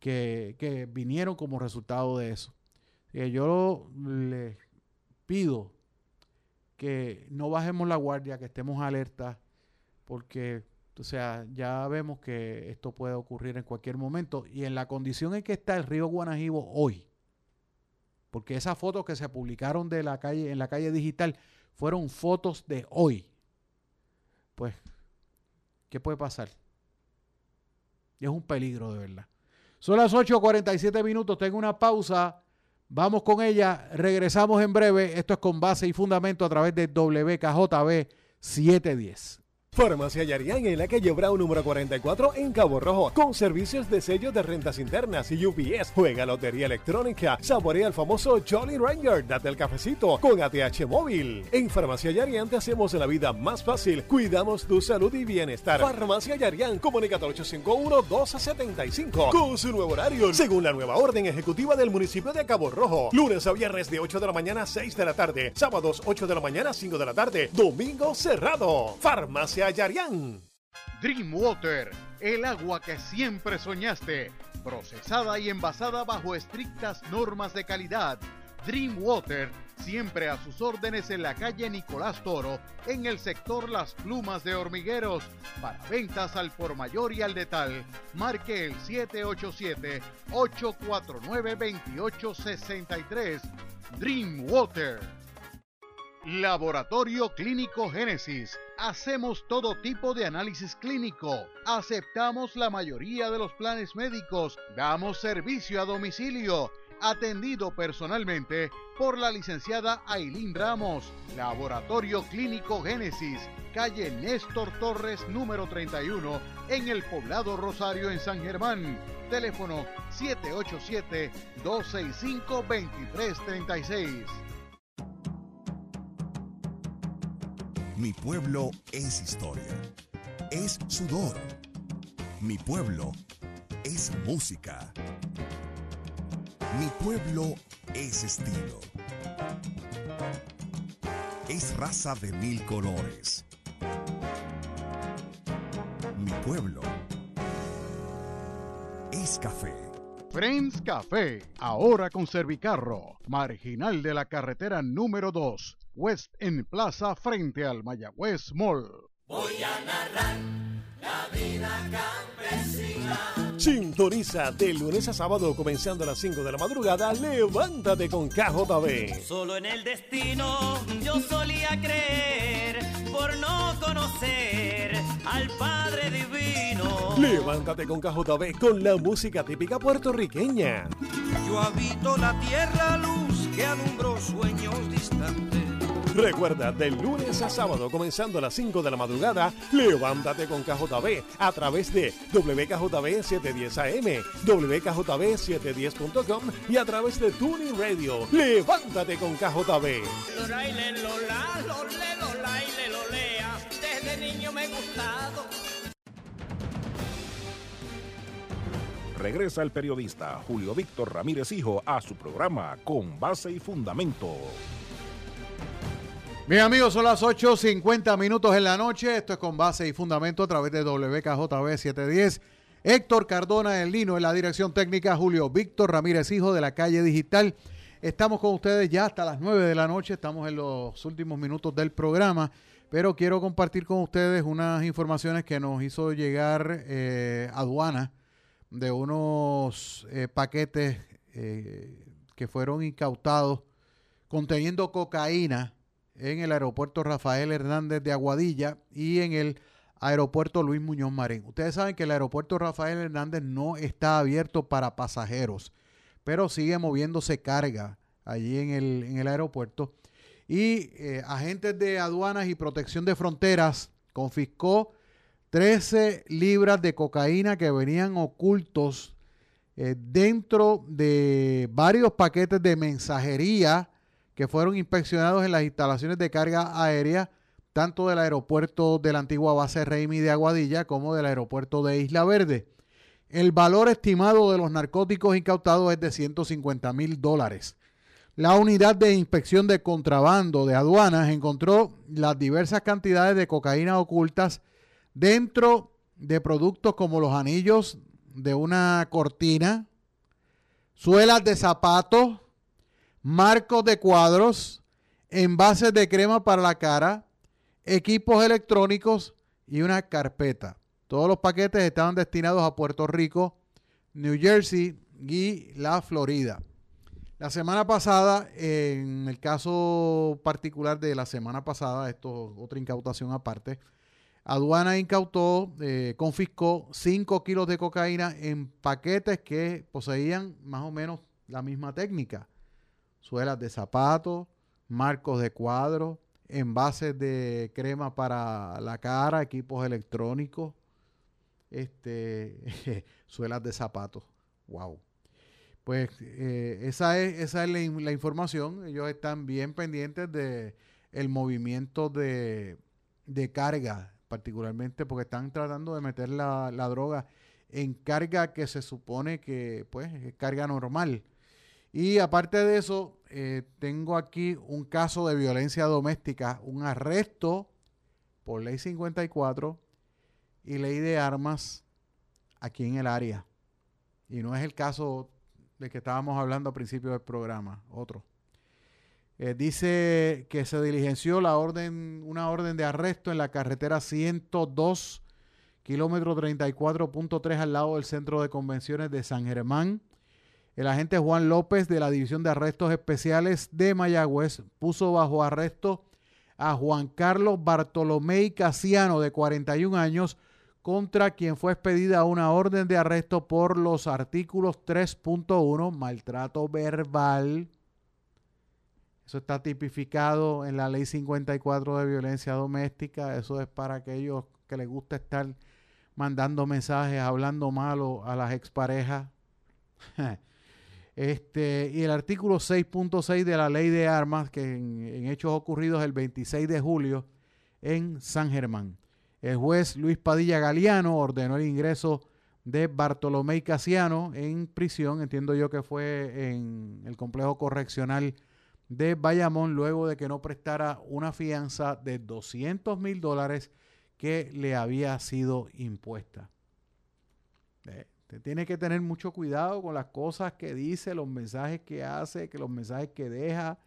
que, que, vinieron como resultado de eso. Y yo les pido que no bajemos la guardia, que estemos alertas, porque o sea, ya vemos que esto puede ocurrir en cualquier momento. Y en la condición en que está el río Guanajibo hoy, porque esas fotos que se publicaron de la calle, en la calle digital fueron fotos de hoy. Pues, ¿qué puede pasar? Es un peligro de verdad. Son las 8.47 minutos, tengo una pausa. Vamos con ella, regresamos en breve. Esto es con base y fundamento a través de WKJB 710. Farmacia Yarián en la calle Brown número 44 en Cabo Rojo, con servicios de sello de rentas internas y UPS. Juega lotería electrónica, saborea el famoso Jolly Ranger, date el cafecito con ATH móvil. En Farmacia Yarián te hacemos la vida más fácil, cuidamos tu salud y bienestar. Farmacia Yarián, comunicate 851-1275 con su nuevo horario, según la nueva orden ejecutiva del municipio de Cabo Rojo. Lunes a viernes de 8 de la mañana a 6 de la tarde, sábados 8 de la mañana a 5 de la tarde, domingo cerrado. Farmacia Dream Dreamwater, el agua que siempre soñaste, procesada y envasada bajo estrictas normas de calidad. Dreamwater, siempre a sus órdenes en la calle Nicolás Toro, en el sector Las Plumas de Hormigueros. Para ventas al por mayor y al detal, marque el 787-849-2863. Dreamwater. Laboratorio Clínico Génesis. Hacemos todo tipo de análisis clínico. Aceptamos la mayoría de los planes médicos. Damos servicio a domicilio. Atendido personalmente por la licenciada Ailín Ramos. Laboratorio Clínico Génesis. Calle Néstor Torres número 31 en el poblado Rosario en San Germán. Teléfono 787-265-2336. Mi pueblo es historia. Es sudor. Mi pueblo es música. Mi pueblo es estilo. Es raza de mil colores. Mi pueblo es café. Friends Café, ahora con Servicarro, marginal de la carretera número 2 West en Plaza frente al Mayagüez Mall. Voy a narrar la vida campesina. Sintoniza de lunes a sábado comenzando a las 5 de la madrugada. Levántate con KJB. Solo en el destino yo solía creer por no conocer al Padre Divino. Levántate con KJB con la música típica puertorriqueña. Yo habito la tierra luz que alumbró sueños distantes Recuerda, de lunes a sábado, comenzando a las 5 de la madrugada, levántate con KJB a través de WKJB 710 AM, WKJB710.com y a través de Tuning Radio. Levántate con KJB. Desde niño me he gustado. Regresa el periodista Julio Víctor Ramírez Hijo a su programa Con Base y Fundamento. Bien amigos, son las 8.50 minutos en la noche. Esto es con base y fundamento a través de WKJB 710. Héctor Cardona en Lino en la dirección técnica, Julio Víctor Ramírez Hijo de la calle digital. Estamos con ustedes ya hasta las 9 de la noche, estamos en los últimos minutos del programa, pero quiero compartir con ustedes unas informaciones que nos hizo llegar eh, aduana de unos eh, paquetes eh, que fueron incautados conteniendo cocaína en el aeropuerto Rafael Hernández de Aguadilla y en el aeropuerto Luis Muñoz Marín. Ustedes saben que el aeropuerto Rafael Hernández no está abierto para pasajeros, pero sigue moviéndose carga allí en el, en el aeropuerto. Y eh, agentes de aduanas y protección de fronteras confiscó 13 libras de cocaína que venían ocultos eh, dentro de varios paquetes de mensajería que fueron inspeccionados en las instalaciones de carga aérea, tanto del aeropuerto de la antigua base Reimi de Aguadilla como del aeropuerto de Isla Verde. El valor estimado de los narcóticos incautados es de 150 mil dólares. La unidad de inspección de contrabando de aduanas encontró las diversas cantidades de cocaína ocultas dentro de productos como los anillos de una cortina, suelas de zapatos, marcos de cuadros, envases de crema para la cara, equipos electrónicos y una carpeta. Todos los paquetes estaban destinados a Puerto Rico, New Jersey y la Florida. La semana pasada, en el caso particular de la semana pasada, esto es otra incautación aparte, aduana incautó, eh, confiscó 5 kilos de cocaína en paquetes que poseían más o menos la misma técnica suelas de zapatos, marcos de cuadros, envases de crema para la cara, equipos electrónicos, este, suelas de zapatos. Wow. Pues eh, esa es, esa es la, información. Ellos están bien pendientes de movimiento de, de carga, particularmente porque están tratando de meter la, la droga en carga que se supone que pues es carga normal y aparte de eso, eh, tengo aquí un caso de violencia doméstica, un arresto por ley 54 y ley de armas aquí en el área. Y no es el caso de que estábamos hablando al principio del programa, otro. Eh, dice que se diligenció la orden, una orden de arresto en la carretera 102, kilómetro 34.3 al lado del centro de convenciones de San Germán el agente Juan López de la División de Arrestos Especiales de Mayagüez puso bajo arresto a Juan Carlos Bartolomé Casiano, de 41 años, contra quien fue expedida una orden de arresto por los artículos 3.1, maltrato verbal. Eso está tipificado en la ley 54 de violencia doméstica. Eso es para aquellos que les gusta estar mandando mensajes, hablando malo a las exparejas. Este, y el artículo 6.6 de la ley de armas, que en, hechos ocurridos el 26 de julio en San Germán. El juez Luis Padilla Galeano ordenó el ingreso de Bartolomé Casiano en prisión, entiendo yo que fue en el complejo correccional de Bayamón, luego de que no prestara una fianza de 200 mil dólares que le había sido impuesta. Usted tiene que tener mucho cuidado con las cosas que dice, los mensajes que hace, que los mensajes que deja.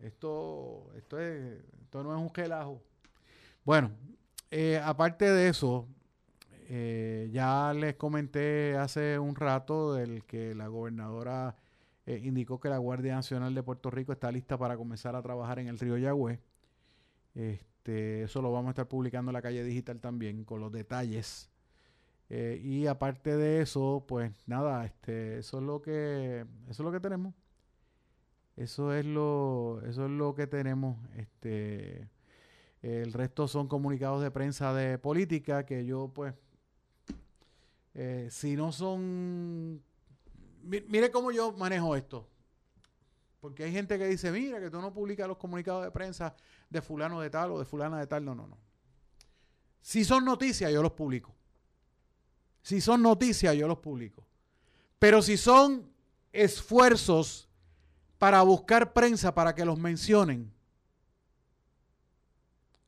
esto, esto, esto no es un relajo. Bueno, eh, aparte de eso, eh, ya les comenté hace un rato del que la gobernadora eh, indicó que la Guardia Nacional de Puerto Rico está lista para comenzar a trabajar en el río Yagüe. Este, eso lo vamos a estar publicando en la calle digital también con los detalles eh, y aparte de eso, pues nada, este, eso es lo que, eso es lo que tenemos. Eso es lo, eso es lo que tenemos. Este, el resto son comunicados de prensa de política que yo, pues, eh, si no son, mire cómo yo manejo esto. Porque hay gente que dice, mira, que tú no publicas los comunicados de prensa de fulano de tal o de fulana de tal. No, no, no. Si son noticias, yo los publico. Si son noticias, yo los publico. Pero si son esfuerzos para buscar prensa para que los mencionen,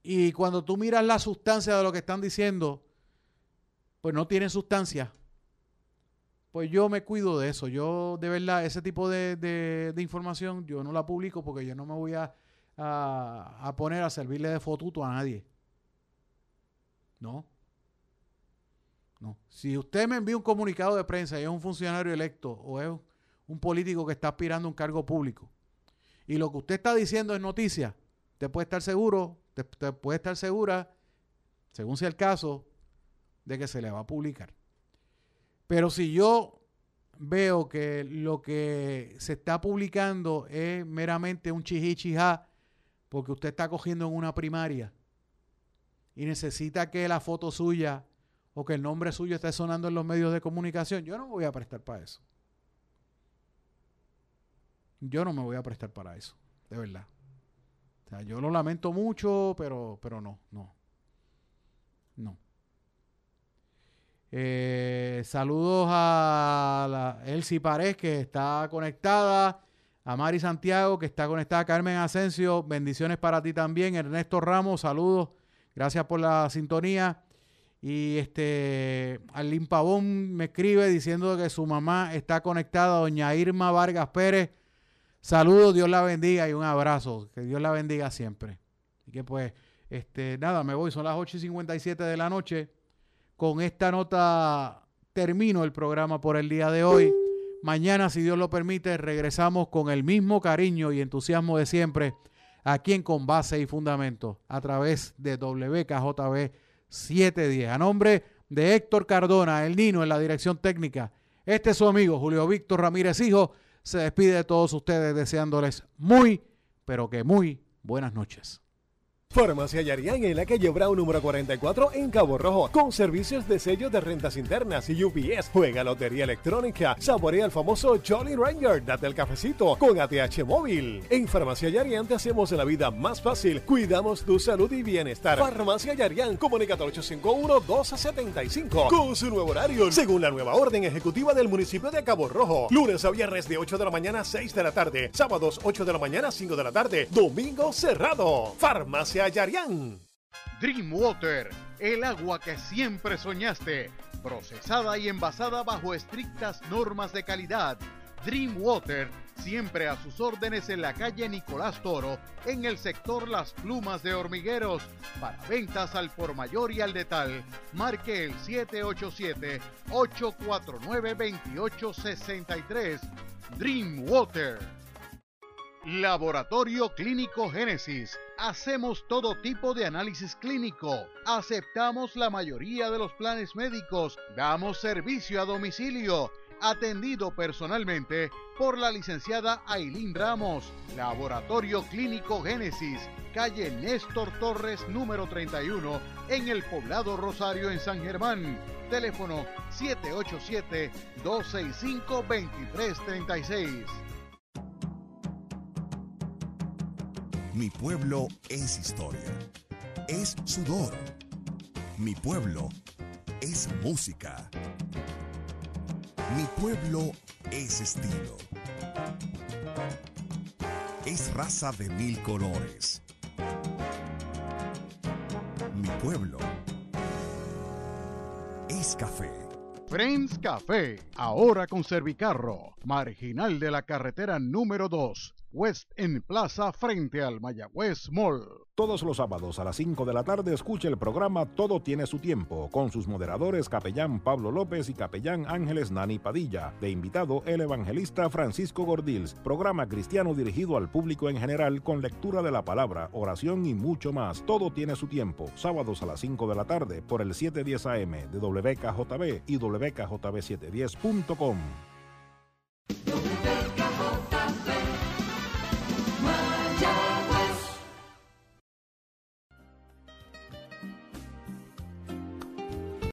y cuando tú miras la sustancia de lo que están diciendo, pues no tienen sustancia, pues yo me cuido de eso. Yo, de verdad, ese tipo de, información, yo no la publico porque yo no me voy a, a poner a servirle de fotuto a nadie. No. Si usted me envía un comunicado de prensa y es un funcionario electo o es un político que está aspirando a un cargo público y lo que usted está diciendo es noticia, usted puede estar seguro, usted puede estar segura, según sea el caso, de que se le va a publicar. Pero si yo veo que lo que se está publicando es meramente un chihichijá porque usted está cogiendo en una primaria y necesita que la foto suya o que el nombre suyo esté sonando en los medios de comunicación, yo no me voy a prestar para eso. Yo no me voy a prestar para eso, de verdad. O sea, yo lo lamento mucho, pero, pero no, no. No. Eh, saludos a la Elsie Pared, que está conectada. A Mari Santiago, que está conectada. Carmen Asensio, bendiciones para ti también. Ernesto Ramos, saludos. Gracias por la sintonía. Y este, Alín Pavón me escribe diciendo que su mamá está conectada, doña Irma Vargas Pérez. Saludos, Dios la bendiga y un abrazo. Que Dios la bendiga siempre. Y que pues, este, nada, me voy. Son las 8 y 57 de la noche. Con esta nota termino el programa por el día de hoy. Mañana, si Dios lo permite, regresamos con el mismo cariño y entusiasmo de siempre aquí en Con Base y Fundamento a través de WKJB 710. A nombre de Héctor Cardona, el Nino en la dirección técnica, este es su amigo Julio Víctor Ramírez Hijo. Se despide de todos ustedes deseándoles muy, pero que muy buenas noches. Farmacia Yarián en la calle Brown número 44 en Cabo Rojo, con servicios de sello de rentas internas y UPS. Juega lotería electrónica, saborea el famoso Jolly Ranger, date el cafecito con ATH móvil. En Farmacia Yarián te hacemos la vida más fácil, cuidamos tu salud y bienestar. Farmacia Yarián, comunicate al 851-1275 con su nuevo horario, según la nueva orden ejecutiva del municipio de Cabo Rojo. Lunes a viernes de 8 de la mañana a 6 de la tarde, sábados 8 de la mañana a 5 de la tarde, domingo cerrado. Farmacia Yarián. Dreamwater, el agua que siempre soñaste, procesada y envasada bajo estrictas normas de calidad. Dreamwater, siempre a sus órdenes en la calle Nicolás Toro, en el sector Las Plumas de Hormigueros. Para ventas al por mayor y al detal, marque el 787-849-2863. Dreamwater. Laboratorio Clínico Génesis. Hacemos todo tipo de análisis clínico. Aceptamos la mayoría de los planes médicos. Damos servicio a domicilio. Atendido personalmente por la licenciada Ailín Ramos. Laboratorio Clínico Génesis. Calle Néstor Torres número 31 en el poblado Rosario en San Germán. Teléfono 787-265-2336. Mi pueblo es historia. Es sudor. Mi pueblo es música. Mi pueblo es estilo. Es raza de mil colores. Mi pueblo es café. Friends Café, ahora con Servicarro, marginal de la carretera número 2 West en Plaza frente al Mayagüez Mall. Todos los sábados a las 5 de la tarde escuche el programa Todo tiene su tiempo con sus moderadores capellán Pablo López y capellán Ángeles Nani Padilla. De invitado el evangelista Francisco Gordils, programa cristiano dirigido al público en general con lectura de la palabra, oración y mucho más. Todo tiene su tiempo. Sábados a las 5 de la tarde por el 710 AM de WKJB y WKJB710.com.